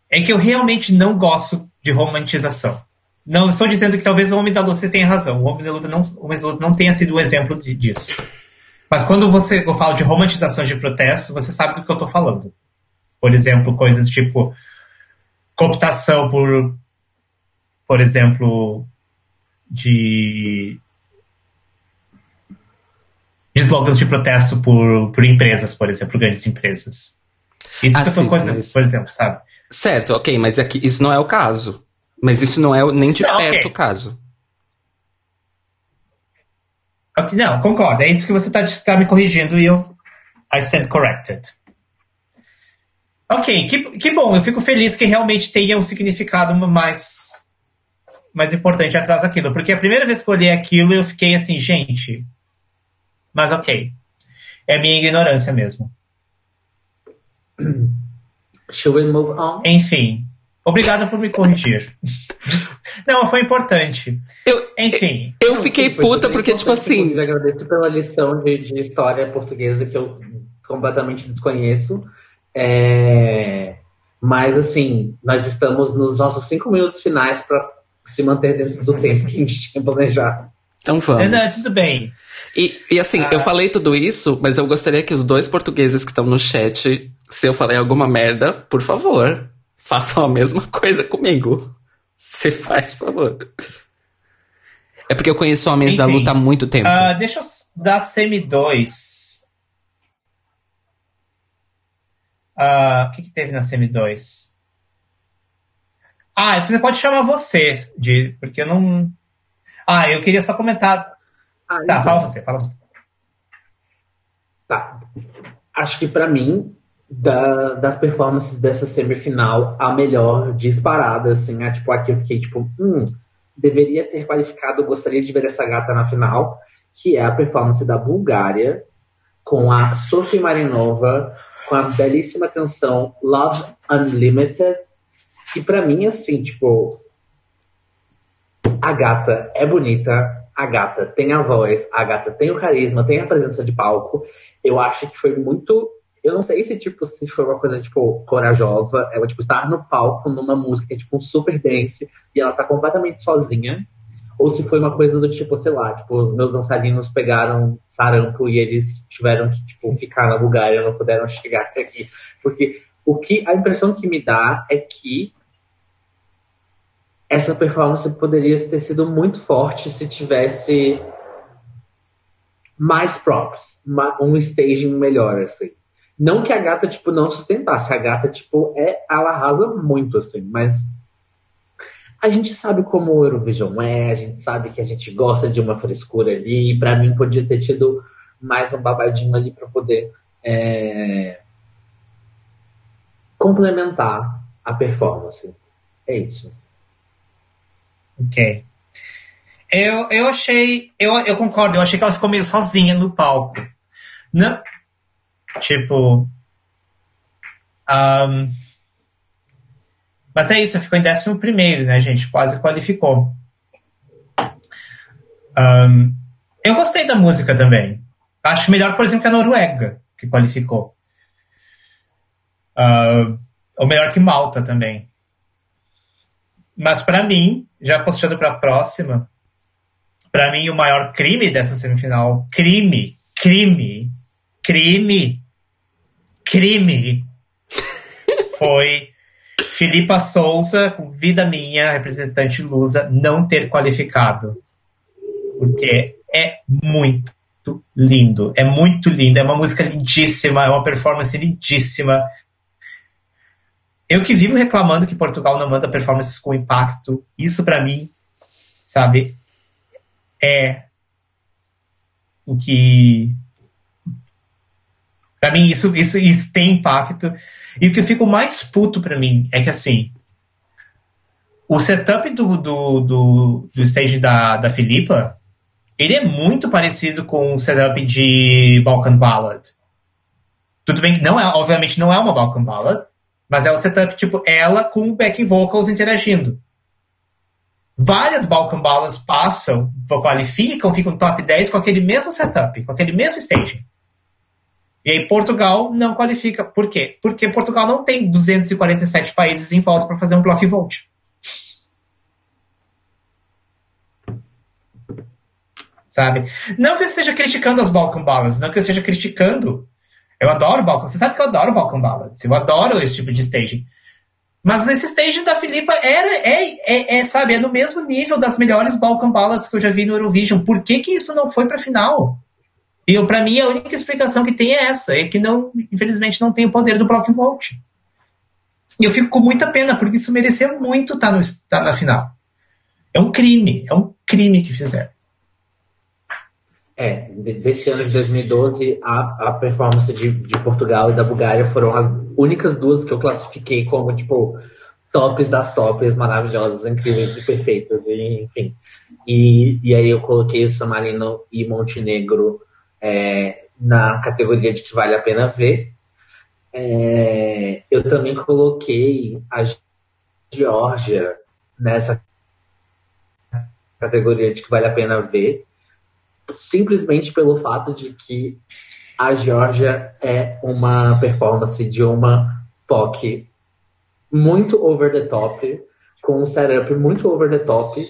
É que eu realmente não gosto de romantização. Não estou dizendo que talvez o Homem da Luta vocês tenham razão. O Homem da Luta não, o Homem da Luta não tenha sido um exemplo disso. Mas quando você, eu falo de romantização de protesto, você sabe do que eu estou falando. Por exemplo, coisas tipo cooptação por, por exemplo, de de slogans de protesto por, por empresas, por exemplo, grandes empresas. Isso ah, sim, coisa, por exemplo, sabe? Certo, ok, mas aqui isso não é o caso. Mas isso não é nem de não, perto okay. o caso. Okay, não, concordo. É isso que você está tá me corrigindo e eu. I stand corrected. Ok, que, que bom. Eu fico feliz que realmente tenha um significado mais, mais importante atrás daquilo. Porque a primeira vez que eu olhei aquilo, eu fiquei assim, gente. Mas ok. É minha ignorância mesmo. Should we move on? Enfim. Obrigado por me corrigir. [laughs] Não, foi importante. Eu, Enfim. Eu, eu fiquei sim, puta porque, tipo assim. Eu agradeço pela lição de, de, história portuguesa que eu completamente desconheço. É... Mas, assim, nós estamos nos nossos cinco minutos finais para se manter dentro do [laughs] tempo que a gente tinha planejado. Então vamos. Não, tudo bem. E, e assim, ah. eu falei tudo isso, mas eu gostaria que os dois portugueses que estão no chat, se eu falei alguma merda, por favor, façam a mesma [laughs] coisa comigo. Você faz, por favor. É porque eu conheço homens Enfim, da luta há muito tempo. Uh, deixa eu dar semi 2. Uh, ah, o que, que teve na semi 2? Ah, você pode chamar você, de, porque eu não. Ah, eu queria só comentar. Ah, tá, então. fala você, fala você. Tá. Acho que para mim, da, das performances dessa semifinal, a melhor disparada, assim, é tipo, aqui eu fiquei tipo, hum, deveria ter qualificado, gostaria de ver essa gata na final, que é a performance da Bulgária, com a Sophie Marinova, com a belíssima canção Love Unlimited, que para mim, assim, tipo, a gata é bonita, a gata tem a voz, a gata tem o carisma, tem a presença de palco. Eu acho que foi muito. Eu não sei se, tipo, se foi uma coisa, tipo, corajosa. Ela, tipo, estar no palco numa música, que é, tipo, super dance, e ela está completamente sozinha. Ou se foi uma coisa do tipo, sei lá, tipo, os meus dançarinos pegaram sarampo e eles tiveram que, tipo, ficar na Bulgária, não puderam chegar até aqui. Porque o que, a impressão que me dá é que essa performance poderia ter sido muito forte se tivesse mais props, um staging melhor, assim. Não que a gata, tipo, não sustentasse. A gata, tipo, é, ela arrasa muito, assim, mas a gente sabe como o Eurovision é, a gente sabe que a gente gosta de uma frescura ali, e pra mim podia ter tido mais um babadinho ali para poder é, complementar a performance. É isso. Ok. Eu, eu achei. Eu, eu concordo, eu achei que ela ficou meio sozinha no palco. Não, tipo. Um, mas é isso, ficou em décimo primeiro, né, gente? Quase qualificou. Um, eu gostei da música também. Acho melhor, por exemplo, que a Noruega, que qualificou. Uh, ou melhor que Malta também. Mas para mim, já postando para a próxima, para mim o maior crime dessa semifinal, crime, crime, crime, crime, [laughs] foi Filipa Souza, com Vida Minha, representante lusa, não ter qualificado. Porque é muito lindo, é muito lindo, é uma música lindíssima, é uma performance lindíssima. Eu que vivo reclamando que Portugal não manda performances com impacto, isso para mim, sabe, é o que. Para mim, isso, isso, isso tem impacto. E o que eu fico mais puto para mim é que, assim, o setup do, do, do, do stage da, da Filipa, ele é muito parecido com o setup de Balkan Ballad. Tudo bem que não é, obviamente não é uma Balkan Ballad, mas é o setup, tipo, ela com backing vocals interagindo. Várias Balkan Balas passam, qualificam, ficam top 10 com aquele mesmo setup, com aquele mesmo stage. E aí Portugal não qualifica. Por quê? Porque Portugal não tem 247 países em volta para fazer um block vote. Sabe? Não que eu esteja criticando as Balkan Balas, não que eu esteja criticando eu adoro Balkan. Você sabe que eu adoro Balkan Ballads. Eu adoro esse tipo de staging. Mas esse staging da Filipa era, é, é, é, sabe, é no mesmo nível das melhores Balkan Ballads que eu já vi no Eurovision. Por que, que isso não foi pra final? E para mim a única explicação que tem é essa, é que não, infelizmente não tem o poder do Block Vote. E eu fico com muita pena, porque isso merecia muito estar, tá no, estar tá na final. É um crime, é um crime que fizeram. É, desse ano de 2012, a, a performance de, de Portugal e da Bulgária foram as únicas duas que eu classifiquei como, tipo, tops das tops, maravilhosas, incríveis e perfeitas, e, enfim. E, e aí eu coloquei o San Marino e Montenegro é, na categoria de que vale a pena ver. É, eu também coloquei a Geórgia nessa categoria de que vale a pena ver, simplesmente pelo fato de que a Georgia é uma performance de uma POC muito over the top, com um setup muito over the top,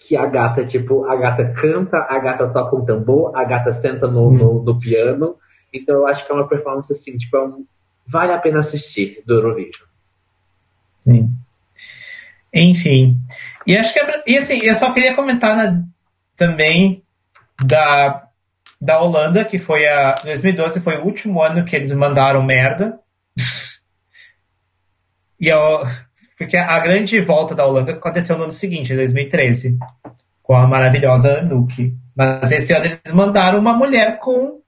que a gata, tipo, a gata canta, a gata toca um tambor, a gata senta no, no, no piano. Então eu acho que é uma performance assim, tipo, é um, vale a pena assistir do Eurovision. Sim. Enfim. E acho que é, e assim, eu só queria comentar na, também da, da Holanda, que foi a 2012 foi o último ano que eles mandaram merda. e eu, porque a grande volta da Holanda aconteceu no ano seguinte, em 2013, com a maravilhosa Nuke. Mas esse ano eles mandaram uma mulher com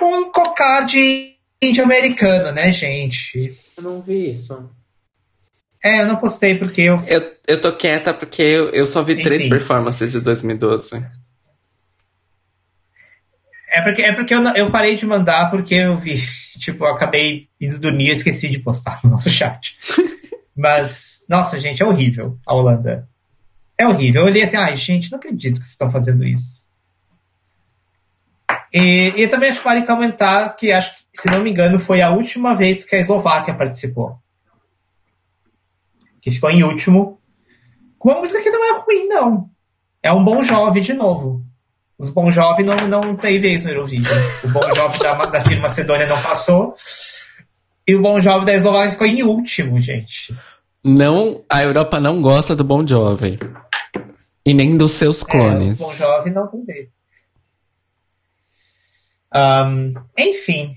um cocar de índio americano, né, gente? Eu não vi isso. É, eu não postei porque eu. Eu, eu tô quieta porque eu, eu só vi Enfim. três performances de 2012. É porque, é porque eu, eu parei de mandar porque eu vi. [laughs] Tipo, eu acabei indo dormir e esqueci de postar no nosso chat. [laughs] Mas, nossa, gente, é horrível a Holanda. É horrível. Eu olhei assim, ai, gente, não acredito que vocês estão fazendo isso. E, e também acho que vale comentar que, acho que, se não me engano, foi a última vez que a Eslováquia participou que ficou em último. Com uma música que não é ruim, não. É um bom jovem de novo. Os bom jovem não, não tem vez no Eurovision. O bom jovem da, da firma Macedônia não passou. E o bom jovem da Eslováquia ficou em último, gente. Não, a Europa não gosta do bom jovem. E nem dos seus clones. É, os bom jovem não tem vez. Um, enfim,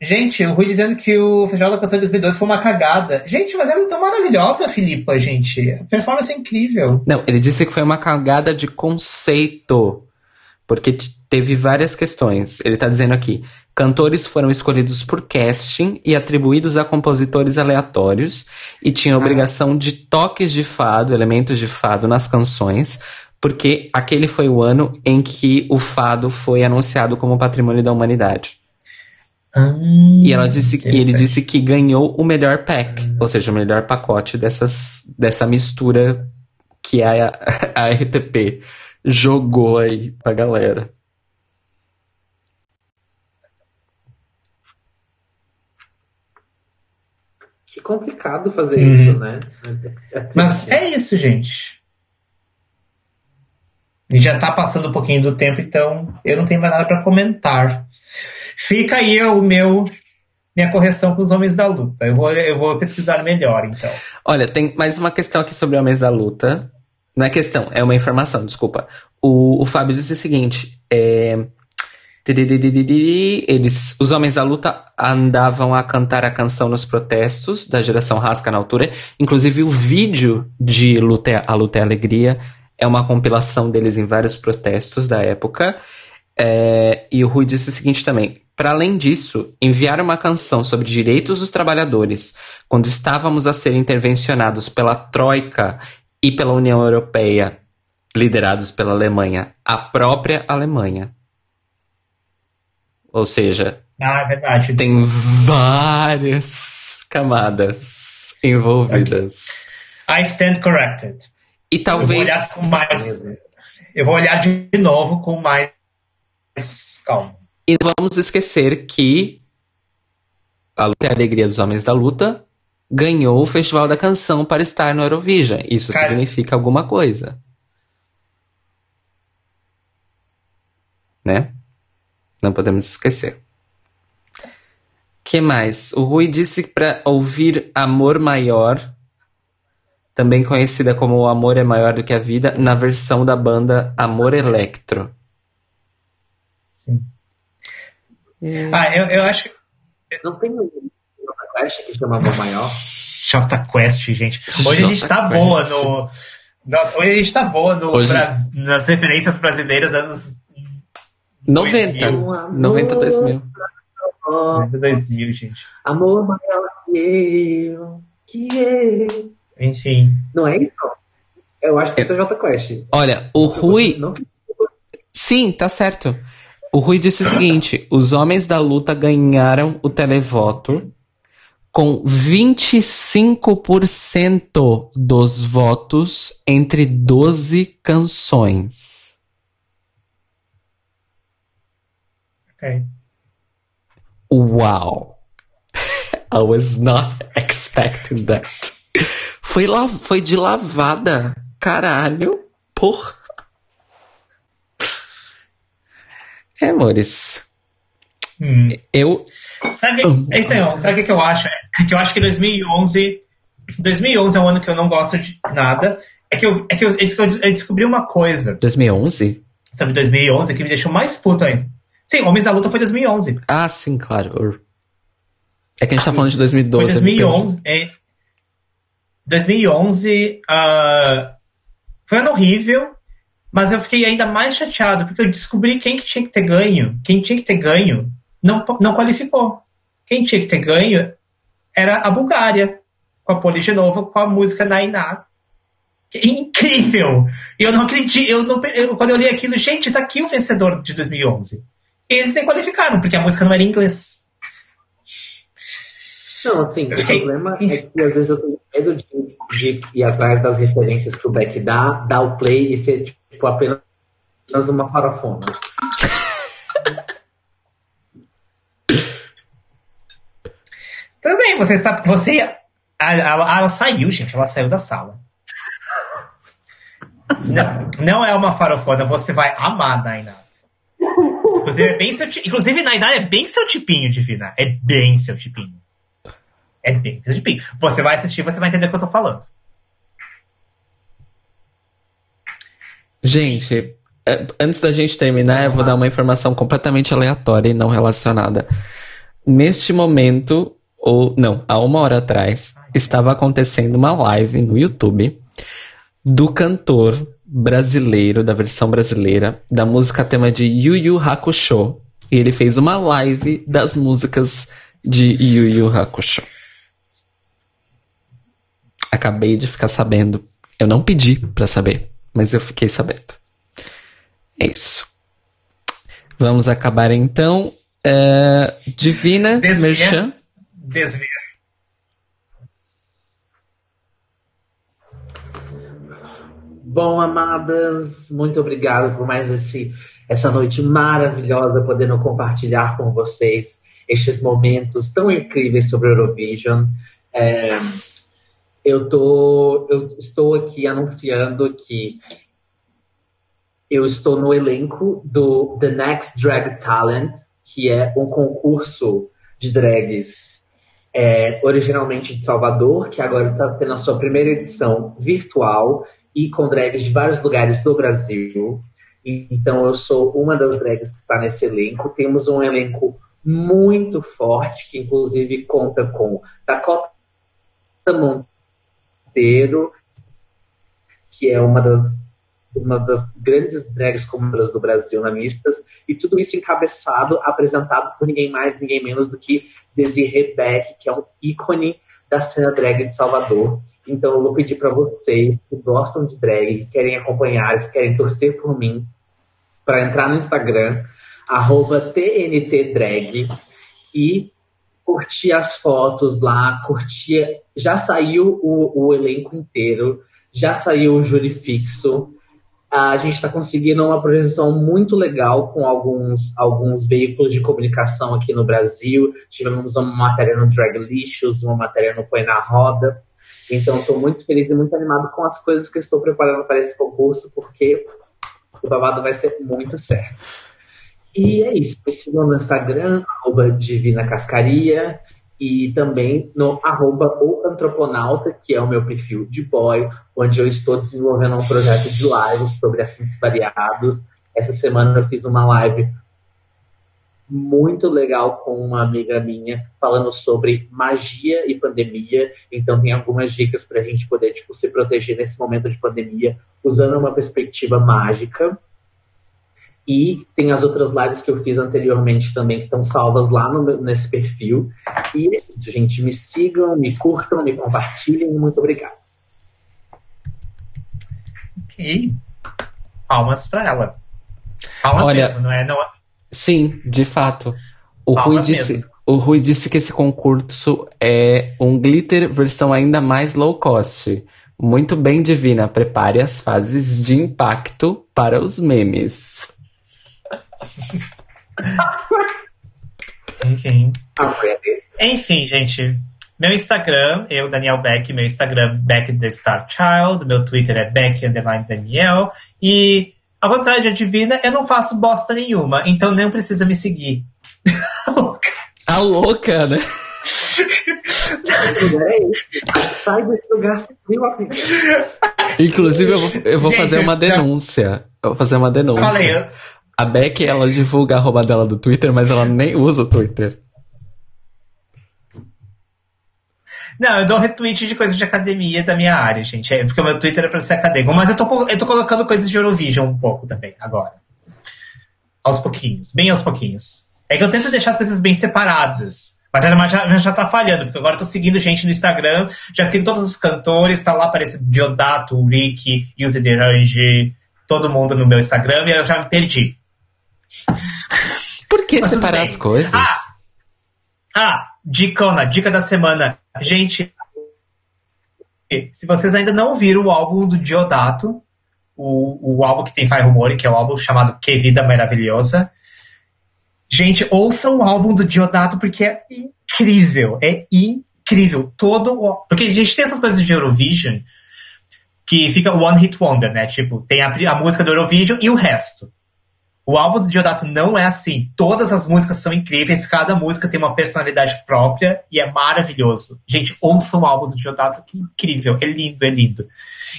Gente, o Rui dizendo que o Festival da Canção de 2012 foi uma cagada. Gente, mas ela é tão maravilhosa, Filipa, gente. A performance é incrível. Não, ele disse que foi uma cagada de conceito. Porque teve várias questões. Ele tá dizendo aqui: cantores foram escolhidos por casting e atribuídos a compositores aleatórios e tinham ah. obrigação de toques de fado, elementos de fado nas canções, porque aquele foi o ano em que o fado foi anunciado como patrimônio da humanidade. Ah, e ela disse, e ele disse que ganhou o melhor pack, ah. ou seja, o melhor pacote dessas, dessa mistura que a, [laughs] a RTP jogou aí pra galera. Que complicado fazer uhum. isso, né? É Mas é isso, gente. E já tá passando um pouquinho do tempo, então eu não tenho mais nada para comentar. Fica aí o meu minha correção com os homens da luta. Eu vou, eu vou pesquisar melhor, então. Olha, tem mais uma questão aqui sobre homens da luta. Não é questão, é uma informação, desculpa. O, o Fábio disse o seguinte: é, eles, os homens da luta andavam a cantar a canção nos protestos da geração Rasca na altura. Inclusive, o vídeo de luta, A Luta é Alegria é uma compilação deles em vários protestos da época. É, e o Rui disse o seguinte também: para além disso, enviar uma canção sobre direitos dos trabalhadores quando estávamos a ser intervencionados pela Troika e pela União Europeia, liderados pela Alemanha, a própria Alemanha. Ou seja, ah, é verdade. tem várias camadas envolvidas. Okay. I stand corrected. E talvez. Eu vou olhar, mais, eu vou olhar de novo com mais calma. E não vamos esquecer que a Luta e a Alegria dos Homens da Luta ganhou o Festival da Canção para estar no Eurovision. Isso Cara... significa alguma coisa. Né? Não podemos esquecer. que mais? O Rui disse para ouvir Amor Maior, também conhecida como O Amor é Maior do que a Vida, na versão da banda Amor Electro. Sim. Ah, eu, eu acho que. Não tem um Quest que chama Amor Maior? Jota Quest, gente. Hoje a gente tá boa no. Hoje a gente tá boa no, Hoje... nas referências brasileiras anos 90. 90, 2000. 90, 2000, gente. Amor maior que eu, que eu. Enfim. Não é isso? Eu acho que isso é Quest. Olha, o Rui. Sim, tá certo. O Rui disse o seguinte: os homens da luta ganharam o televoto com 25% dos votos entre 12 canções. Ok. Uau! [laughs] I was not expecting that. Foi, la foi de lavada. Caralho. Porra. É, amores. Hum. Eu. Sabe, então, sabe o que eu acho? É que eu acho que 2011. 2011 é um ano que eu não gosto de nada. É que eu, é que eu, eu descobri uma coisa. 2011? Sabe, 2011 que me deixou mais puto ainda. Sim, Homens da Luta foi 2011. Ah, sim, claro. É que a gente tá falando de 2012. Foi 2011. É, 2011 uh, foi um ano horrível, mas eu fiquei ainda mais chateado, porque eu descobri quem que tinha que ter ganho. Quem tinha que ter ganho não, não qualificou. Quem tinha que ter ganho era a Bulgária, com a Poli Genova, com a música Nainá. Incrível! Eu não acredito. Eu não, eu, quando eu li aquilo, gente, tá aqui o vencedor de 2011. Eles nem qualificaram, porque a música não era em inglês. Não, assim, o problema é que às vezes eu tenho medo de, de ir atrás das referências que o Beck dá, dar o play e ser tipo apenas uma farofona. Também, você sabe. Você. Ela, ela, saiu, gente. Ela saiu da sala. Não, não é uma farofona, você vai amar Nainat. Inclusive, é bem inclusive, Nainat é bem seu tipinho, Divina. É bem seu tipinho. É bem seu tipinho. Você vai assistir, você vai entender o que eu tô falando. Gente, é, antes da gente terminar, eu vou dar uma informação completamente aleatória e não relacionada. Neste momento, ou não, há uma hora atrás, estava acontecendo uma live no YouTube do cantor brasileiro, da versão brasileira, da música tema de Yu Yu Hakusho. E ele fez uma live das músicas de Yu Yu Hakusho. Acabei de ficar sabendo. Eu não pedi para saber, mas eu fiquei sabendo. É isso. Vamos acabar então. Uh, Divina Desvia. Merchan desvia. Bom, amadas, muito obrigado por mais esse, essa noite maravilhosa, podendo compartilhar com vocês estes momentos tão incríveis sobre Eurovision. É, eu, tô, eu estou aqui anunciando que eu estou no elenco do The Next Drag Talent, que é um concurso de drags é, originalmente de Salvador, que agora está tendo a sua primeira edição virtual e com drags de vários lugares do Brasil. Então eu sou uma das drags que está nesse elenco. Temos um elenco muito forte, que inclusive conta com Dakota Monteiro, que é uma das uma das grandes drags comunas do Brasil na Mistas, e tudo isso encabeçado, apresentado por ninguém mais, ninguém menos do que Desiree Beck, que é um ícone da cena drag de Salvador. Então eu vou pedir para vocês que gostam de drag, que querem acompanhar, que querem torcer por mim, para entrar no Instagram, TNTDrag, e curtir as fotos lá, curtir. Já saiu o, o elenco inteiro, já saiu o júri fixo a gente está conseguindo uma projeção muito legal com alguns, alguns veículos de comunicação aqui no Brasil. Tivemos uma matéria no Drag Lixos, uma matéria no Põe na Roda. Então, estou muito feliz e muito animado com as coisas que estou preparando para esse concurso, porque o babado vai ser muito certo. E é isso. Me sigam no Instagram, arroba Divina Cascaria e também no arroba o Antroponauta, que é o meu perfil de boy, onde eu estou desenvolvendo um projeto de live sobre assuntos variados. Essa semana eu fiz uma live muito legal com uma amiga minha falando sobre magia e pandemia. Então tem algumas dicas para a gente poder tipo, se proteger nesse momento de pandemia usando uma perspectiva mágica. E tem as outras lives que eu fiz anteriormente também, que estão salvas lá no, nesse perfil. E, gente, me sigam, me curtam, me compartilhem. Muito obrigado. Ok. Palmas para ela. Palmas Olha, mesmo, não é? Não... É? Sim, de fato. O Rui, disse, o Rui disse que esse concurso é um glitter versão ainda mais low cost. Muito bem, Divina. Prepare as fases de impacto para os memes. Enfim. Enfim, gente. Meu Instagram, eu, Daniel Beck, meu Instagram, Beck the Star Child, meu Twitter é Beck Underline Daniel, e ao contrário de Divina, eu não faço bosta nenhuma, então não precisa me seguir. [laughs] A louca, né? Sai desse lugar Inclusive, eu vou, eu vou Gente, fazer uma denúncia. Eu vou fazer uma denúncia. Falei. A Beck, ela divulga a arroba dela do Twitter, mas ela nem usa o Twitter. Não, eu dou retweet de coisas de academia da minha área, gente. É, porque o meu Twitter é pra ser acadêmico. Mas eu tô, eu tô colocando coisas de Eurovision um pouco também, agora. Aos pouquinhos. Bem aos pouquinhos. É que eu tento deixar as coisas bem separadas. Mas já, já tá falhando, porque agora eu tô seguindo gente no Instagram, já sigo todos os cantores, tá lá aparecendo Diodato, Rick, Yuzi Derange, todo mundo no meu Instagram, e eu já me perdi. [laughs] Por que Mas separar as coisas? Ah, ah, dicona, dica da semana. Gente, se vocês ainda não viram o álbum do Diodato, o, o álbum que tem Fai Rumore, que é o álbum chamado Que Vida Maravilhosa, Gente, ouçam o álbum do Diodato porque é incrível. É incrível. Todo o... Porque a gente tem essas coisas de Eurovision que fica One Hit Wonder, né? Tipo, tem a, a música do Eurovision e o resto. O álbum do Diodato não é assim. Todas as músicas são incríveis, cada música tem uma personalidade própria e é maravilhoso. Gente, ouçam o álbum do Diodato, que incrível. É lindo, é lindo.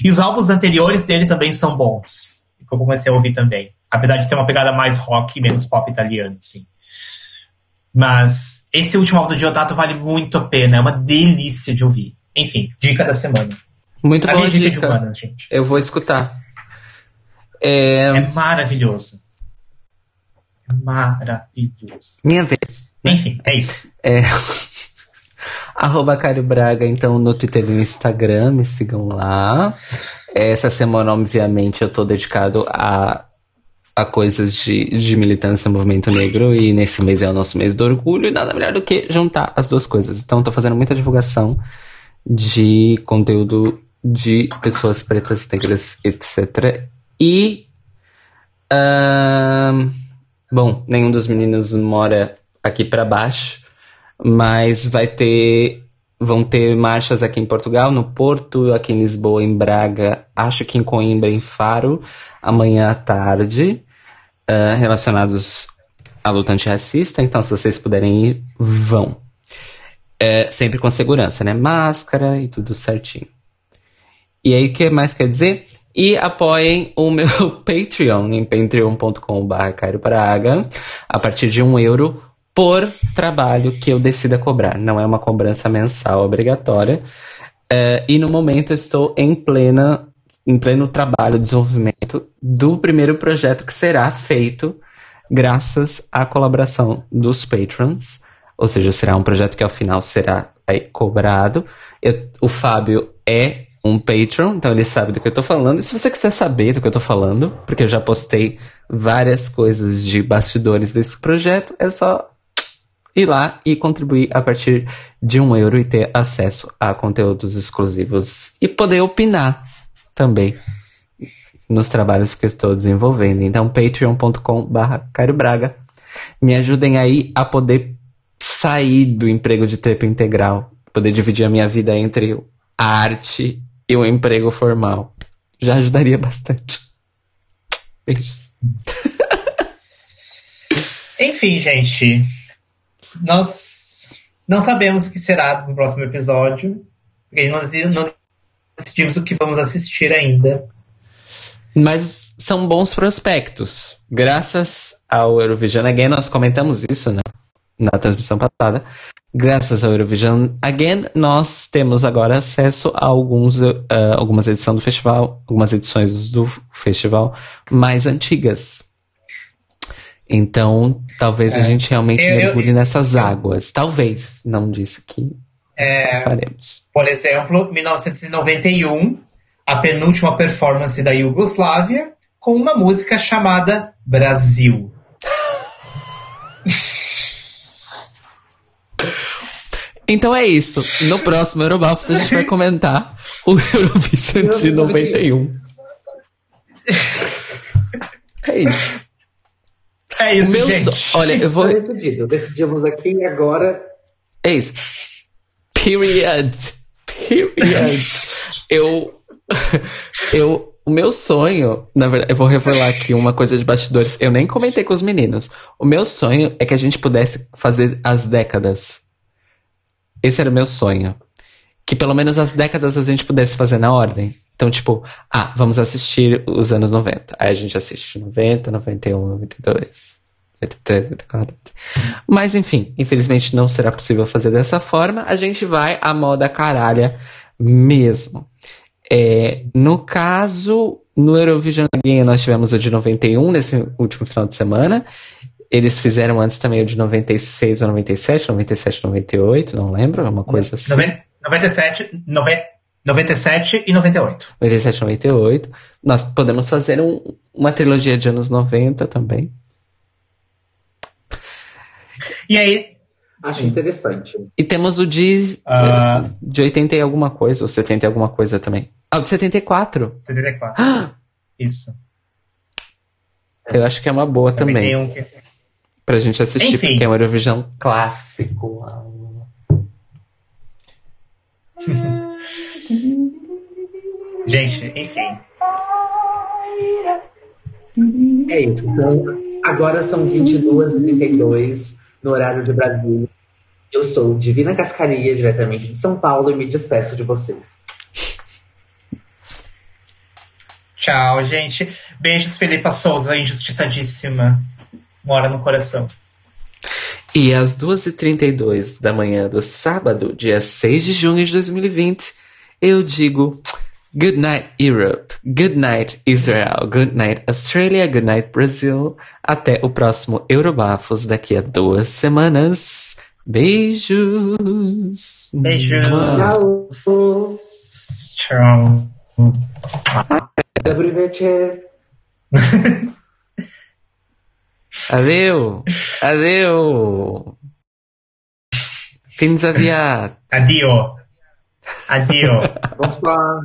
E os álbuns anteriores dele também são bons. Que eu comecei a ouvir também. Apesar de ser uma pegada mais rock e menos pop italiano, sim. Mas esse último álbum do Diodato vale muito a pena, é uma delícia de ouvir. Enfim, dica da semana. Muito a boa dica. dica. Humanas, gente. Eu vou escutar. É... é maravilhoso. Maravilhoso. Minha vez. Enfim, é isso. É. [laughs] Arroba Caio Braga, então, no Twitter e no Instagram, me sigam lá. Essa semana, obviamente, eu tô dedicado a a coisas de, de militância movimento negro e nesse mês é o nosso mês do orgulho e nada melhor do que juntar as duas coisas. Então estou fazendo muita divulgação de conteúdo de pessoas pretas, negras, etc. E uh, bom, nenhum dos meninos mora aqui para baixo, mas vai ter vão ter marchas aqui em Portugal, no Porto, aqui em Lisboa, em Braga, acho que em Coimbra, em Faro, amanhã à tarde uh, relacionados à luta antirracista, então se vocês puderem ir, vão. É, sempre com segurança, né? Máscara e tudo certinho. E aí, o que mais quer dizer? E apoiem o meu [laughs] Patreon em patreon.com.br Praga a partir de um euro por trabalho que eu decida cobrar. Não é uma cobrança mensal obrigatória. É, e no momento eu estou em plena em pleno trabalho, desenvolvimento do primeiro projeto que será feito graças à colaboração dos patrons. Ou seja, será um projeto que ao final será aí, cobrado. Eu, o Fábio é um patron, então ele sabe do que eu tô falando. E se você quiser saber do que eu tô falando, porque eu já postei várias coisas de bastidores desse projeto, é só ir lá e contribuir a partir de um euro e ter acesso a conteúdos exclusivos e poder opinar também nos trabalhos que eu estou desenvolvendo. Então, patreon.com.br Cairo Braga. Me ajudem aí a poder sair do emprego de tempo integral, poder dividir a minha vida entre a arte e o emprego formal. Já ajudaria bastante. Beijos. Enfim, gente. Nós não sabemos o que será no próximo episódio. Porque nós não decidimos o que vamos assistir ainda. Mas são bons prospectos. Graças ao Eurovision Again, nós comentamos isso né, na transmissão passada. Graças ao Eurovision Again, nós temos agora acesso a alguns, uh, algumas edições do festival, algumas edições do festival mais antigas. Então, talvez é. a gente realmente eu, mergulhe eu, nessas eu, águas. Talvez, não disse que é, faremos. Por exemplo, 1991, a penúltima performance da Iugoslávia, com uma música chamada Brasil. Então é isso. No próximo Eurobafos a gente vai comentar o Eurovision de 91. É isso. É isso, Meu gente. So... Olha, eu vou... Decidimos aqui e agora... É isso. Period. Period. eu... eu... O meu sonho, na verdade, eu vou revelar aqui uma coisa de bastidores. Eu nem comentei com os meninos. O meu sonho é que a gente pudesse fazer as décadas. Esse era o meu sonho. Que pelo menos as décadas a gente pudesse fazer na ordem. Então, tipo, ah, vamos assistir os anos 90. Aí a gente assiste 90, 91, 92. 83, 84. Mas enfim, infelizmente não será possível fazer dessa forma. A gente vai à moda caralha mesmo. É, no caso, no Eurovision Game nós tivemos o de 91 nesse último final de semana. Eles fizeram antes também o de 96 ou 97, 97, 98, não lembro, é uma coisa assim. 97, 90, 97 e 98. 97 e 98. Nós podemos fazer um, uma trilogia de anos 90 também. E aí. Acho interessante. E temos o de, uh... de 80 e alguma coisa, ou 70 e alguma coisa também. Ah, o de 74. 74. Ah! Isso. Eu acho que é uma boa também. também. Tem um que... Pra gente assistir, Enfim. porque é um Eurovision clássico. [laughs] Gente, enfim. É isso. Então, agora são 22h32 no horário de Brasília. Eu sou Divina Cascaria, diretamente de São Paulo, e me despeço de vocês. Tchau, gente. Beijos, Felipe Souza, injustiçadíssima. Mora no coração. E às 2h32 da manhã do sábado, dia 6 de junho de 2020, eu digo Good night, Europe. Good night, Israel. Good night, Australia. Good night, Brasil. Até o próximo Eurobafos daqui a duas semanas. Beijos. Beijos. Tchau. Wieczór. [laughs] Adeu. Adeu. Fins aviat. Adio. Adio. Bonsoir.